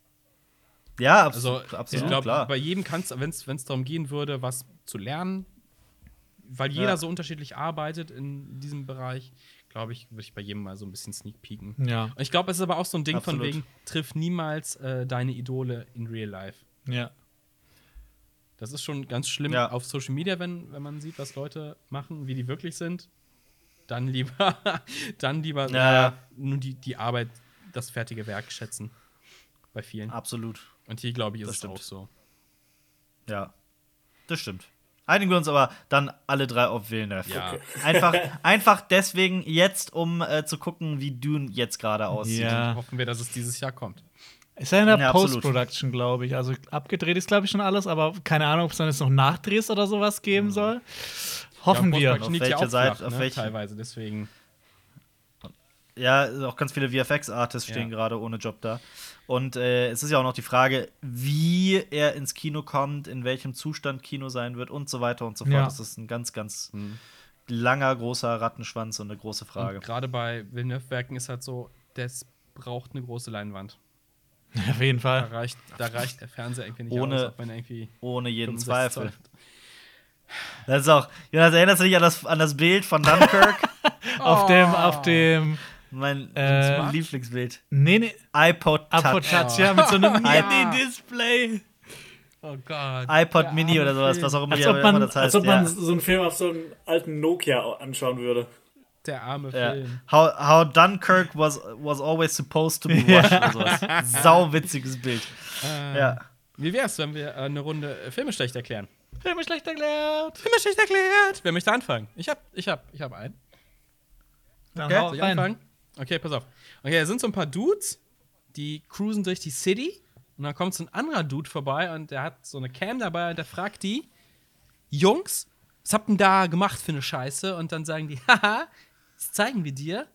Ja, abs Also, absolut, ich glaube, bei jedem kannst wenn es darum gehen würde, was zu lernen, weil jeder Ja. so unterschiedlich arbeitet in diesem Bereich, glaube ich, würde ich bei jedem mal so ein bisschen sneak peeken. Ja. Und ich glaube, es ist aber auch so ein Ding Absolut. von wegen, triff niemals äh, deine Idole in real life. Ja. Das ist schon ganz schlimm Ja. auf Social Media, wenn, wenn man sieht, was Leute machen, wie die wirklich sind. Dann lieber, dann lieber Ja, ja. äh, nur die, die Arbeit, das fertige Werk schätzen. Bei vielen. Absolut. Und hier, glaube ich, ist Das es stimmt. auch so. Ja. Das stimmt. Einigen wir uns aber dann alle drei auf Villeneuve. Ja. Einfach, einfach deswegen jetzt, um äh, zu gucken, wie Dune jetzt gerade aussieht. Ja. Hoffen wir, dass es dieses Jahr kommt. Ist ja in der Ja. Post-Production, glaube ich. Also abgedreht ist, glaube ich, schon alles, aber keine Ahnung, ob es dann jetzt noch Nachdrehs oder sowas geben soll. Hoffen ja, wir. Ja Auf welcher auch Seite- flach, auf ne, welche- teilweise. Deswegen. Ja, auch ganz viele VFX-Artists stehen Ja. gerade ohne Job da. Und äh, es ist ja auch noch die Frage, wie er ins Kino kommt, in welchem Zustand Kino sein wird und so weiter und so fort. Ja. Das ist ein ganz, ganz langer, großer Rattenschwanz und eine große Frage. Gerade bei Villeneuve-Werken ist halt so, das braucht eine große Leinwand. Auf jeden Da Fall. reicht, da reicht der Fernseher irgendwie nicht Ohne- aus, irgendwie Ohne jeden 65 Zweifel. Das ist auch, Jonas, erinnerst du dich an das, an das Bild von Dunkirk? Auf dem, auf dem, mein Äh, Lieblingsbild. nee, nee, iPod Touch. iPod Touch, ja, mit so einem Ja. Mini-Display. Oh Gott. iPod Der Mini oder sowas, was auch immer, Als ob man- immer das heißt. Als ob man ja. so einen Film auf so einem alten Nokia anschauen würde. Der arme Ja. Film. How, how Dunkirk was, was always supposed to be watched oder sowas. Sau witziges Bild. Äh, Ja. Wie wär's, wenn wir äh, eine Runde äh, Filme schlecht erklären? Filme schlecht erklärt. Filme schlecht erklärt! Wer möchte anfangen? Ich hab, ich hab, ich hab einen. Dann Okay. hau ich anfangen? Okay, pass auf. Okay, da sind so ein paar Dudes, die cruisen durch die City und dann kommt so ein anderer Dude vorbei und der hat so eine Cam dabei und der fragt die, Jungs, was habt ihr denn da gemacht für eine Scheiße? Und dann sagen die, haha, das zeigen wir dir.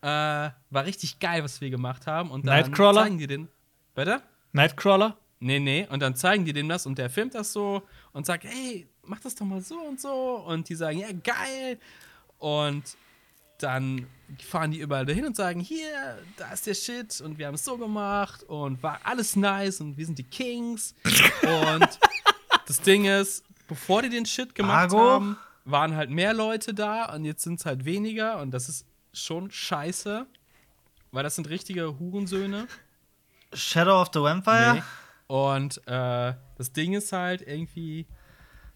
Äh, war richtig geil, was wir gemacht haben. Und dann Nightcrawler? zeigen die den. Bitte? Nightcrawler? Nee, nee. Und dann zeigen die dem das und der filmt das so und sagt, hey, mach das doch mal so und so. Und die sagen, ja, geil. Und dann fahren die überall dahin und sagen, hier, da ist der Shit und wir haben es so gemacht und war alles nice und wir sind die Kings. und das Ding ist, bevor die den Shit gemacht Argo? haben, waren halt mehr Leute da und jetzt sind es halt weniger und das ist schon scheiße, weil das sind richtige Hurensöhne. Shadow of the Vampire? Nee. Und äh, das Ding ist halt irgendwie,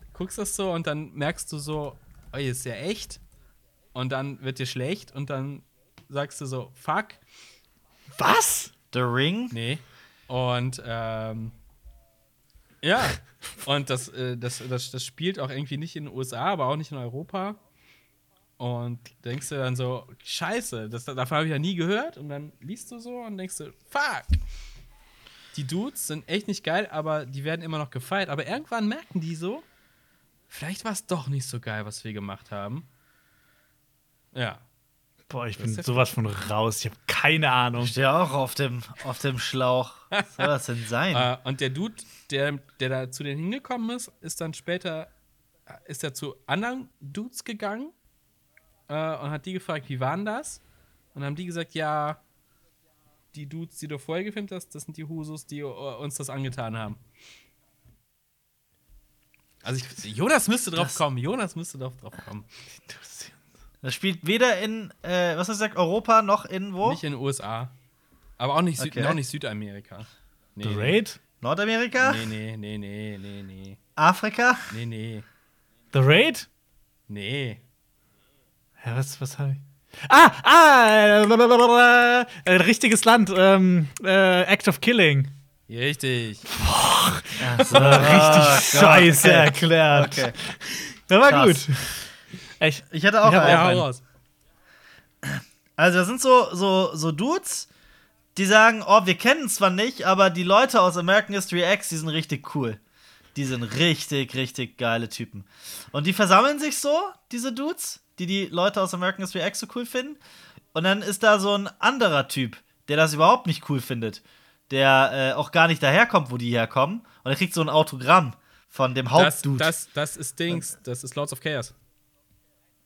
du guckst das so und dann merkst du so, oh, ist ja echt. Und dann wird dir schlecht und dann sagst du so, fuck, Was? The Ring? nee. Und ähm, ja, und das, äh, das, das, das spielt auch irgendwie nicht in den USA, aber auch nicht in Europa. Und denkst du dann so, scheiße, das, davon habe ich ja nie gehört. Und dann liest du so und denkst du, fuck. Die Dudes sind echt nicht geil, aber die werden immer noch gefeiert. Aber irgendwann merken die so, vielleicht war es doch nicht so geil, was wir gemacht haben. Ja. Boah, ich bin sowas von raus. Ich habe keine Ahnung. Ich stehe auch auf dem, auf dem Schlauch. Was soll das denn sein? Äh, und der Dude, der, der da zu denen hingekommen ist, ist dann später, ist er zu anderen Dudes gegangen äh, und hat die gefragt, wie waren das? Und dann haben die gesagt, ja, die Dudes, die du vorher gefilmt hast, das sind die Husus, die äh, uns das angetan haben. Also ich, Jonas müsste drauf Das- kommen, Jonas müsste drauf, drauf kommen. Das spielt weder in, äh, was hast du gesagt, Europa noch in wo? Nicht in den USA. Aber auch nicht, Süd, Okay. auch nicht Südamerika. Nee, The Raid? Nordamerika? Nee, nee, nee, nee, nee, nee, Afrika? nee, nee, The Raid? nee. Ja, was, was habe ich? Ah, ah, äh, blablabla, äh, richtiges Land, ähm, äh, Act of Killing. Richtig. Das war richtig Gott, scheiße okay. erklärt. Okay. Der war Krass. gut. Echt? Ich hatte auch Ich auch Ja, einen. raus. Also, das sind so, so, so Dudes, die sagen: Oh, wir kennen zwar nicht, aber die Leute aus American History X, die sind richtig cool. Die sind richtig, richtig geile Typen. Und die versammeln sich so, diese Dudes, die die Leute aus American History X so cool finden. Und dann ist da so ein anderer Typ, der das überhaupt nicht cool findet. Der äh, auch gar nicht daherkommt, wo die herkommen. Und er kriegt so ein Autogramm von dem Das, Hauptdude. das, das ist Dings, das ist Lords of Chaos.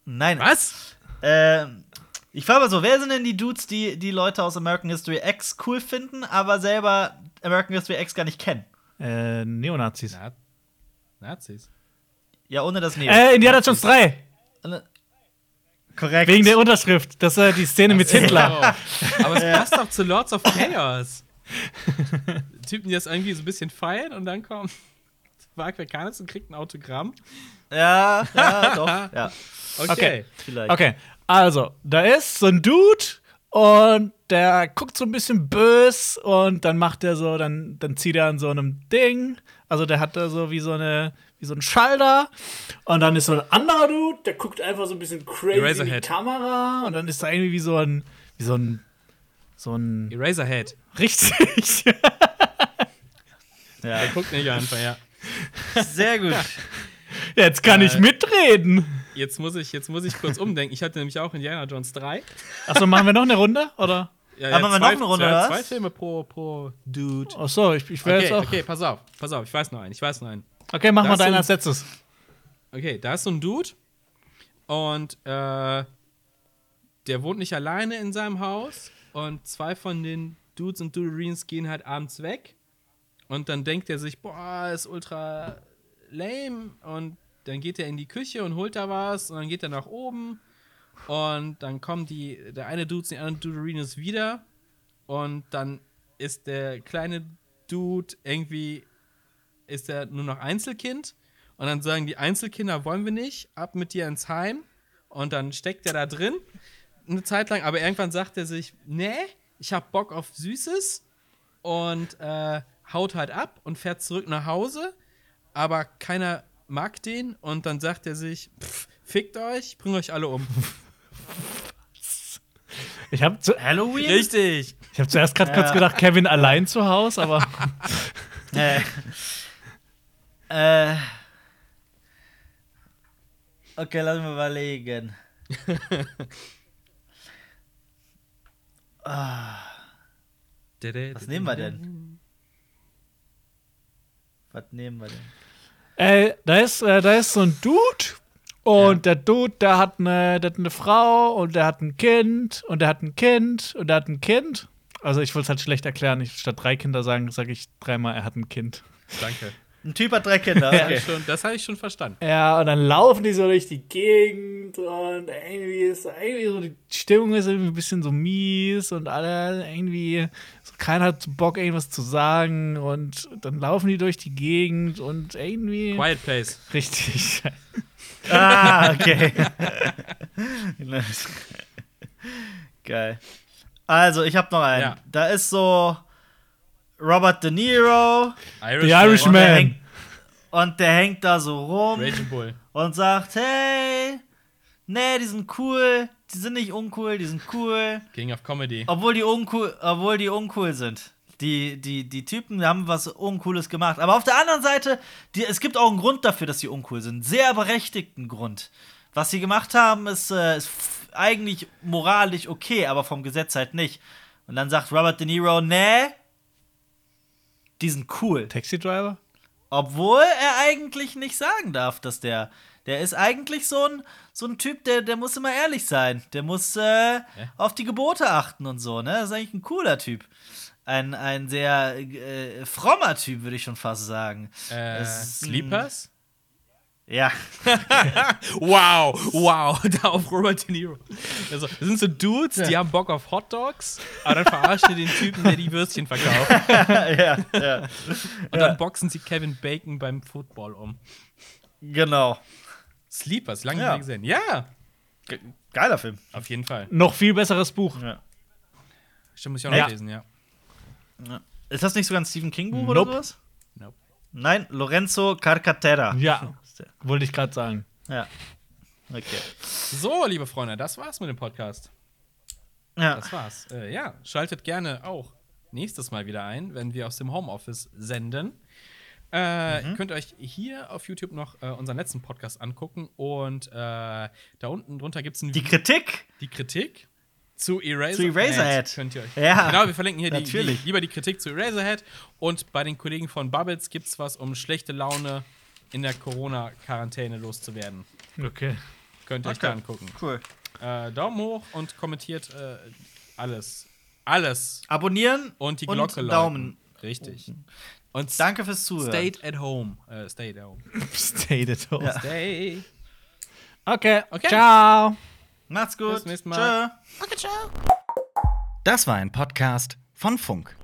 Nein, Was? Ähm, ich frage mal so, wer sind denn die Dudes, die die Leute aus American History X cool finden, aber selber American History X gar nicht kennen? Äh, Neonazis. Na, Nazis. Ja, ohne das Neo. Äh, Indiana Jones 3. Korrekt. Wegen der Unterschrift. Das ist die Szene mit Hitler. Oh. Aber es passt doch zu Lords of Chaos. Typen, die das irgendwie so ein bisschen feiern und dann kommt Mark Verkanis und kriegt ein Autogramm. ja, ja, doch. Ja, Okay. Okay. vielleicht. Okay, also, da ist so ein Dude und der guckt so ein bisschen bös und dann macht er so, dann, dann zieht er an so einem Ding. Also der hat da so wie so eine, wie so ein Schalter. Und dann ist so ein anderer Dude Der guckt einfach so ein bisschen crazy in die Eraserhead. Kamera. und dann ist da irgendwie wie so ein, wie so ein, so ein, Eraserhead. richtig. Der guckt nicht einfach, ja. Sehr gut. Jetzt kann ich Äh. mitreden. Jetzt muss, ich, jetzt muss ich kurz umdenken. Ich hatte nämlich auch Indiana Jones 3. Achso, machen wir noch eine Runde? Oder? Ja, Aber machen wir noch eine Runde, zwei, oder zwei? Filme pro, pro Dude. Achso, ich, ich wäre Okay, jetzt auch. okay, pass auf, pass auf, ich weiß noch einen, ich weiß noch einen. Okay, mach Da mal deinen ein- als letztes. Okay, da ist so ein Dude und äh, der wohnt nicht alleine in seinem Haus und zwei von den Dudes und Duderines gehen halt abends weg und dann denkt er sich, boah, ist ultra lame. Und dann geht er in die Küche und holt da was. Und dann geht er nach oben. Und dann kommen die, der eine Dude und die andere Duderines wieder. Und dann ist der kleine Dude irgendwie, ist er nur noch Einzelkind. Und dann sagen die Einzelkinder, wollen wir nicht, ab mit dir ins Heim. Und dann steckt er da drin eine Zeit lang, aber irgendwann sagt er sich, nee, ich hab Bock auf Süßes. Und äh, haut halt ab und fährt zurück nach Hause, aber keiner mag den und dann sagt er sich, pff, fickt euch, ich bring euch alle um. Ich habe zu, Halloween? Richtig. ich hab zuerst gerade kurz Ja. gedacht, Kevin allein zu Hause, aber Äh. äh. Okay, lass mal überlegen. Was nehmen wir denn? Was nehmen wir denn? äh, da, ist, äh, da ist so ein Dude und der Dude, der hat, eine, der hat eine Frau und der hat ein Kind und der hat ein Kind und der hat ein Kind. Also ich wollte es halt schlecht erklären. Ich, statt drei Kinder sagen, sage ich dreimal, er hat ein Kind. Danke. Ein Typ hat drei Kinder, okay. das habe ich schon verstanden. Ja, und dann laufen die so durch die Gegend und irgendwie ist irgendwie so die Stimmung ist irgendwie ein bisschen so mies und alle irgendwie so keiner hat Bock irgendwas zu sagen und dann laufen die durch die Gegend und irgendwie Quiet Place. richtig. Ah, okay. Geil. Also, ich habe noch einen. Ja. Da ist so Robert De Niro Irish The und Irishman. der, hängt, und der hängt da so rum Raging Bull. und sagt, hey, nee, die sind cool, die sind nicht uncool, die sind cool. King of Comedy. Obwohl die uncool, obwohl die uncool sind. Die, die, die Typen haben was Uncooles gemacht. Aber auf der anderen Seite, die, es gibt auch einen Grund dafür, dass sie uncool sind. Sehr berechtigten Grund. Was sie gemacht haben, ist, äh, ist eigentlich moralisch okay, aber vom Gesetz halt nicht. Und dann sagt Robert De Niro, nee, die sind cool. Taxi Driver? Obwohl er eigentlich nicht sagen darf, dass der. Der ist eigentlich so ein, so ein Typ, der, der muss immer ehrlich sein. Der muss äh, auf die Gebote achten und so, ne? Das ist eigentlich ein cooler Typ. Ein, ein sehr äh, frommer Typ, würde ich schon fast sagen. Äh, Sleepers? Ja. Wow, wow, da auf Robert De Niro. Also, das sind so Dudes, die haben Bock auf Hot Dogs, aber dann verarschen die den Typen, der die Würstchen verkauft. ja, ja. Und dann boxen sie Kevin Bacon beim Football um. Genau. Sleepers, lange Ja. nicht mehr gesehen. Ja, Ge geiler Film. auf jeden Fall. Noch viel besseres Buch. Ja. Stimmt, muss ich auch noch Ja. lesen, ja. Ist das nicht sogar ein Stephen King-Buch oder Nope. sowas? Nope. Nein, Lorenzo Carcatera. Ja, wollte ich gerade sagen. Ja. Okay. So, liebe Freunde, das war's mit dem Podcast. Ja. Das war's. Äh, ja, schaltet gerne auch nächstes Mal wieder ein, wenn wir aus dem Homeoffice senden. Äh, Ihr könnt euch hier auf YouTube noch äh, unseren letzten Podcast angucken und äh, da unten drunter gibt es Die Kritik? die Kritik zu Eraserhead. Zu Eraserhead. Könnt ihr euch. Ja, Genau, wir verlinken hier die, die, natürlich. lieber die Kritik zu Eraserhead und bei den Kollegen von Bubbles gibt es was, um schlechte Laune in der Corona-Quarantäne loszuwerden. Okay. Könnt ihr euch Okay. da angucken. Cool. Äh, Daumen hoch und kommentiert äh, alles. Alles. Abonnieren Und die und Glocke läuten. Daumen. Richtig. Und Danke fürs Zuhören. stay at home. Äh, stay at home. Stay the toast. Ja. Stay. Okay. Okay. Ciao. Macht's gut. Bis zum nächsten Mal. Tschö. Das war ein Podcast von Funk.